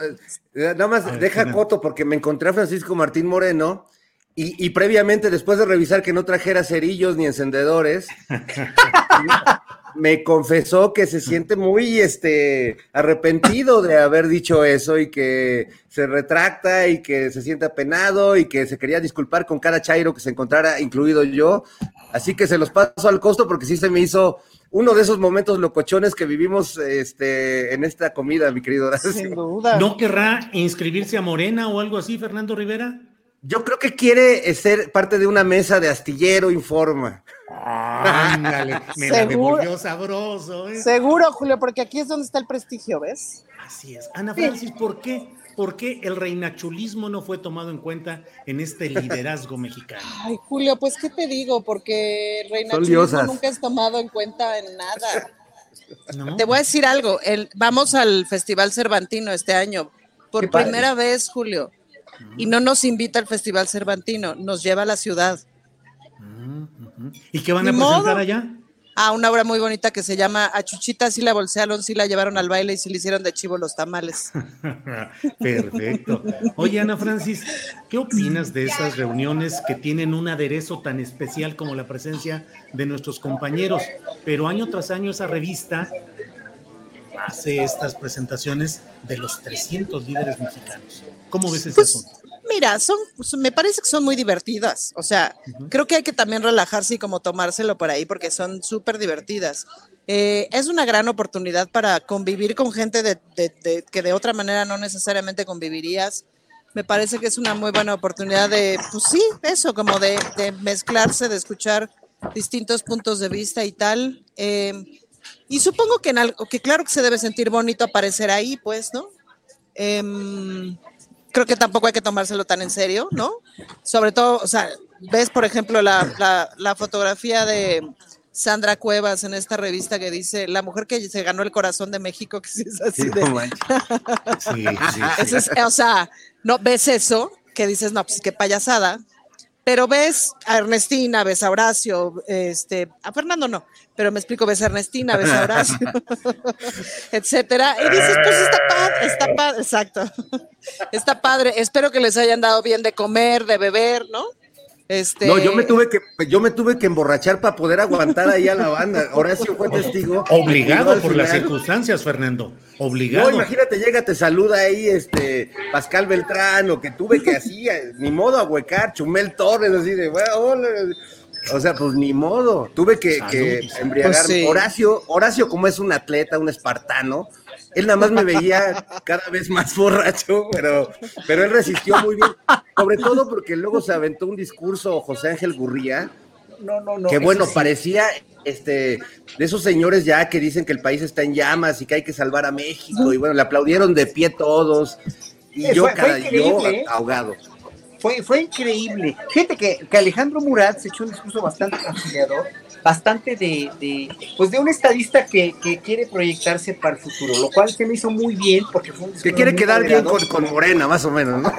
eh, nada más deja coto porque me encontré a Francisco Martín Moreno y, y previamente, después de revisar que no trajera cerillos ni encendedores, me confesó que se siente muy este, arrepentido de haber dicho eso y que se retracta y que se siente apenado y que se quería disculpar con cada chairo que se encontrara, incluido yo. Así que se los paso al costo porque sí se me hizo uno de esos momentos locochones que vivimos este, en esta comida, mi querido Horacio. Sin duda. ¿No querrá inscribirse a Morena o algo así, Fernando Rivera? Yo creo que quiere ser parte de una mesa de astillero informa. Ándale, me la devolvió sabroso. ¿eh? Seguro, Julio, porque aquí es donde está el prestigio, ¿ves? Así es. Ana Francis, ¿por qué? ¿Por qué el reinachulismo no fue tomado en cuenta en este liderazgo mexicano? Ay, Julio, pues qué te digo, porque Reina Son Chulismo diosas. nunca es tomado en cuenta en nada. ¿No? Te voy a decir algo, el, vamos al Festival Cervantino este año, por Qué padre. primera vez, Julio, y no nos invita al Festival Cervantino, nos lleva a la ciudad, ¿Y qué van a presentar modo. allá? a una obra muy bonita que se llama A Chuchita sí la bolsearon, sí la llevaron al baile y sí le hicieron de chivo los tamales. Perfecto. Oye, Ana Francis, ¿qué opinas de esas reuniones que tienen un aderezo tan especial como la presencia de nuestros compañeros? Pero año tras año esa revista hace estas presentaciones de los 300 líderes mexicanos. ¿Cómo ves ese Pues, asunto? Mira, son, me parece que son muy divertidas. O sea, creo que hay que también relajarse y como tomárselo por ahí porque son súper divertidas. Eh, es una gran oportunidad para convivir con gente de, de- de- que de otra manera no necesariamente convivirías. Me parece que es una muy buena oportunidad de, pues sí, eso, como de, de mezclarse, de escuchar distintos puntos de vista y tal. Eh, y supongo que, en algo, que claro que se debe sentir bonito aparecer ahí, pues, ¿no? Em, creo que tampoco hay que tomárselo tan en serio, ¿no? Sobre todo, o sea, ves, por ejemplo, la, la- la fotografía de Sandra Cuevas en esta revista que dice la mujer que se ganó el corazón de México, que es así Sí, de. no. Sí, sí, o sea, no ves eso, que dices, no, pues qué payasada. Pero ves a Ernestina, ves a Horacio, este, a Fernando no, pero me explico, ves a Ernestina, ves a Horacio, etcétera, y dices, pues está padre, está padre, exacto, está padre. Espero que les hayan dado bien de comer, de beber, ¿no? Este, No, yo me tuve que, yo me tuve que emborrachar para poder aguantar ahí a la banda. Horacio fue testigo. Obligado por las circunstancias, Fernando. No, Obligado. imagínate, llega, te saluda ahí este Pascal Beltrán, o que tuve que así, ni modo a huecar, Chumel Torres, así de, bueno, hola. O sea, pues ni modo, tuve que, que Salud. embriagarme. Pues sí. Horacio, Horacio, como es un atleta, un espartano, él nada más me veía cada vez más borracho, pero, pero él resistió muy bien, sobre todo porque luego se aventó un discurso José Ángel Gurría, no, no, no. que bueno, sí. parecía este de esos señores ya que dicen que el país está en llamas y que hay que salvar a México, y bueno, le aplaudieron de pie todos, y Eh, yo, fue- fue cara, yo ¿eh? ahogado. Fue, fue increíble. Fíjate que, que Alejandro Murat se echó un discurso bastante conciliador, bastante de, de, pues de un estadista que, que quiere proyectarse para el futuro, lo cual se me hizo muy bien porque fue un Que discurso quiere muy quedar bien con, con Morena, más o menos, ¿no?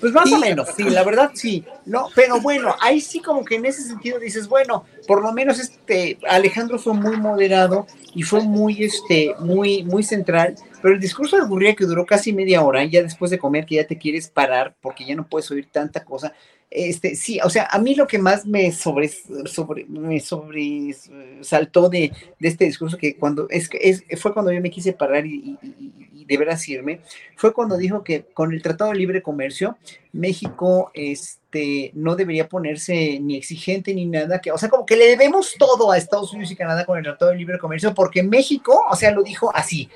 Pues más o menos, sí, la verdad sí. No, pero bueno, ahí sí como que en ese sentido dices, bueno, por lo menos este Alejandro fue muy moderado y fue muy este muy muy central, pero el discurso de Gurría que duró casi media hora, ya después de comer que ya te quieres parar porque ya no puedes oír tanta cosa. Este, sí, o sea, a mí lo que más me sobre, sobre me sobresaltó de, de este discurso que cuando es es, fue cuando yo me quise parar y- y- y de veras irme, fue cuando dijo que con el Tratado de Libre Comercio México este, no debería ponerse ni exigente ni nada, que, o sea, como que le debemos todo a Estados Unidos y Canadá con el Tratado de Libre Comercio, porque México, o sea, lo dijo así,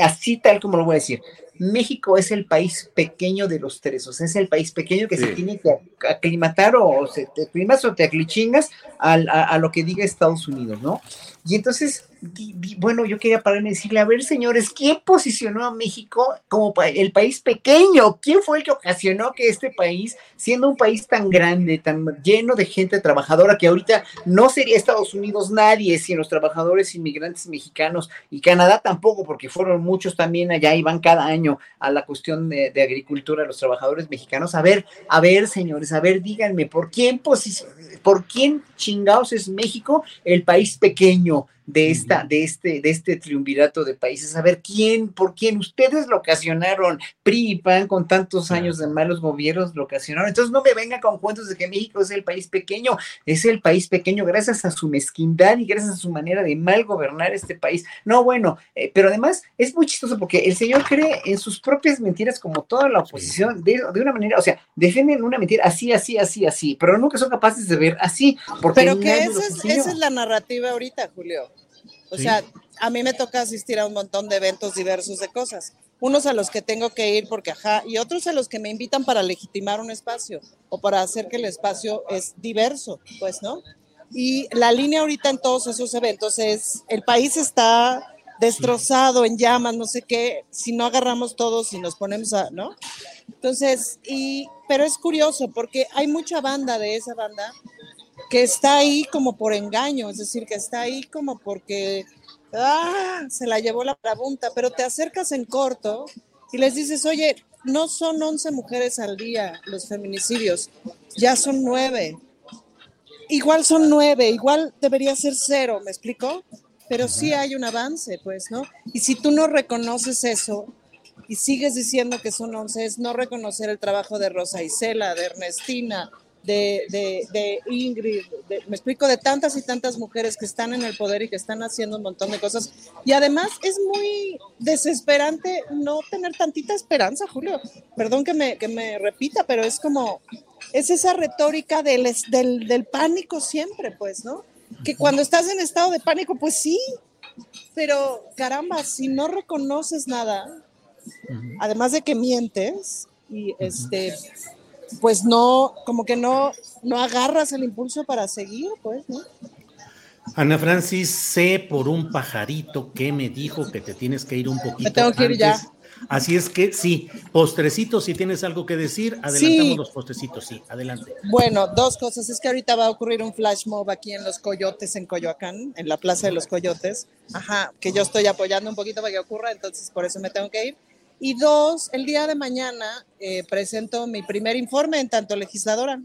así tal como lo voy a decir. México es el país pequeño de los tres, o sea, es el país pequeño que se tiene que aclimatar o se te aclimas o te aclichingas a, a, lo que diga Estados Unidos, ¿no? Y entonces, bueno, yo quería pararme y decirle, a ver, señores, ¿quién posicionó a México como el país pequeño? ¿Quién fue el que ocasionó que este país, siendo un país tan grande, tan lleno de gente trabajadora, que ahorita no sería Estados Unidos nadie sin los trabajadores inmigrantes mexicanos y Canadá tampoco, porque fueron muchos también allá y van cada año a la cuestión de, agricultura, los trabajadores mexicanos? A ver, a ver, señores, a ver, díganme, ¿por quién, por quién chingados es México el país pequeño? De, esta, de, este, de este triunvirato de países, a ver quién, por quién ustedes lo ocasionaron, PRI y PAN con tantos años de malos gobiernos lo ocasionaron. Entonces no me venga con cuentos de que México es el país pequeño, es el país pequeño gracias a su mezquindad y gracias a su manera de mal gobernar este país. No, bueno, eh, pero además es muy chistoso porque el señor cree en sus propias mentiras como toda la oposición, de, de una manera, o sea, defienden una mentira así, así, así, así, pero nunca son capaces de ver así. Porque pero que esa es, esa es la narrativa ahorita, Julio. O sea, a mí me toca asistir a un montón de eventos diversos de cosas. Unos a los que tengo que ir porque ajá, y otros a los que me invitan para legitimar un espacio o para hacer que el espacio es diverso, pues, ¿no? Y la línea ahorita en todos esos eventos es, el país está destrozado, en llamas, no sé qué, si no agarramos todos y nos ponemos a, ¿no? Entonces, y, pero es curioso porque hay mucha banda de esa banda que está ahí como por engaño, es decir, que está ahí como porque ah, se la llevó la pregunta, pero te acercas en corto y les dices, oye, no son 11 mujeres al día los feminicidios, ya son nueve. Igual son nueve, igual debería ser cero, ¿me explico? Pero sí hay un avance, pues, ¿no? Y si tú no reconoces eso y sigues diciendo que son 11, es no reconocer el trabajo de Rosa Isela, de Ernestina, de, de, Ingrid, me explico, de tantas y tantas mujeres que están en el poder y que están haciendo un montón de cosas. Y además es muy desesperante no tener tantita esperanza, Julio. Perdón que me, que me repita, pero es como, es esa retórica del, del, del pánico siempre, pues, ¿no? Que cuando estás en estado de pánico, pues sí, pero caramba, si no reconoces nada, además de que mientes, y este pues no, como que no, no agarras el impulso para seguir, pues, ¿no? Ana Francis, sé por un pajarito que me dijo que te tienes que ir un poquito. Me tengo que ir ya. Así es que sí, postrecitos, si tienes algo que decir, adelantamos los postrecitos, sí, adelante. Bueno, dos cosas. Es que ahorita va a ocurrir un flash mob aquí en Los Coyotes, en Coyoacán, en la Plaza de los Coyotes. Ajá, que yo estoy apoyando un poquito para que ocurra, entonces por eso me tengo que ir. Y dos, el día de mañana eh, presento mi primer informe en tanto legisladora.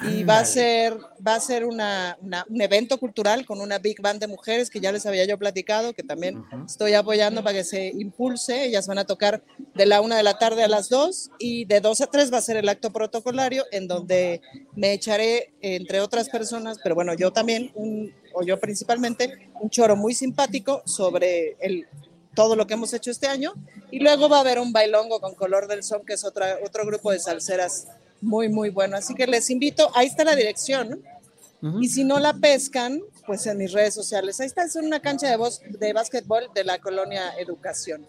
Y va a ser, va a ser una, un evento cultural con una big band de mujeres que ya les había yo platicado, que también estoy apoyando para que se impulse. Ellas van a tocar de la una de la tarde a las dos y de dos a tres va a ser el acto protocolario en donde me echaré, entre otras personas, pero bueno, yo también, un, o yo principalmente, un choro muy simpático sobre el todo lo que hemos hecho este año. Y luego va a haber un bailongo con Color del Son, que es otra, otro grupo de salseras muy, muy bueno. Así que les invito, ahí está la dirección. Y si no la pescan, pues en mis redes sociales. Ahí está, es una cancha de, de básquetbol de la colonia Educación.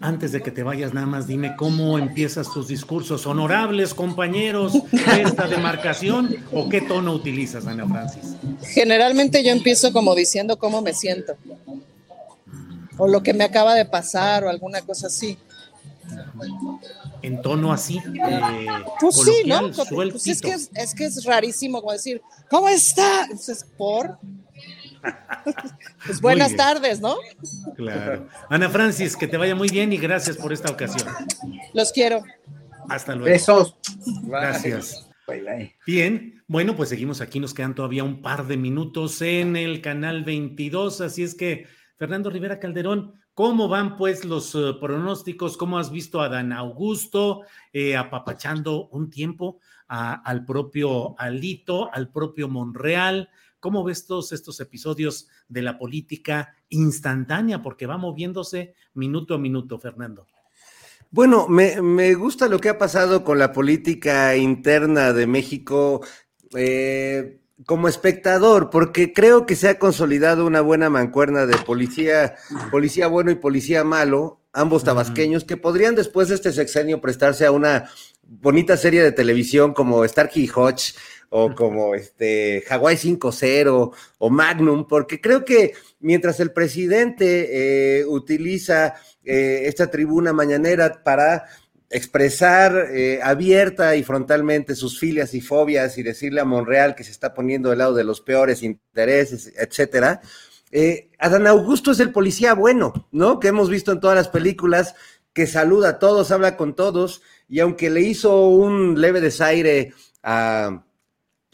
Antes de que te vayas, nada más dime cómo empiezas tus discursos. Honorables compañeros de esta demarcación o qué tono utilizas, Ana Francis. Generalmente yo empiezo como diciendo cómo me siento o lo que me acaba de pasar o alguna cosa así. En tono así. Eh, pues sí, ¿no? Pues es, que es, que es rarísimo como decir, ¿cómo está? Entonces, por. pues buenas tardes, ¿no? Claro. Ana Francis, que te vaya muy bien y gracias por esta ocasión. Los quiero. Hasta luego. Besos. Gracias. Bien, bueno, pues seguimos aquí, nos quedan todavía un par de minutos en el canal 22, así es que Fernando Rivera Calderón, ¿cómo van pues los eh, pronósticos? ¿Cómo has visto a Dan Augusto eh, apapachando un tiempo al propio Alito, al propio Monreal? ¿Cómo ves todos estos episodios de la política instantánea? Porque va moviéndose minuto a minuto, Fernando. Bueno, me, me gusta lo que ha pasado con la política interna de México. Eh, como espectador, porque creo que se ha consolidado una buena mancuerna de policía, policía bueno y policía malo, ambos tabasqueños, que podrían después de este sexenio prestarse a una bonita serie de televisión como Starkey Hodge o como este Hawaii 5-0 o Magnum, porque creo que mientras el presidente eh, utiliza eh, esta tribuna mañanera para expresar eh, abierta y frontalmente sus filias y fobias y decirle a Monreal que se está poniendo del lado de los peores intereses, etcétera. Eh, Adán Augusto es el policía bueno, ¿no? Que hemos visto en todas las películas, que saluda a todos, habla con todos, y aunque le hizo un leve desaire a,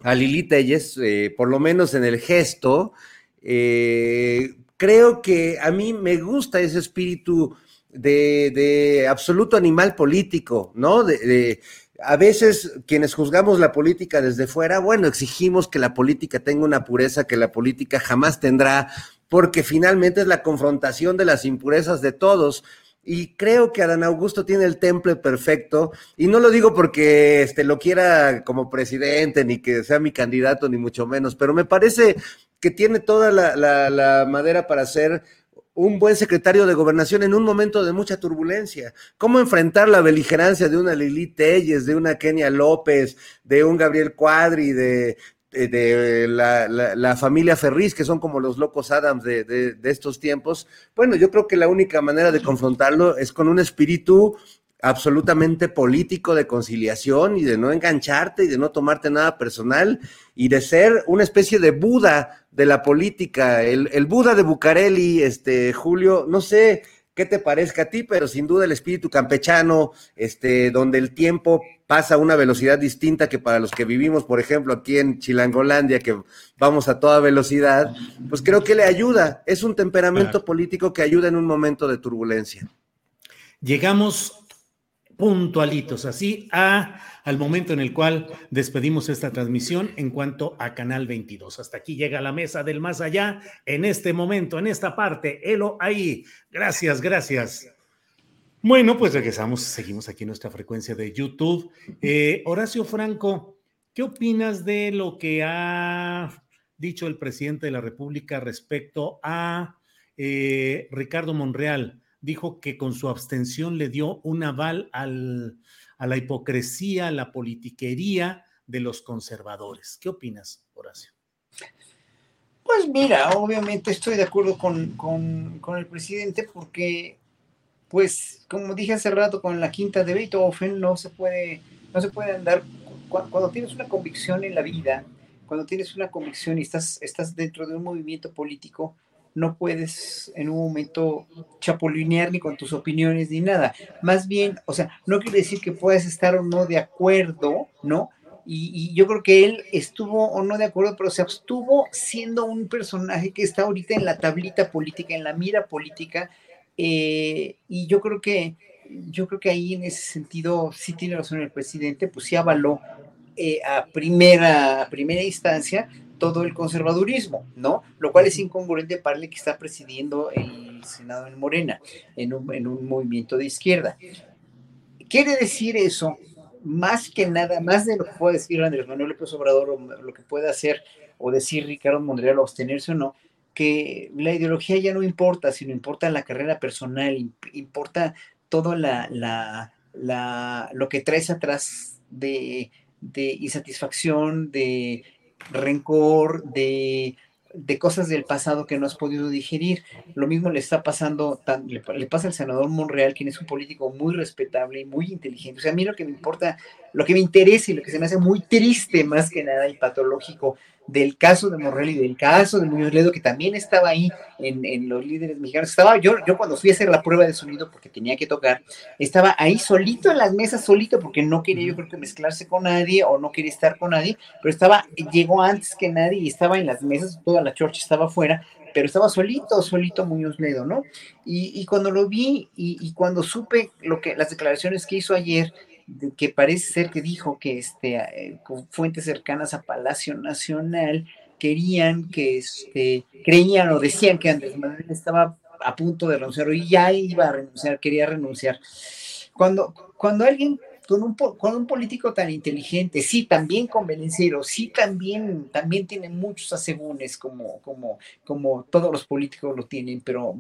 a Lili Telles, eh, por lo menos en el gesto, creo que a mí me gusta ese espíritu de, absoluto animal político, ¿no? De, a veces quienes juzgamos la política desde fuera, bueno, exigimos que la política tenga una pureza que la política jamás tendrá, porque finalmente es la confrontación de las impurezas de todos. Y creo que Adán Augusto tiene el temple perfecto, y no lo digo porque este, lo quiera como presidente, ni que sea mi candidato, ni mucho menos, pero me parece que tiene toda la madera para ser un buen secretario de gobernación en un momento de mucha turbulencia. ¿Cómo enfrentar la beligerancia de una Lili Telles, de una Kenia López, de un Gabriel Cuadri, de, de, la, familia Ferriz, que son como los locos Adams de, de, estos tiempos? Bueno, yo creo que la única manera de confrontarlo es con un espíritu absolutamente político de conciliación y de no engancharte y de no tomarte nada personal y de ser una especie de Buda de la política, el, el Buda de Bucareli, este Julio, no sé qué te parezca a ti, pero sin duda el espíritu campechano, este, donde el tiempo pasa a una velocidad distinta que para los que vivimos, por ejemplo, aquí en Chilangolandia, que vamos a toda velocidad, pues creo que le ayuda. Es un temperamento político que ayuda en un momento de turbulencia. Llegamos puntualitos, así a, al momento en el cual despedimos esta transmisión en cuanto a Canal 22. Hasta aquí llega la mesa del más allá en este momento, en esta parte. Elo ahí. Gracias, gracias. Bueno, pues regresamos, seguimos aquí en nuestra frecuencia de YouTube. Eh, Horacio Franco, ¿qué opinas de lo que ha dicho el presidente de la República respecto a eh, Ricardo Monreal? Dijo que con su abstención le dio un aval al, a la hipocresía, a la politiquería de los conservadores. ¿Qué opinas, Horacio? Pues mira, obviamente estoy de acuerdo con, el presidente porque, pues, como dije hace rato con la quinta de Beethoven, no se puede, no se puede andar, cuando, tienes una convicción en la vida, cuando tienes una convicción y estás, estás dentro de un movimiento político, no puedes en un momento chapulinear ni con tus opiniones ni nada. Más bien, o sea, no quiere decir que puedas estar o no de acuerdo, ¿no? Y, yo creo que él estuvo o no de acuerdo, pero se abstuvo siendo un personaje que está ahorita en la tablita política, en la mira política, eh, y yo creo que yo creo que ahí en ese sentido sí tiene razón el presidente, pues sí avaló eh, a, primera, a primera instancia todo el conservadurismo, ¿no? Lo cual es incongruente para el que está presidiendo el Senado en Morena, en un, movimiento de izquierda. Quiere decir eso, más que nada, más de lo que puede decir Andrés Manuel López Obrador o lo que puede hacer o decir Ricardo Monreal, abstenerse o no, que la ideología ya no importa, sino importa la carrera personal, importa todo la, la, lo que traes atrás de, de insatisfacción, de rencor, de, cosas del pasado que no has podido digerir. Lo mismo le está pasando, le, le, pasa al senador Monreal, quien es un político muy respetable y muy inteligente. O sea, a mí lo que me importa, lo que me interesa y lo que se me hace muy triste más que nada y patológico del caso de Morrell y del caso de Muñoz Ledo, que también estaba ahí en, los líderes mexicanos. Estaba yo, yo cuando fui a hacer la prueba de sonido, porque tenía que tocar, estaba ahí solito en las mesas, solito, porque no quería yo creo que mezclarse con nadie o no quería estar con nadie, pero estaba, llegó antes que nadie y estaba en las mesas, toda la chorcha estaba afuera, pero estaba solito, solito Muñoz Ledo, ¿no? Y, cuando lo vi y, y cuando supe lo que, las declaraciones que hizo ayer, que parece ser que dijo que este, eh, fuentes cercanas a Palacio Nacional querían que, este, creían o decían que Andrés Manuel estaba a punto de renunciar y ya iba a renunciar, quería renunciar. Cuando, cuando alguien con un, con un político tan inteligente, sí, también convenenciero, sí, también, también tiene muchos asegúnes como, como, como todos los políticos lo tienen, pero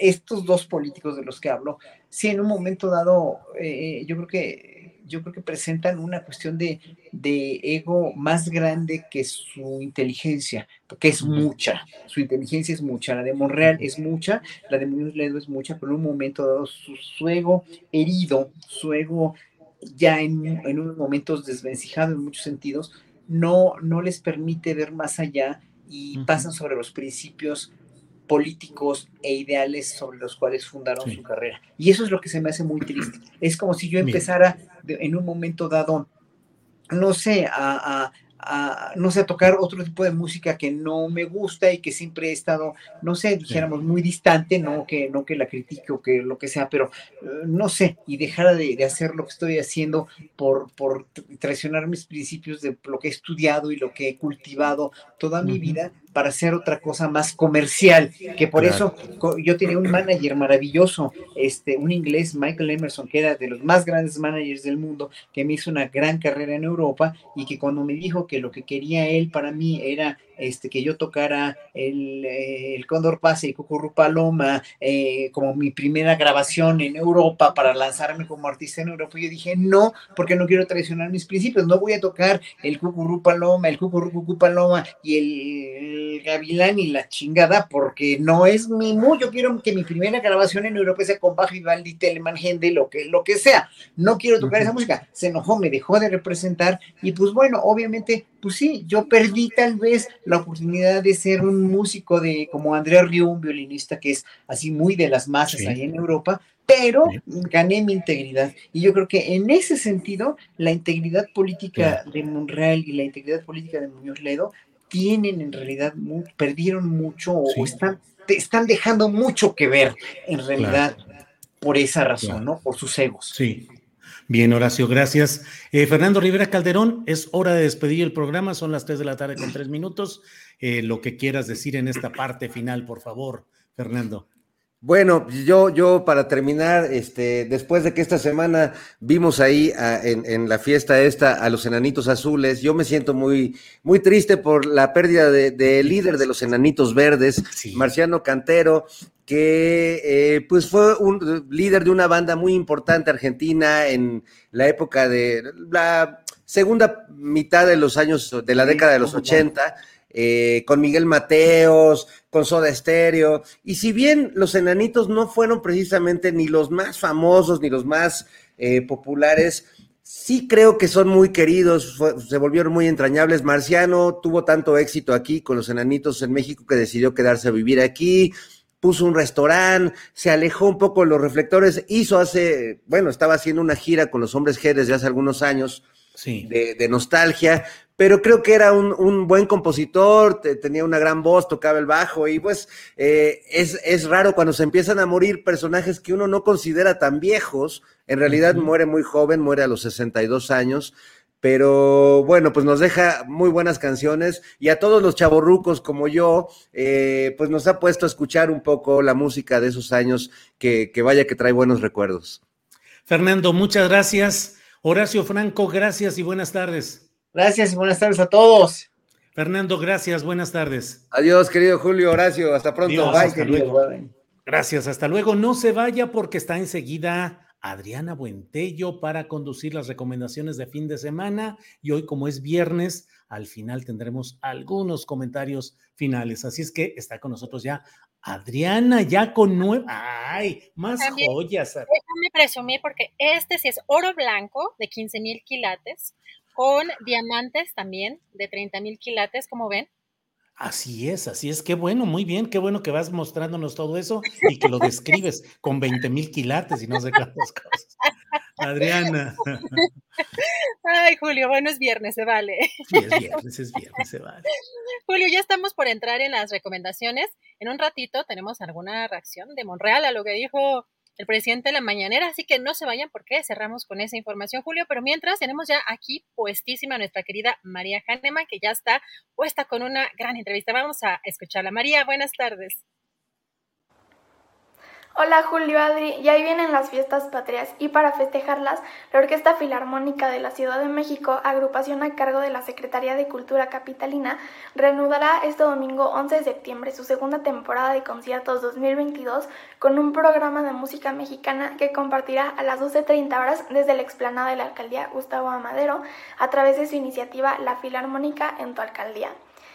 estos dos políticos de los que hablo, sí, en un momento dado, eh, yo creo que yo creo que presentan una cuestión de, de, ego más grande que su inteligencia, porque es mucha, su inteligencia es mucha, la de Monreal es mucha, la de Muñoz Ledo es mucha, pero en un momento dado su, su ego herido, su ego ya en, en unos momentos desvencijado en muchos sentidos, no, no les permite ver más allá y pasan sobre los principios políticos e ideales sobre los cuales fundaron su carrera. Y eso es lo que se me hace muy triste. Es como si yo empezara de, en un momento dado, no sé, a, a a, no sé, a tocar otro tipo de música que no me gusta y que siempre he estado, no sé, dijéramos, muy distante, no que, no que la critique o que lo que sea, pero uh, no sé, y dejara de, de, hacer lo que estoy haciendo por, por traicionar mis principios de lo que he estudiado y lo que he cultivado toda mi vida para hacer otra cosa más comercial, que por claro. eso yo tenía un manager maravilloso, este, un inglés, Michael Emerson, que era de los más grandes managers del mundo, que me hizo una gran carrera en Europa y que cuando me dijo que lo que quería él para mí era este, que yo tocara el, eh, el Cóndor Pase y Cucurru Paloma eh, como mi primera grabación en Europa para lanzarme como artista en Europa. Yo dije, no, porque no quiero traicionar mis principios, no voy a tocar el Cucurru Paloma, el Cucurru Cucú Paloma y el, el, Gavilán y la chingada, porque no es mi mu, yo quiero que mi primera grabación en Europa sea con Bajo Vivaldi, Telemann, Händel, lo que, lo que sea. No quiero tocar uh -huh. esa música. Se enojó, me dejó de representar y pues bueno, obviamente, pues sí, yo perdí tal vez la oportunidad de ser un músico de como Andrea Río, un violinista que es así muy de las masas sí. ahí en Europa, pero sí. gané mi integridad. Y yo creo que en ese sentido, la integridad política sí. de Monreal y la integridad política de Muñoz Ledo tienen en realidad, muy, perdieron mucho o están, están dejando mucho que ver en realidad claro. por esa razón, claro. ¿no? Por sus egos. Sí. Bien, Horacio, gracias. Eh, Fernando Rivera Calderón, es hora de despedir el programa, son las 3 de la tarde con 3 minutos. Eh, lo que quieras decir en esta parte final, por favor, Fernando. Bueno, yo, yo para terminar, este, después de que esta semana vimos ahí a, en, en, la fiesta esta a los enanitos azules, yo me siento muy, muy triste por la pérdida del de líder de los enanitos verdes, sí. Marciano Cantero, que eh, pues fue un líder de una banda muy importante argentina en la época de la segunda mitad de los años de la década de los 80 eh, con Miguel Mateos, con Soda Estéreo, y si bien los enanitos no fueron precisamente ni los más famosos ni los más eh, populares, sí creo que son muy queridos, fue, se volvieron muy entrañables. Marciano tuvo tanto éxito aquí con los enanitos en México que decidió quedarse a vivir aquí puso un restaurante, se alejó un poco de los reflectores, hizo hace, bueno, estaba haciendo una gira con los hombres G desde hace algunos años sí. de, de, nostalgia, pero creo que era un, un buen compositor, te, tenía una gran voz, tocaba el bajo y pues eh, es, es, raro cuando se empiezan a morir personajes que uno no considera tan viejos, en realidad uh -huh. muere muy joven, muere a los 62 años, pero bueno, pues nos deja muy buenas canciones y a todos los chavorrucos como yo, eh, pues nos ha puesto a escuchar un poco la música de esos años que, que vaya que trae buenos recuerdos. Fernando, muchas gracias. Horacio Franco, gracias y buenas tardes. Gracias y buenas tardes a todos. Fernando, gracias, buenas tardes. Adiós, querido Julio, Horacio, hasta pronto. Dios, Bye, hasta querido. Luego. Gracias, hasta luego. No se vaya porque está enseguida Adriana Buentello para conducir las recomendaciones de fin de semana y hoy como es viernes, al final tendremos algunos comentarios finales. Así es que está con nosotros ya Adriana, ya con nueve, ay, más También, joyas. Déjame presumir porque este sí es oro blanco de 15 mil quilates con diamantes también de 30 mil quilates, como ven. Así es, así es. Qué bueno, muy bien. Qué bueno que vas mostrándonos todo eso y que lo describes con 20 mil quilates y no sé cuántas cosas. Adriana. Ay, Julio, bueno, es viernes, se vale. Sí, es viernes, es viernes, se vale. Julio, ya estamos por entrar en las recomendaciones. En un ratito tenemos alguna reacción de Monreal a lo que dijo el presidente de la mañanera, así que no se vayan porque cerramos con esa información, Julio, pero mientras tenemos ya aquí puestísima nuestra querida María Hahnemann, que ya está puesta con una gran entrevista. Vamos a escucharla. María, buenas tardes. Hola Julio Adri, y ahí vienen las fiestas patrias. Y para festejarlas, la Orquesta Filarmónica de la Ciudad de México, agrupación a cargo de la Secretaría de Cultura Capitalina, reanudará este domingo 11 de septiembre su segunda temporada de conciertos 2022 con un programa de música mexicana que compartirá a las 12.30 horas desde la explanada de la alcaldía Gustavo Amadero a través de su iniciativa La Filarmónica en tu alcaldía,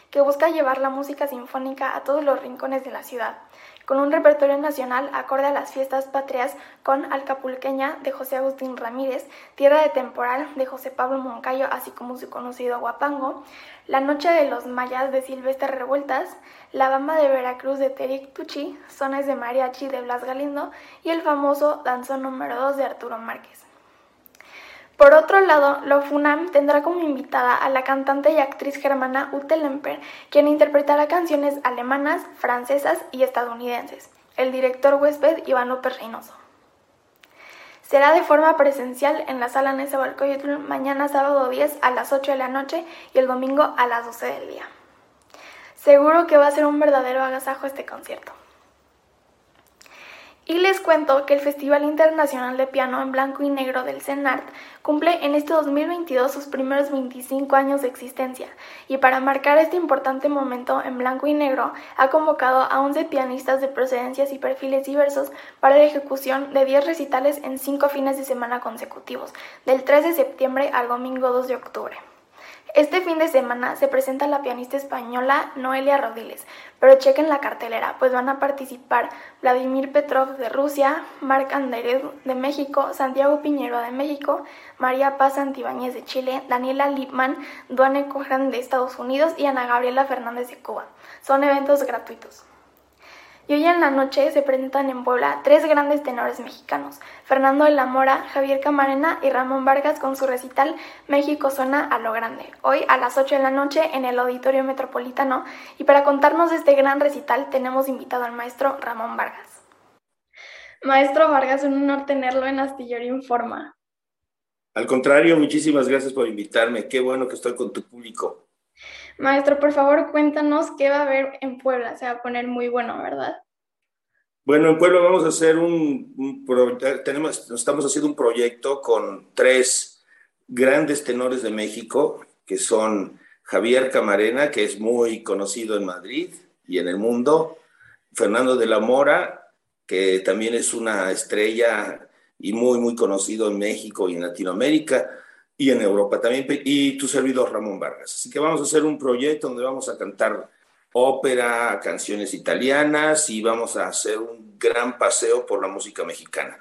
que busca llevar la música sinfónica a todos los rincones de la ciudad con un repertorio nacional acorde a las fiestas patrias con Alcapulqueña de José Agustín Ramírez, Tierra de Temporal de José Pablo Moncayo, así como su conocido Guapango, La Noche de los Mayas de Silvestre Revueltas, La Bamba de Veracruz de Teric Tucci, Sones de Mariachi de Blas Galindo y el famoso Danzón número 2 de Arturo Márquez. Por otro lado, la FUNAM tendrá como invitada a la cantante y actriz germana Ute Lemper, quien interpretará canciones alemanas, francesas y estadounidenses. El director huésped Iván López Reynoso. Será de forma presencial en la sala Nezahualcóyotl mañana sábado 10 a las 8 de la noche y el domingo a las 12 del día. Seguro que va a ser un verdadero agasajo este concierto. Y les cuento que el Festival Internacional de Piano en Blanco y Negro del CENART cumple en este 2022 sus primeros 25 años de existencia y para marcar este importante momento en blanco y negro ha convocado a 11 pianistas de procedencias y perfiles diversos para la ejecución de 10 recitales en 5 fines de semana consecutivos, del 3 de septiembre al domingo 2 de octubre. Este fin de semana se presenta la pianista española Noelia Rodiles, pero chequen la cartelera, pues van a participar Vladimir Petrov de Rusia, Marc Andered de México, Santiago Piñero de México, María Paz Antibáñez de Chile, Daniela Lipman, Duane Cojan de Estados Unidos y Ana Gabriela Fernández de Cuba. Son eventos gratuitos. Y hoy en la noche se presentan en Puebla tres grandes tenores mexicanos, Fernando de la Mora, Javier Camarena y Ramón Vargas con su recital México suena a lo grande, hoy a las 8 de la noche en el Auditorio Metropolitano. Y para contarnos este gran recital tenemos invitado al maestro Ramón Vargas. Maestro Vargas, un honor tenerlo en Astillero Informa. Al contrario, muchísimas gracias por invitarme. Qué bueno que estoy con tu público. Maestro, por favor, cuéntanos qué va a haber en Puebla. Se va a poner muy bueno, ¿verdad? Bueno, en Puebla vamos a hacer un, tenemos, estamos haciendo un proyecto con tres grandes tenores de México, que son Javier Camarena, que es muy conocido en Madrid y en el mundo, Fernando de la Mora, que también es una estrella y muy, muy conocido en México y en Latinoamérica, y en Europa también, y tu servidor Ramón Vargas. Así que vamos a hacer un proyecto donde vamos a cantar ópera, canciones italianas y vamos a hacer un gran paseo por la música mexicana.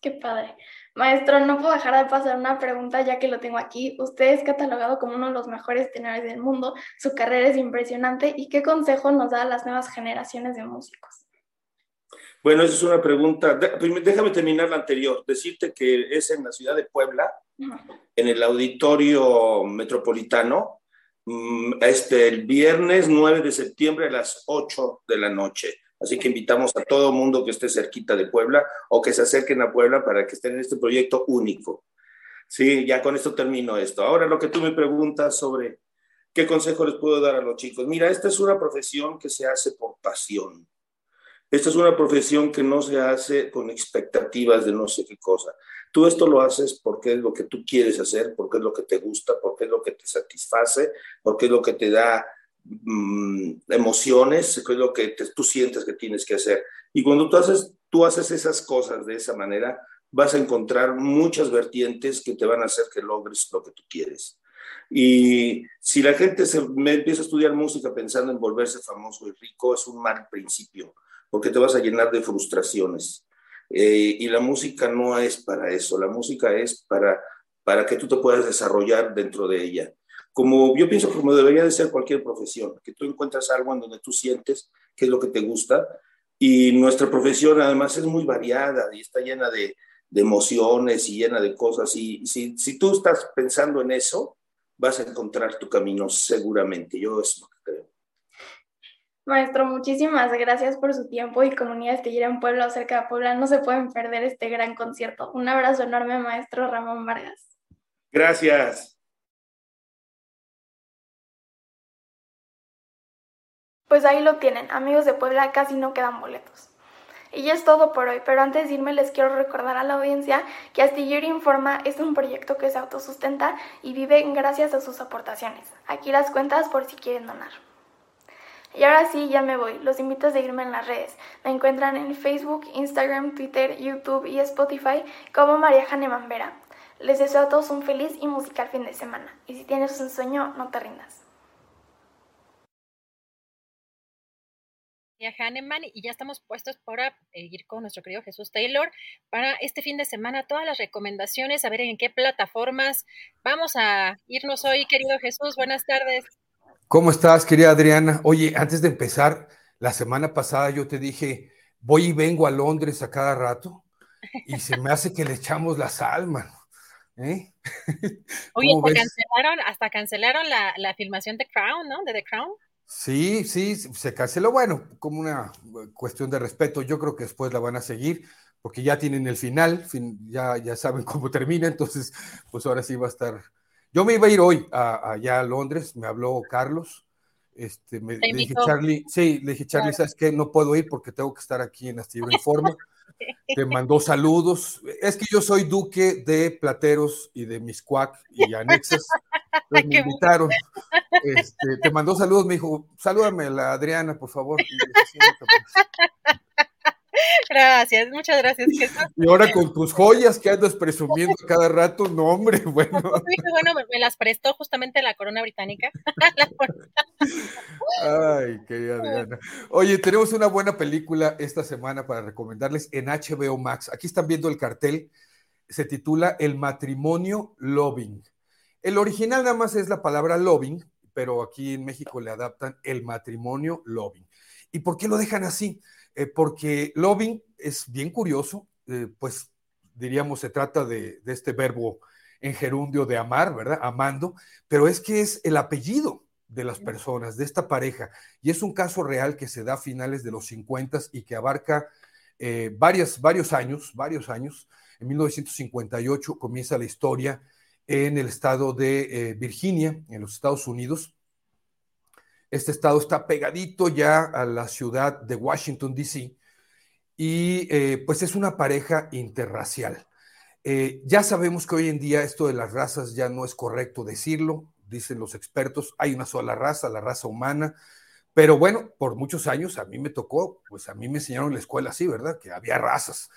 Qué padre. Maestro, no puedo dejar de pasar una pregunta ya que lo tengo aquí. Usted es catalogado como uno de los mejores tenores del mundo, su carrera es impresionante y qué consejo nos da a las nuevas generaciones de músicos. Bueno, esa es una pregunta. Déjame terminar la anterior. Decirte que es en la ciudad de Puebla, en el auditorio metropolitano, mm, este, el viernes 9 de septiembre a las 8 de la noche. Así que invitamos a todo mundo que esté cerquita de Puebla o que se acerquen a Puebla para que estén en este proyecto único. Sí, ya con esto termino esto. Ahora lo que tú me preguntas sobre qué consejo les puedo dar a los chicos. Mira, esta es una profesión que se hace por pasión. Esta es una profesión que no se hace con expectativas de no sé qué cosa. Tú esto lo haces porque es lo que tú quieres hacer, porque es lo que te gusta, porque es lo que te satisface, porque es lo que te da mm, emociones, es lo que tú sientes que tienes que hacer. Y cuando tú haces, tú haces esas cosas de esa manera, vas a encontrar muchas vertientes que te van a hacer que logres lo que tú quieres. Y si la gente se, empieza a estudiar música pensando en volverse famoso y rico, es un mal principio porque te vas a llenar de frustraciones. Eh, y la música no es para eso, la música es para, para que tú te puedas desarrollar dentro de ella. Como yo pienso como debería de ser cualquier profesión, que tú encuentras algo en donde tú sientes qué es lo que te gusta. Y nuestra profesión además es muy variada y está llena de, emociones y llena de cosas. Y si, si tú estás pensando en eso, vas a encontrar tu camino seguramente. Yo es que. Maestro, muchísimas gracias por su tiempo y comunidad estillera en Puebla o cerca de Puebla. No se pueden perder este gran concierto. Un abrazo enorme, maestro Ramón Vargas. Gracias. Pues ahí lo tienen, amigos de Puebla, casi no quedan boletos. Y ya es todo por hoy, pero antes de irme les quiero recordar a la audiencia que Astillero Informa es un proyecto que se autosustenta y vive gracias a sus aportaciones. Aquí las cuentas por si quieren donar. Y ahora sí, ya me voy. Los invito a seguirme en las redes. Me encuentran en Facebook, Instagram, Twitter, YouTube y Spotify como María Jane Mambera. Les deseo a todos un feliz y musical fin de semana. Y si tienes un sueño, no te rindas. a Hanneman y ya estamos puestos para eh, ir con nuestro querido Jesús Taylor para este fin de semana. Todas las recomendaciones, a ver en qué plataformas vamos a irnos hoy, querido Jesús. Buenas tardes. ¿Cómo estás, querida Adriana? Oye, antes de empezar, la semana pasada yo te dije, voy y vengo a Londres a cada rato y se me hace que le echamos la sal, ¿Eh? Oye, hasta cancelaron, hasta cancelaron la, la filmación de Crown, ¿no? De The Crown. Sí, sí, se canceló, bueno, como una cuestión de respeto, yo creo que después la van a seguir, porque ya tienen el final, ya, ya saben cómo termina, entonces, pues ahora sí va a estar. Yo me iba a ir hoy allá a Londres, me habló Carlos, este, me, le dije, Charlie, sí, le dije, Charlie, ¿sabes qué? No puedo ir porque tengo que estar aquí en Astillero Informa. Te mandó saludos. Es que yo soy duque de Plateros y de Miscuac y anexas. me invitaron. Este, te mandó saludos, me dijo, salúdame a la Adriana, por favor. Gracias, muchas gracias. Y ahora con tus joyas que andas presumiendo cada rato, no, hombre, bueno. Bueno, me, las prestó justamente la corona británica. Ay, querida Adriana. Oye, tenemos una buena película esta semana para recomendarles en HBO Max. Aquí están viendo el cartel. Se titula El matrimonio Loving. El original nada más es la palabra loving, pero aquí en México le adaptan el matrimonio loving. ¿Y por qué lo dejan así? Eh, porque loving es bien curioso, eh, pues diríamos se trata de, este verbo en gerundio de amar, ¿verdad? Amando, pero es que es el apellido de las personas, de esta pareja, y es un caso real que se da a finales de los 50 y que abarca eh, varios años, varios años. En 1958 comienza la historia en el estado de Virginia, en los Estados Unidos, este estado está pegadito ya a la ciudad de Washington, D.C. Y eh, pues es una pareja interracial. Eh, ya sabemos que hoy en día esto de las razas ya no es correcto decirlo, dicen los expertos, hay una sola raza, la raza humana, pero bueno, por muchos años a mí me tocó, pues a mí me enseñaron en la escuela así, ¿verdad? Que había razas.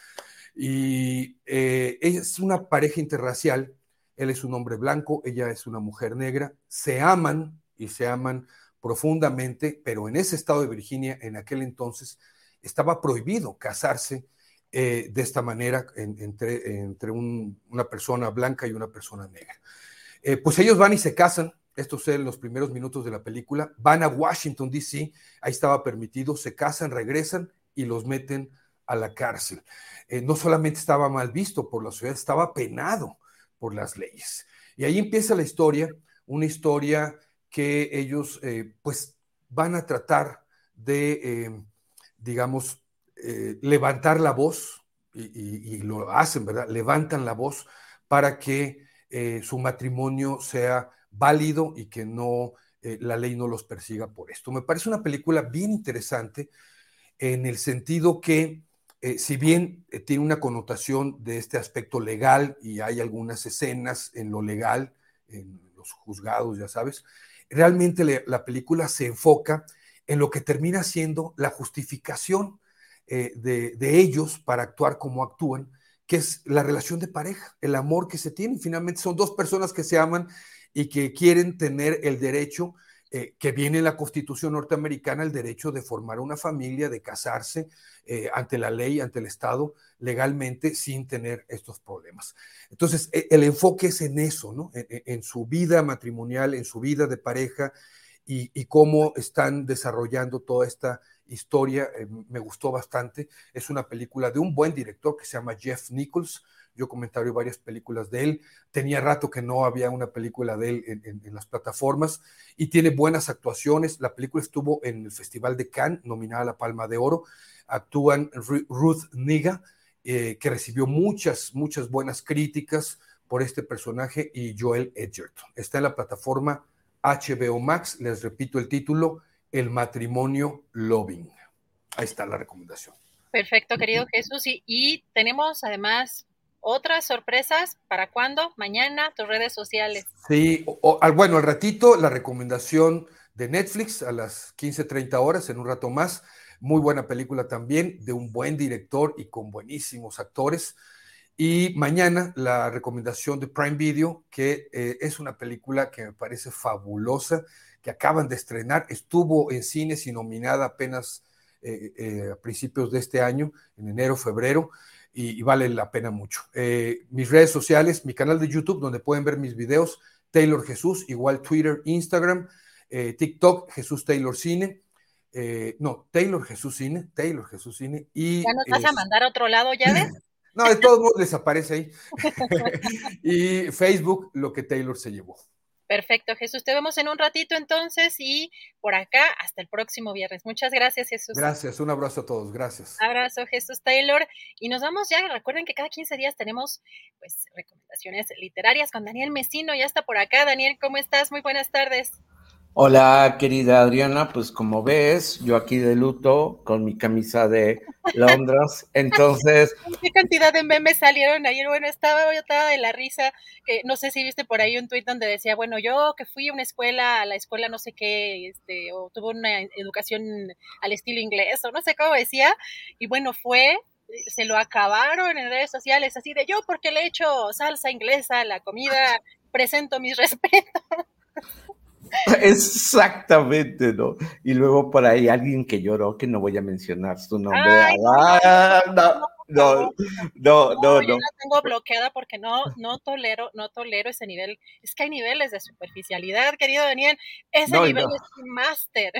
Y eh, es una pareja interracial, él es un hombre blanco, ella es una mujer negra, se aman y se aman profundamente, pero en ese estado de Virginia, en aquel entonces, estaba prohibido casarse eh, de esta manera entre, entre una persona blanca y una persona negra. Eh, pues ellos van y se casan, esto es en los primeros minutos de la película, van a Washington, D.C., ahí estaba permitido, se casan, regresan y los meten a la cárcel. Eh, no solamente estaba mal visto por la sociedad, estaba penado por las leyes. Y ahí empieza la historia, una historia que ellos eh, pues van a tratar de, eh, digamos, eh, levantar la voz, y, lo hacen, ¿verdad? Levantan la voz para que su matrimonio sea válido y que no, la ley no los persiga por esto. Me parece una película bien interesante en el sentido que, si bien tiene una connotación de este aspecto legal y hay algunas escenas en lo legal, en los juzgados, ya sabes, realmente la película se enfoca en lo que termina siendo la justificación eh, de, ellos para actuar como actúan, que es la relación de pareja, el amor que se tienen. Finalmente son dos personas que se aman y que quieren tener el derecho eh, que viene en la Constitución norteamericana, el derecho de formar una familia, de casarse eh, ante la ley, ante el Estado, legalmente, sin tener estos problemas. Entonces, e, el enfoque es en eso, ¿no? En, su vida matrimonial, en su vida de pareja y, cómo están desarrollando toda esta historia. Eh, me gustó bastante. Es una película de un buen director que se llama Jeff Nichols yo comentario varias películas de él. Tenía rato que no había una película de él en, las plataformas y tiene buenas actuaciones. La película estuvo en el Festival de Cannes, nominada a la Palma de Oro. Actúan Ruth Niga, eh, que recibió muchas, muchas buenas críticas por este personaje, y Joel Edgerton. Está en la plataforma HBO Max. Les repito el título, El matrimonio Loving. Ahí está la recomendación. Perfecto, querido Jesús. Y, y tenemos además otras sorpresas. ¿Para cuándo? Mañana, tus redes sociales. Sí, bueno, al ratito la recomendación de Netflix a las 15.30 horas, en un rato más. Muy buena película también, de un buen director y con buenísimos actores. Y mañana la recomendación de Prime Video, que eh, es una película que me parece fabulosa, que acaban de estrenar, estuvo en cines y nominada apenas eh, eh, a principios de este año, en enero, febrero, y, vale la pena mucho. mis redes sociales, mi canal de YouTube, donde pueden ver mis videos, Taylor Jesús, igual Twitter, Instagram, TikTok, Jesús Taylor Cine. no, Taylor Jesús Cine, Taylor Jesús Cine. Y, ¿Ya nos vas a mandar a otro lado, ya ves? No, de todos modos desaparece ahí. y Facebook, lo que Taylor se llevó. Perfecto, Jesús. Te vemos en un ratito entonces y por acá hasta el próximo viernes. Muchas gracias, Jesús. Gracias, un abrazo a todos, gracias. Abrazo, Jesús Taylor. Y nos vamos ya. Recuerden que cada 15 días tenemos pues recomendaciones literarias con Daniel Mesino. Ya está por acá. Daniel, ¿cómo estás? Muy buenas tardes. Hola, querida Adriana, pues como ves, yo aquí de luto con mi camisa de Londres, entonces... ¿Qué cantidad de memes salieron ayer? Bueno, estaba yo estaba de la risa, que no sé si viste por ahí un tuit donde decía, bueno, yo que fui a una escuela, a la escuela no sé qué, este, o tuve una educación al estilo inglés, o no sé cómo decía, y bueno, fue se lo acabaron en redes sociales, así de yo porque le he hecho salsa inglesa a la comida, presento mis respetos. Exactamente, ¿no? Y luego por ahí alguien que lloró, que no voy a mencionar su nombre. Ah, no, no, no, no, Yo la tengo bloqueada porque no, no tolero, no tolero ese nivel. Es que hay niveles de superficialidad, querido Daniel. Ese nivel es un máster.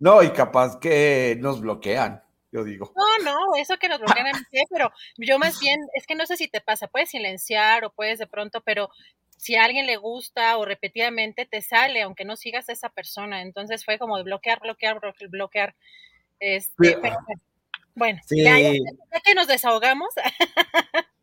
No, y capaz que nos bloquean yo digo. No, no, eso que nos bloquean a mí, pero yo más bien, es que no sé si te pasa, puedes silenciar o puedes de pronto, pero si a alguien le gusta o repetidamente te sale, aunque no sigas a esa persona. Entonces fue como de bloquear, bloquear, bloquear. Este, bueno, ya, que nos desahogamos.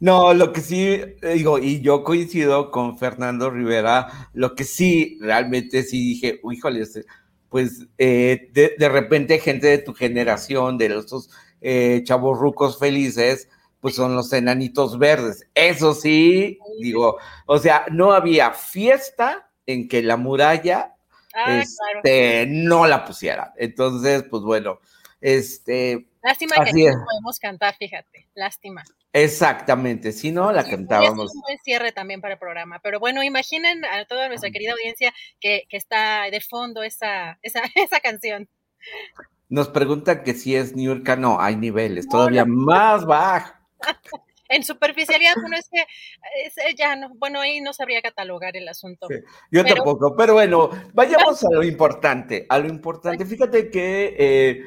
No, lo que sí digo, y yo coincido con Fernando Rivera, lo que sí realmente sí dije, híjole, este, pues eh, de, repente gente de tu generación, de esos eh, chavos rucos felices, pues son los enanitos verdes. Eso sí, digo, o sea, no había fiesta en que la muralla ah, este, no la pusiera. Entonces, pues bueno, este. Lástima que no podemos cantar, fíjate, lástima. Exactamente, si no, la cantábamos. Es un buen cierre también para el programa, pero bueno, imaginen a toda nuestra querida audiencia que, está de fondo esa, esa, esa canción. Nos preguntan que si es Niurka, no, hay niveles, todavía más bajo. en superficialidad, bueno, es que es, ya no, bueno, ahí no sabría catalogar el asunto. yo tampoco, pero bueno, vayamos a lo importante, a lo importante. Fíjate que eh,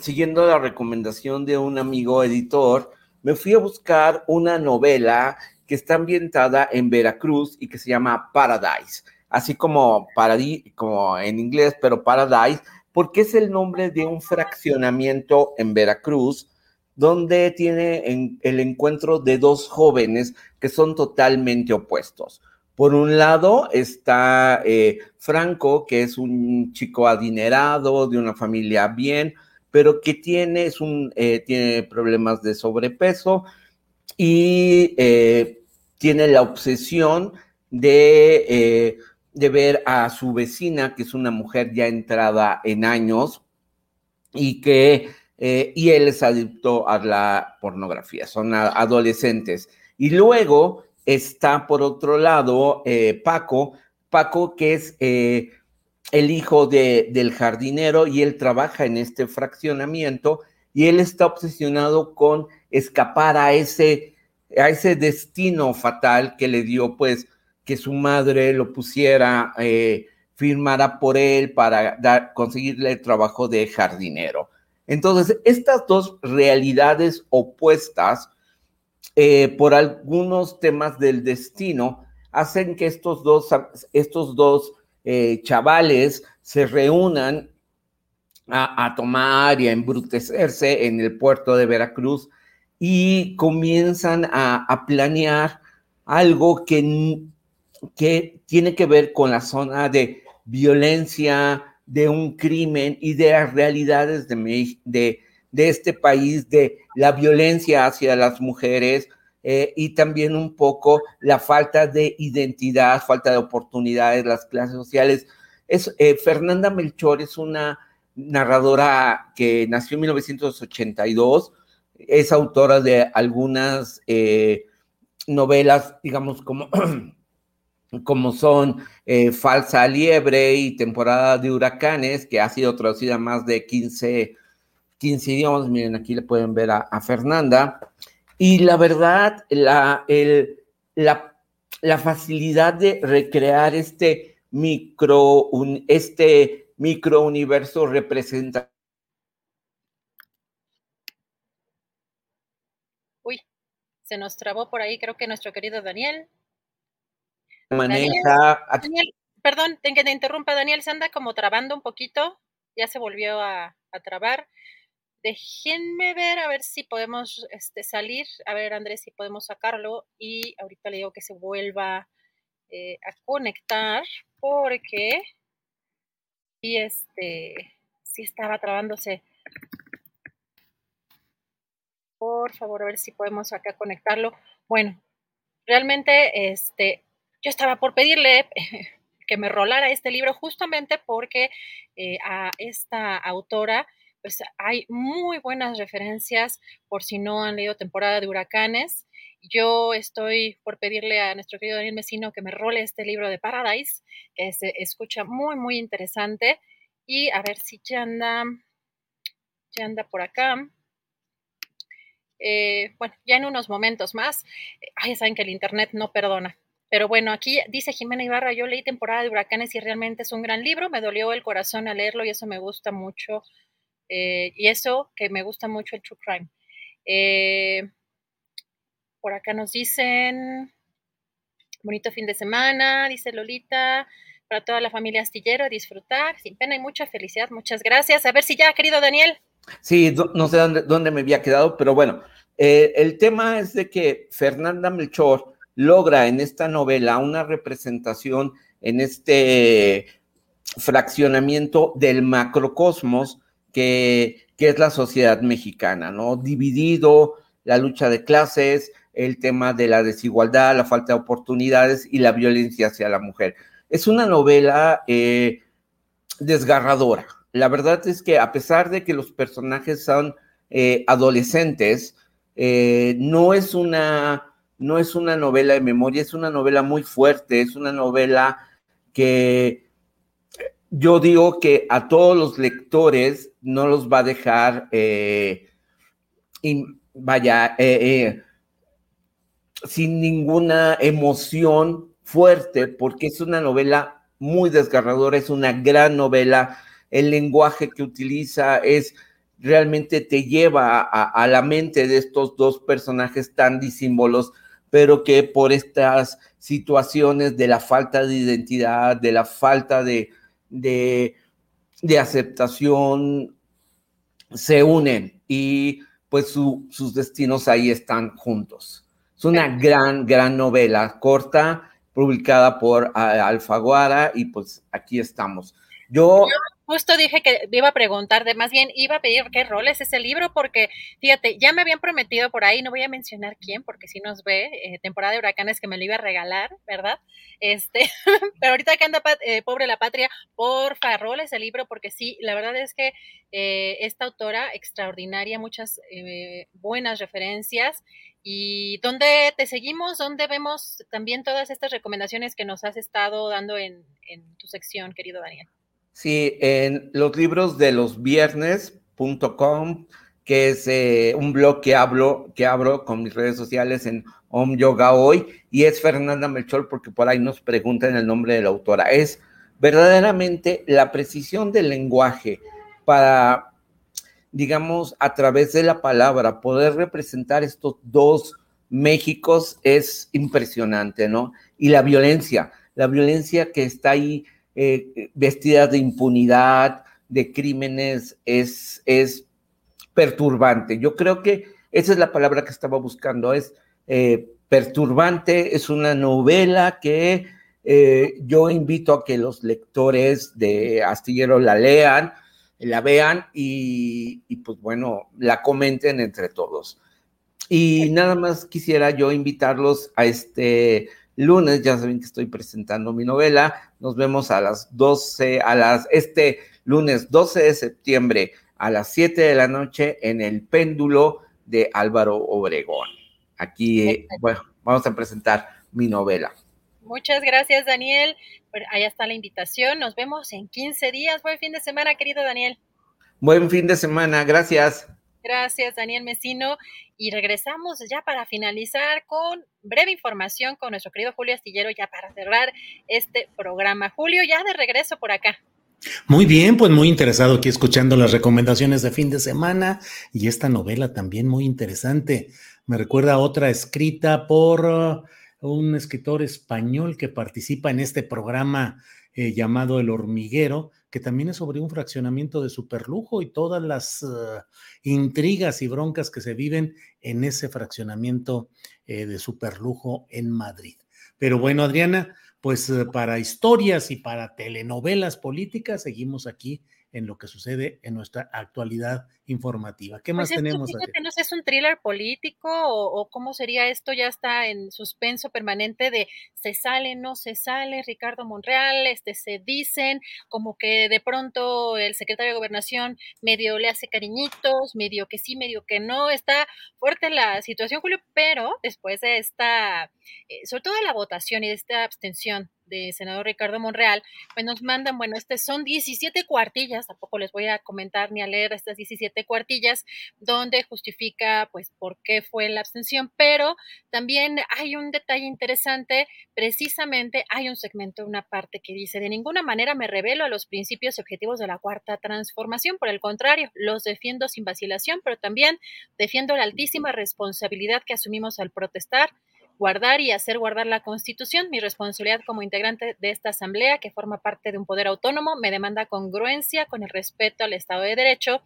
siguiendo la recomendación de un amigo editor, me fui a buscar una novela que está ambientada en Veracruz y que se llama Paradise, así como, como en inglés, pero Paradise, porque es el nombre de un fraccionamiento en Veracruz donde tiene el encuentro de dos jóvenes que son totalmente opuestos. Por un lado está eh, Franco, que es un chico adinerado, de una familia bien, pero que tiene, es un, eh, tiene problemas de sobrepeso y eh, tiene la obsesión de, de ver a su vecina, que es una mujer ya entrada en años y que eh, y él es adicto a la pornografía, son adolescentes. Y luego está por otro lado eh, Paco, Paco que es eh, el hijo de, del jardinero y él trabaja en este fraccionamiento y él está obsesionado con escapar a ese, a ese destino fatal que le dio pues que su madre lo pusiera, firmara por él para conseguirle el trabajo de jardinero. Entonces, estas dos realidades opuestas, eh, por algunos temas del destino, hacen que estos dos, estos dos eh, chavales se reúnan a, tomar y a embrutecerse en el puerto de Veracruz y comienzan a, planear algo que, que tiene que ver con la zona de violencia, de un crimen y de las realidades de, de este país, de la violencia hacia las mujeres eh, y también un poco la falta de identidad, falta de oportunidades, las clases sociales. Es, eh, Fernanda Melchor es una narradora que nació en 1982, es autora de algunas eh, novelas, digamos, como, como son Falsa Liebre y Temporada de Huracanes, que ha sido traducida a más de 15, 15 idiomas. Miren, aquí le pueden ver a, a Fernanda. Y la verdad, la, el, la, la facilidad de recrear este micro, un, este microuniverso representa. Uy, se nos trabó por ahí, creo que nuestro querido Daniel. Maneja. Daniel, perdón, que te interrumpa, Daniel, se anda como trabando un poquito, ya se volvió a, a trabar. Déjenme ver a ver si podemos este, salir, a ver Andrés si podemos sacarlo y ahorita le digo que se vuelva eh, a conectar porque y este sí estaba trabándose. Por favor, a ver si podemos acá conectarlo. Bueno, realmente este yo estaba por pedirle que me rolara este libro justamente porque eh, a esta autora pues hay muy buenas referencias por si no han leído temporada de huracanes. Yo estoy por pedirle a nuestro querido Daniel Mesino que me role este libro de Paradise, que se escucha muy, muy interesante. Y a ver si ya anda, ya anda por acá. Eh, bueno, ya en unos momentos más. Ay, ya saben que el internet no perdona. Pero bueno, aquí dice Jimena Ibarra, yo leí temporada de huracanes y realmente es un gran libro, me dolió el corazón al leerlo y eso me gusta mucho eh, y eso que me gusta mucho el True Crime. Eh, por acá nos dicen, bonito fin de semana, dice Lolita, para toda la familia astillero, disfrutar, sin pena y mucha felicidad, muchas gracias. A ver si ya, querido Daniel. Sí, no sé dónde, me había quedado, pero bueno, eh, el tema es de que Fernanda Melchor logra en esta novela una representación en este fraccionamiento del macrocosmos que, es la sociedad mexicana, ¿no? Dividido, la lucha de clases, el tema de la desigualdad, la falta de oportunidades y la violencia hacia la mujer. Es una novela eh, desgarradora. La verdad es que a pesar de que los personajes son eh, adolescentes, eh, no, es una, no es una novela de memoria, es una novela muy fuerte, es una novela que yo digo que a todos los lectores no los va a dejar, eh, vaya, eh, eh, sin ninguna emoción fuerte, porque es una novela muy desgarradora, es una gran novela, el lenguaje que utiliza es realmente te lleva a, a la mente de estos dos personajes tan disímbolos, pero que por estas situaciones de la falta de identidad, de la falta de, de, aceptación se unen y pues sus destinos ahí están juntos. Es una gran, gran novela corta, publicada por Alfaguara y pues aquí estamos. Yo, justo dije que iba a preguntar, de más bien iba a pedir qué rol es ese libro, porque fíjate, ya me habían prometido por ahí, no voy a mencionar quién, porque si nos ve, eh, temporada de huracanes que me lo iba a regalar, ¿verdad? Este, pero ahorita que anda eh, pobre la patria, porfa, rol ese libro, porque sí, la verdad es que eh, esta autora extraordinaria, muchas buenas referencias. ¿Y dónde te seguimos? ¿Dónde vemos también todas estas recomendaciones que nos has estado dando en tu sección, querido Daniel? Sí, en los libros de los viernes.com, que es eh, un blog que hablo, que abro con mis redes sociales en Om Yoga Hoy, y es Fernanda Melchor, porque por ahí nos preguntan el nombre de la autora. Es verdaderamente la precisión del lenguaje para, digamos, a través de la palabra, poder representar estos dos Méxicos es impresionante, ¿no? Y la violencia, la violencia que está ahí eh, vestidas de impunidad, de crímenes, es, es perturbante. Yo creo que esa es la palabra que estaba buscando, es eh, perturbante, es una novela que eh, yo invito a que los lectores de Astillero la lean. la vean y, y pues bueno, la comenten entre todos. Y nada más quisiera yo invitarlos a este lunes, ya saben que estoy presentando mi novela, nos vemos a las 12, a las, este lunes 12 de septiembre a las 7 de la noche en el péndulo de Álvaro Obregón. Aquí, bueno, vamos a presentar mi novela. Muchas gracias, Daniel. Ahí está la invitación. Nos vemos en 15 días. Buen fin de semana, querido Daniel. Buen fin de semana. Gracias. Gracias, Daniel Mesino. Y regresamos ya para finalizar con breve información con nuestro querido Julio Astillero, ya para cerrar este programa. Julio, ya de regreso por acá. Muy bien, pues muy interesado aquí escuchando las recomendaciones de fin de semana y esta novela también muy interesante. Me recuerda otra escrita por uh, un escritor español que participa en este programa eh, llamado El Hormiguero, que también es sobre un fraccionamiento de superlujo y todas las uh, intrigas y broncas que se viven en ese fraccionamiento eh, de superlujo en Madrid. Pero bueno, Adriana, pues eh, para historias y para telenovelas políticas seguimos aquí en lo que sucede en nuestra actualidad informativa. ¿Qué más Pues esto, tenemos? fíjate, no sé, ¿es un thriller político o, o cómo sería esto? Ya está en suspenso permanente de se sale, no se sale, Ricardo Monreal, este, se dicen, como que de pronto el secretario de Gobernación medio le hace cariñitos, medio que sí, medio que no, está fuerte la situación, Julio, pero después de esta, eh, sobre todo de la votación y de esta abstención de senador Ricardo Monreal, pues nos mandan, bueno, este son 17 cuartillas, tampoco les voy a comentar ni a leer estas 17 cuartillas, donde justifica, pues, por qué fue la abstención, pero también hay un detalle interesante, precisamente hay un segmento, una parte que dice, de ninguna manera me revelo a los principios y objetivos de la cuarta transformación, por el contrario, los defiendo sin vacilación, pero también defiendo la altísima responsabilidad que asumimos al protestar guardar y hacer guardar la Constitución. Mi responsabilidad como integrante de esta Asamblea, que forma parte de un poder autónomo, me demanda congruencia con el respeto al Estado de Derecho.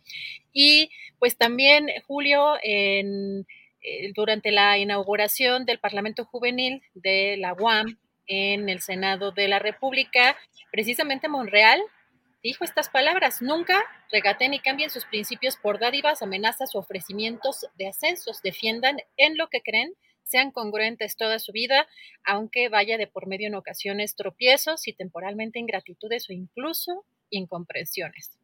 Y pues también, Julio, en, eh, durante la inauguración del Parlamento Juvenil de la UAM en el Senado de la República, precisamente Monreal dijo estas palabras, nunca regateen y cambien sus principios por dádivas, amenazas o ofrecimientos de ascensos, defiendan en lo que creen sean congruentes toda su vida, aunque vaya de por medio en ocasiones tropiezos y temporalmente ingratitudes o incluso incomprensiones.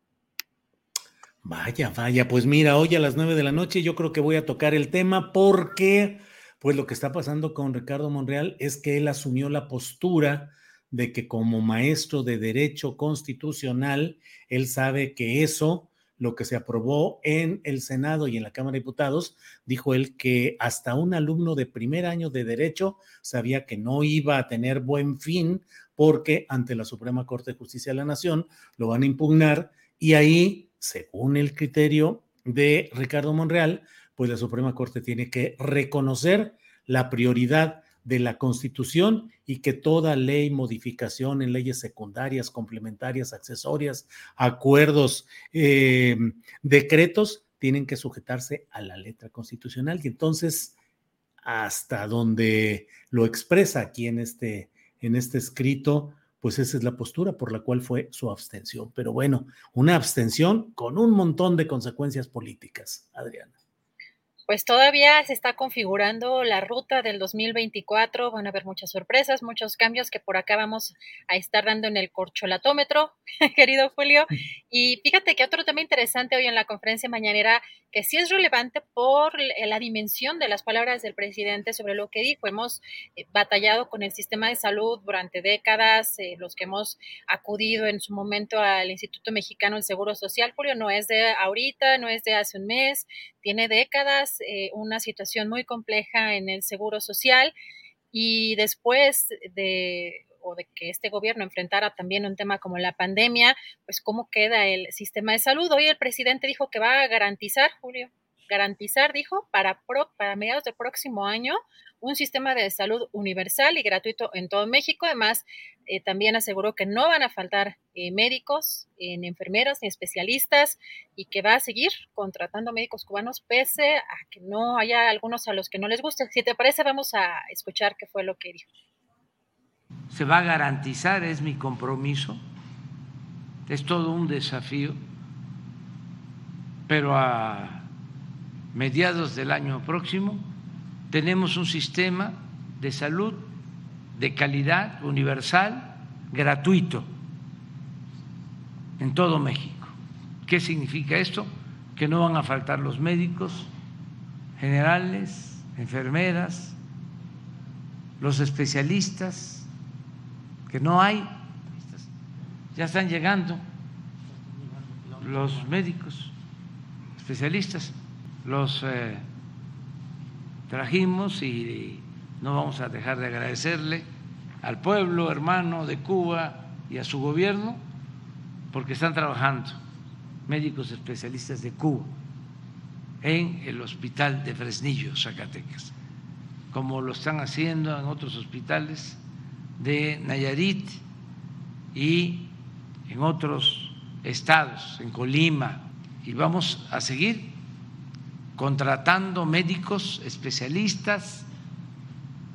Vaya, vaya, pues mira, hoy a las nueve de la noche yo creo que voy a tocar el tema porque, pues lo que está pasando con Ricardo Monreal es que él asumió la postura de que como maestro de derecho constitucional, él sabe que eso lo que se aprobó en el Senado y en la Cámara de Diputados, dijo él que hasta un alumno de primer año de derecho sabía que no iba a tener buen fin porque ante la Suprema Corte de Justicia de la Nación lo van a impugnar y ahí, según el criterio de Ricardo Monreal, pues la Suprema Corte tiene que reconocer la prioridad de la Constitución y que toda ley, modificación en leyes secundarias, complementarias, accesorias, acuerdos, eh, decretos, tienen que sujetarse a la letra constitucional. Y entonces, hasta donde lo expresa aquí en este, en este escrito, pues esa es la postura por la cual fue su abstención. Pero bueno, una abstención con un montón de consecuencias políticas, Adriana pues todavía se está configurando la ruta del 2024. Van a haber muchas sorpresas, muchos cambios que por acá vamos a estar dando en el corcholatómetro, querido Julio. Y fíjate que otro tema interesante hoy en la conferencia mañanera, que sí es relevante por la dimensión de las palabras del presidente sobre lo que dijo. Hemos eh, batallado con el sistema de salud durante décadas, eh, los que hemos acudido en su momento al Instituto Mexicano del Seguro Social, Julio, no es de ahorita, no es de hace un mes, tiene décadas, eh, una situación muy compleja en el seguro social y después de o de que este gobierno enfrentara también un tema como la pandemia, pues cómo queda el sistema de salud. Hoy el presidente dijo que va a garantizar, Julio, garantizar, dijo, para, pro, para mediados del próximo año un sistema de salud universal y gratuito en todo México. Además, eh, también aseguró que no van a faltar eh, médicos, eh, ni enfermeras, ni especialistas y que va a seguir contratando médicos cubanos pese a que no haya algunos a los que no les guste. Si te parece, vamos a escuchar qué fue lo que dijo. Se va a garantizar, es mi compromiso, es todo un desafío pero a mediados del año próximo tenemos un sistema de salud de calidad universal, gratuito, en todo México. ¿Qué significa esto? Que no van a faltar los médicos generales, enfermeras, los especialistas, que no hay, ya están llegando los médicos especialistas, los eh, trajimos y no vamos a dejar de agradecerle al pueblo hermano de Cuba y a su gobierno porque están trabajando médicos especialistas de Cuba en el hospital de Fresnillo, Zacatecas, como lo están haciendo en otros hospitales de Nayarit y en otros estados, en Colima, y vamos a seguir contratando médicos especialistas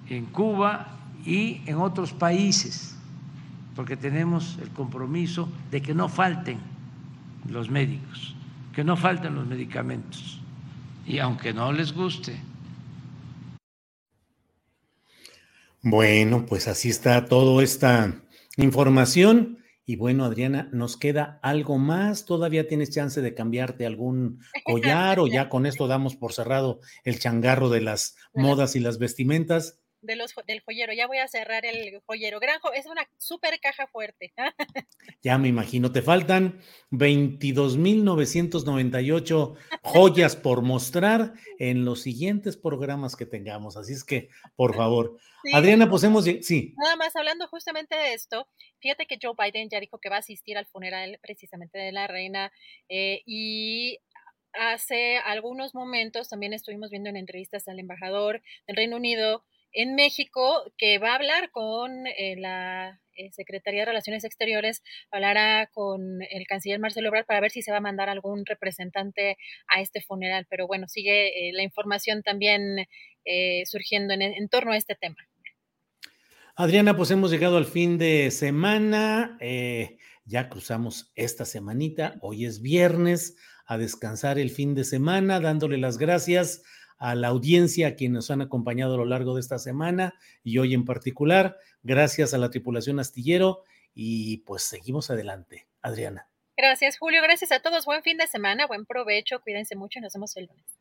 en Cuba y en otros países, porque tenemos el compromiso de que no falten los médicos, que no falten los medicamentos. Y aunque no les guste. Bueno, pues así está toda esta información. Y bueno, Adriana, ¿nos queda algo más? ¿Todavía tienes chance de cambiarte algún collar o ya con esto damos por cerrado el changarro de las modas y las vestimentas? De los, del joyero. Ya voy a cerrar el joyero. Granjo, es una súper caja fuerte. ya me imagino, te faltan 22.998 joyas por mostrar en los siguientes programas que tengamos. Así es que, por favor. Adriana, pues hemos... Sí. Nada más hablando justamente de esto, fíjate que Joe Biden ya dijo que va a asistir al funeral precisamente de la reina eh, y hace algunos momentos también estuvimos viendo en entrevistas al embajador del Reino Unido en México que va a hablar con eh, la eh, Secretaría de Relaciones Exteriores, hablará con el canciller Marcelo Ebrard para ver si se va a mandar algún representante a este funeral. Pero bueno, sigue eh, la información también surgiendo en, en, torno a este tema. Adriana, pues hemos llegado al fin de semana. ya cruzamos esta semanita. Hoy es viernes. A descansar el fin de semana, dándole las gracias a la audiencia, a quienes nos han acompañado a lo largo de esta semana y hoy en particular. Gracias a la tripulación astillero y pues seguimos adelante. Adriana. Gracias, Julio. Gracias a todos. Buen fin de semana, buen provecho. Cuídense mucho y nos vemos el lunes.